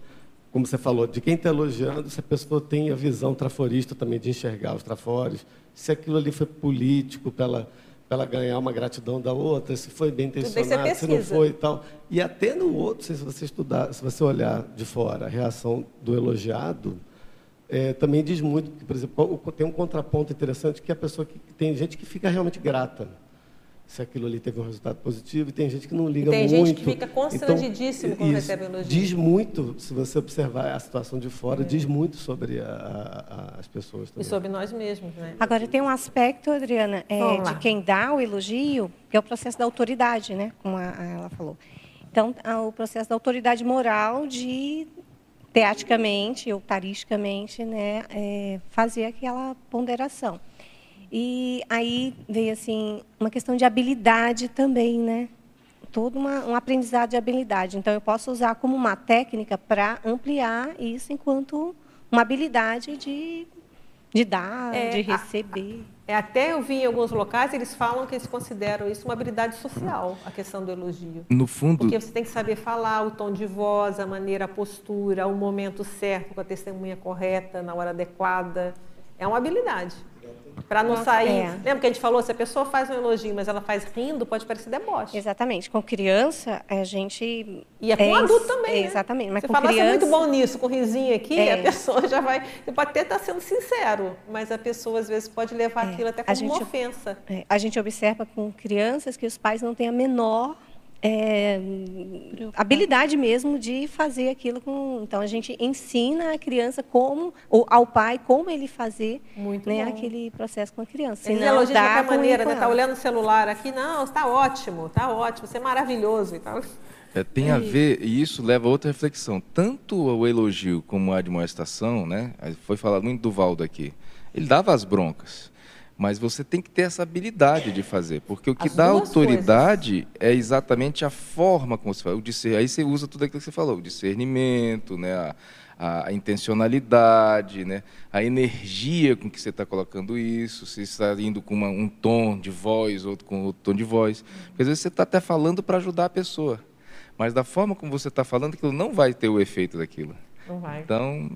como você falou, de quem está elogiando, se a pessoa tem a visão traforista também de enxergar os trafores, se aquilo ali foi político, pela para ela ganhar uma gratidão da outra, se foi bem intencionado, se não foi e tal. E até no outro, se você estudar, se você olhar de fora a reação do elogiado, é, também diz muito, por exemplo, tem um contraponto interessante que é a pessoa que tem gente que fica realmente grata se aquilo ali teve um resultado positivo, e tem gente que não liga tem muito. Tem gente que fica constrangidíssimo então, quando isso, recebe elogio. Diz muito, se você observar a situação de fora, é. diz muito sobre a, a, as pessoas também. E sobre nós mesmos. Né? Agora, tem um aspecto, Adriana, é, de quem dá o elogio, que é o processo da autoridade, né? como a, ela falou. Então, o processo da autoridade moral de teaticamente, ou taristicamente, né, é, fazer aquela ponderação. E aí veio assim uma questão de habilidade também, né? Todo uma, um aprendizado de habilidade. Então eu posso usar como uma técnica para ampliar isso enquanto uma habilidade de, de dar, é, de receber. A, é, até eu vi em alguns locais, eles falam que eles consideram isso uma habilidade social, a questão do elogio. No fundo. Porque você tem que saber falar, o tom de voz, a maneira, a postura, o momento certo, com a testemunha correta, na hora adequada. É uma habilidade. Para não Nossa, sair. É. Lembra que a gente falou? Se a pessoa faz um elogio, mas ela faz rindo, pode parecer deboche. Exatamente. Com criança, a gente. E é com é, adulto também. né? Exatamente. Mas você com fala, criança... muito bom nisso, com risinho aqui, é. a pessoa já vai. Você pode até estar sendo sincero, mas a pessoa às vezes pode levar é. aquilo até como gente, uma ofensa. É, a gente observa com crianças que os pais não têm a menor é, habilidade mesmo de fazer aquilo com. Então a gente ensina a criança como, ou ao pai, como ele fazer né, aquele processo com a criança. Ele elogia de qualquer maneira, né? Está olhando o celular aqui, não, está ótimo, está ótimo, você é maravilhoso e tal. É, tem a ver, e isso leva a outra reflexão. Tanto o elogio como a admoestação, né? Foi falado muito do Valdo aqui. Ele dava as broncas. Mas você tem que ter essa habilidade de fazer, porque o que As dá autoridade coisas. é exatamente a forma como você faz. O discer, aí você usa tudo aquilo que você falou, o discernimento, né, a, a, intencionalidade, né, a energia com que você está colocando isso, se está indo com uma, um tom de voz, outro com outro tom de voz. Porque às vezes você está até falando para ajudar a pessoa, mas da forma como você está falando, aquilo não vai ter o efeito daquilo. Não vai. Então,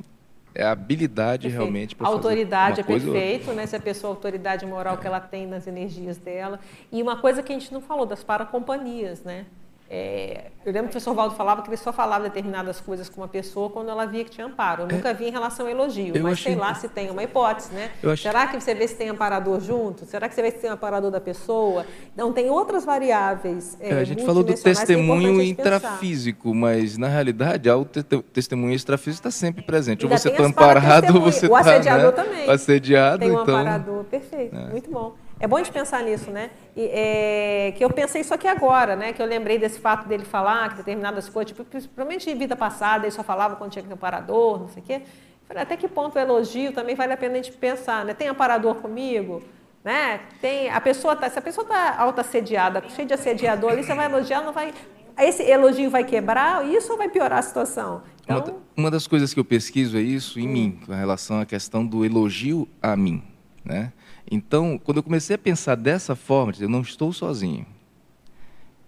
é a habilidade perfeito. realmente para autoridade é perfeito, né? Se a pessoa a autoridade moral é. que ela tem nas energias dela. E uma coisa que a gente não falou das paracompanhias, né? É, eu lembro que o professor Valdo falava que ele só falava determinadas coisas com uma pessoa quando ela via que tinha amparo. Eu é. nunca vi em relação ao elogio, mas sei lá se tem uma hipótese, né? Será que você vê se tem amparador junto? Será que você vê se tem amparador da pessoa? Não, tem outras variáveis. É, a gente falou do é testemunho intrafísico, mas na realidade o testemunho extrafísico está sempre presente. Ou você está amparado, ou você está. O assediador né? também. O assediado, tem um então. amparador, perfeito, é. muito bom. É bom a gente pensar nisso, né? E, é, que eu pensei isso aqui agora, né? Que eu lembrei desse fato dele falar que determinadas coisas, tipo, principalmente em vida passada, ele só falava quando tinha que ter amparador, não sei o quê. Falei, até que ponto o elogio também vale a pena a gente pensar, né? Tem amparador comigo? Né? Tem, a pessoa tá, se a pessoa está auto-assediada, cheia de assediador, ali você vai elogiar, não vai. Esse elogio vai quebrar isso ou vai piorar a situação? Então... Uma, uma das coisas que eu pesquiso é isso em hum. mim, com relação à questão do elogio a mim. Né? Então, quando eu comecei a pensar dessa forma, eu não estou sozinho.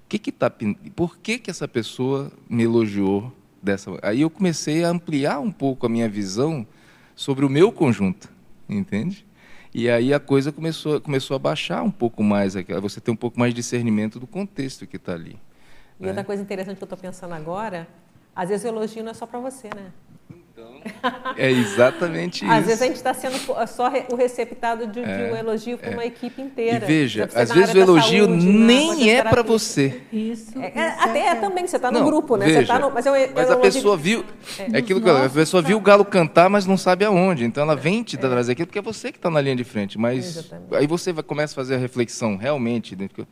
Que que tá, por que, que essa pessoa me elogiou dessa Aí eu comecei a ampliar um pouco a minha visão sobre o meu conjunto, entende? E aí a coisa começou, começou a baixar um pouco mais, você tem um pouco mais de discernimento do contexto que está ali. E né? outra coisa interessante que eu estou pensando agora, às vezes o elogio não é só para você, né? É exatamente isso. Às vezes a gente está sendo só o receptado de, é, de um elogio para é. uma equipe inteira. E veja, às vezes o elogio saúde, nem é para você. Isso. É, é até é também, você está no grupo, né? Veja, tá no, mas, é mas a pessoa viu. É, aquilo que a pessoa viu o galo cantar, mas não sabe aonde. Então ela vem te trazer aquilo, porque é você que está na linha de frente. Mas Exatamente. aí você vai, começa a fazer a reflexão realmente dentro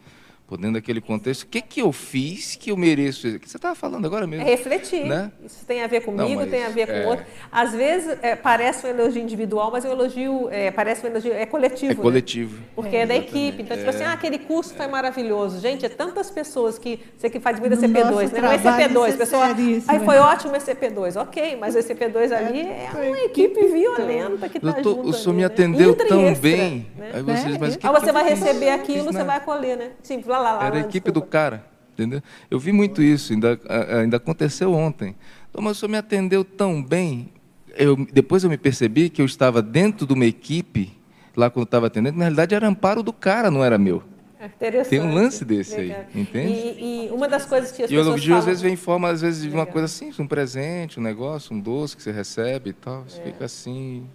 dentro daquele contexto, o que, que eu fiz que eu mereço? O que você estava falando agora mesmo? É refletir. Né? Isso tem a ver comigo, Não, tem a ver com o é... outro. Às vezes é, parece um elogio individual, mas o elogio é, parece um elogio é coletivo. É né? coletivo. Né? Porque é, da equipe. Então, tipo assim, é. ah, aquele curso foi maravilhoso. Gente, é tantas pessoas que você que faz vida CP2, né? Não é CP2, pessoa. Aí foi ótimo esse CP2. Ok, mas esse CP2 ali é, uma equipe violenta que está junto. O senhor me né? atendeu tão extra, bem. Né? Aí, vocês, mas aí você vai receber aquilo, você vai acolher, né? Sim, lá, lá, lá. Era a equipe do cara, entendeu? Eu vi muito isso, ainda, ainda aconteceu ontem. Então, mas o senhor me atendeu tão bem. Eu, depois eu me percebi que eu estava dentro de uma equipe, lá quando estava atendendo, na realidade era amparo do cara, não era meu. É Tem um lance desse Legal. aí, entende? E, e, uma das coisas que as e pessoas o elogio às vezes vem em forma, às vezes, de uma coisa assim, um presente, um negócio, um doce que você recebe e tal. Você é. fica assim...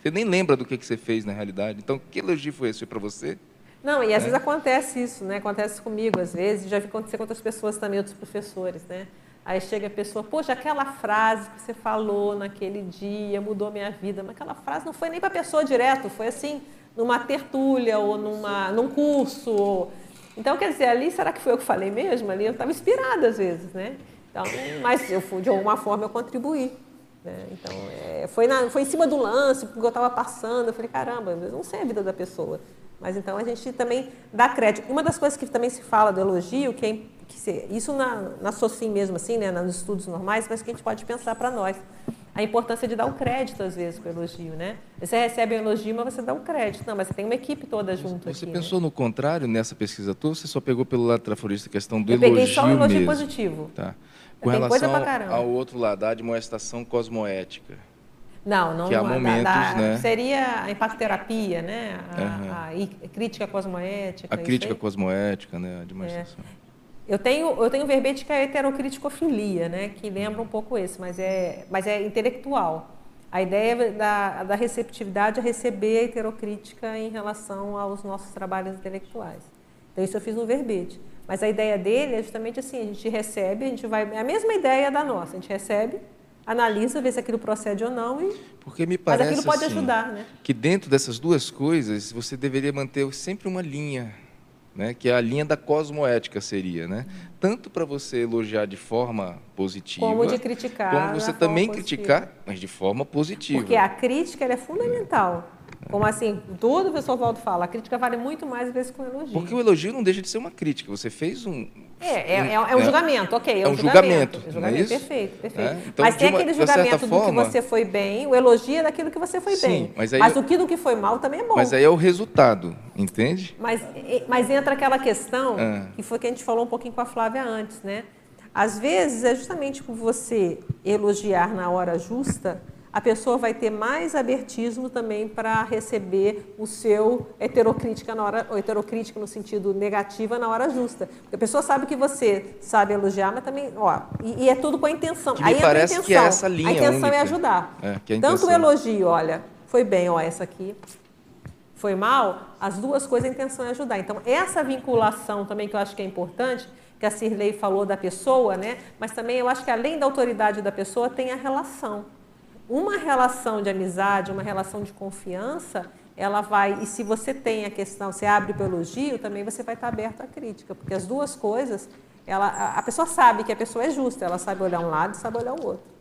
Você nem lembra do que, que você fez na realidade. Então, que elogio foi esse para você? Não, e às é. vezes acontece isso, né? Acontece comigo, às vezes, já vi acontecer com outras pessoas também, outros professores, né? Aí chega a pessoa, poxa, aquela frase que você falou naquele dia mudou minha vida, mas aquela frase não foi nem para a pessoa direto, foi assim, numa tertúlia ou numa, num curso. Ou... Então, quer dizer, ali, será que foi eu que falei mesmo? Ali eu estava inspirada às vezes, né? Então, mas eu fui, de alguma forma eu contribuí. Né? Então, é, foi, na, foi em cima do lance, porque eu estava passando, eu falei, caramba, eu não sei a vida da pessoa. Mas então a gente também dá crédito. Uma das coisas que também se fala do elogio, que, é, que se, isso na, na SOCIM mesmo, assim, né, nos estudos normais, mas que a gente pode pensar para nós. A importância de dar o um crédito, às vezes, para o elogio, né? Você recebe um elogio, mas você dá um crédito. Não, mas você tem uma equipe toda junto Você aqui, pensou né? no contrário nessa pessoa tua? Você só pegou pelo lado traforista a questão do Eu elogio peguei só o elogio mesmo. positivo. Tá. Com tem relação ao, ao outro lado, a admoestação cosmoética. Não, não. Que há momentos, da, da, né? Seria a impacterapia, né? A, uhum. a, a crítica cosmoética. A crítica cosmoética, né? A demonstração. É. Eu tenho, eu tenho verbete que é heterocriticofilia, né? Que lembra um pouco esse, mas é, mas é intelectual. A ideia da, da receptividade é receber a heterocrítica em relação aos nossos trabalhos intelectuais. Então, isso eu fiz no verbete. Mas a ideia dele é justamente assim: a gente recebe, a gente vai. É a mesma ideia da nossa, a gente recebe analisa, vê se aquilo procede ou não e porque me parece mas aquilo pode assim, ajudar, né? Que dentro dessas duas coisas você deveria manter sempre uma linha, né? Que é a linha da cosmoética seria, né? Tanto para você elogiar de forma positiva, como de criticar, como você também criticar, mas de forma positiva. Porque a crítica é fundamental. Como assim? Tudo o professor Valdo fala. A crítica vale muito mais às vezes que o elogio. Porque o elogio não deixa de ser uma crítica. Você fez um. É, é, é, é um é, julgamento, ok. É um, julgamento. julgamento, julgamento é perfeito, perfeito. É? Então, mas tem uma, aquele julgamento do forma... que você foi bem, o elogio é daquilo que você foi Sim, bem. Mas, aí mas o que do que foi mal também é bom. Mas aí é o resultado, entende? Mas, mas entra aquela questão, ah. que foi que a gente falou um pouquinho com a Flávia antes, né? Às vezes é justamente por você elogiar na hora justa, a pessoa vai ter mais abertismo também para receber o seu heterocrítica na hora, ou heterocrítica no sentido negativa na hora justa. Porque a pessoa sabe que você sabe elogiar, mas também, ó, e, e é tudo com a intenção. Que Aí me a intenção. que é essa linha A intenção única. é ajudar. É, é Tanto o elogio, olha, foi bem, ó, essa aqui foi mal, as duas coisas a intenção é ajudar. Então, essa vinculação também que eu acho que é importante, que a Cirlei falou da pessoa, né? Mas também eu acho que além da autoridade da pessoa tem a relação. Uma relação de amizade, uma relação de confiança, ela vai, e se você tem a questão, você abre para o elogio, também você vai estar aberto à crítica, porque as duas coisas, ela, a pessoa sabe que a pessoa é justa, ela sabe olhar um lado e sabe olhar o outro.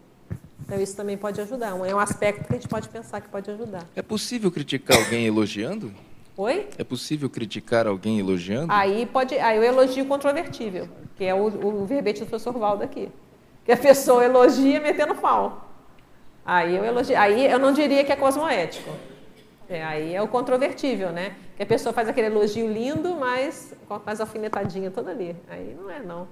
Então isso também pode ajudar, é um aspecto que a gente pode pensar que pode ajudar. É possível criticar alguém elogiando? Oi? É possível criticar alguém elogiando? Aí pode, aí o elogio controvertível, que é o, o verbete do professor Valdo aqui. Que a pessoa elogia metendo pau. Aí eu elogio, aí eu não diria que é cosmoético. É, aí é o controvertível, né? Que a pessoa faz aquele elogio lindo, mas com as alfinetadinhas toda ali. Aí não é, não.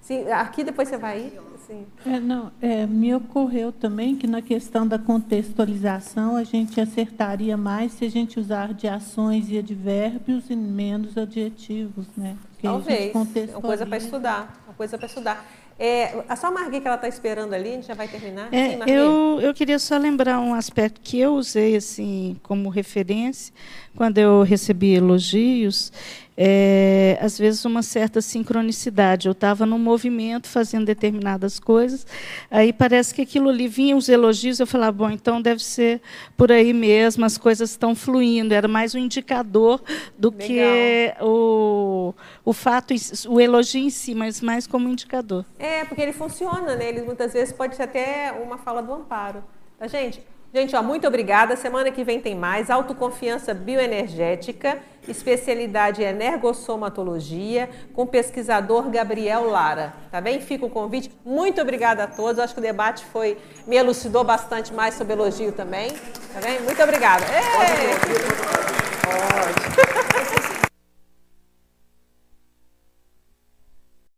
Sim, aqui depois você vai ir. Sim. É, não, é, me ocorreu também que na questão da contextualização a gente acertaria mais se a gente usar de ações e advérbios e menos adjetivos, né? Porque Talvez. É uma coisa para estudar. Uma coisa para estudar. É, a só Margui que ela está esperando ali, a gente já vai terminar. É, Sim, eu, eu queria só lembrar um aspecto que eu usei assim como referência quando eu recebi elogios, é, às vezes uma certa sincronicidade. Eu estava no movimento fazendo determinadas coisas, aí parece que aquilo ali vinha os elogios, eu falava, bom, então deve ser por aí mesmo, as coisas estão fluindo. Era mais um indicador do Legal. que o, o fato, o elogio em si, mas mais como indicador. É, porque ele funciona, né? Ele muitas vezes pode ser até uma fala do amparo. Tá, gente? Gente, ó, muito obrigada. Semana que vem tem mais. Autoconfiança bioenergética, especialidade energossomatologia, com o pesquisador Gabriel Lara. Tá bem? Fica o convite. Muito obrigada a todos. Acho que o debate foi me elucidou bastante mais sobre elogio também. Tá bem? Muito obrigada. Ei!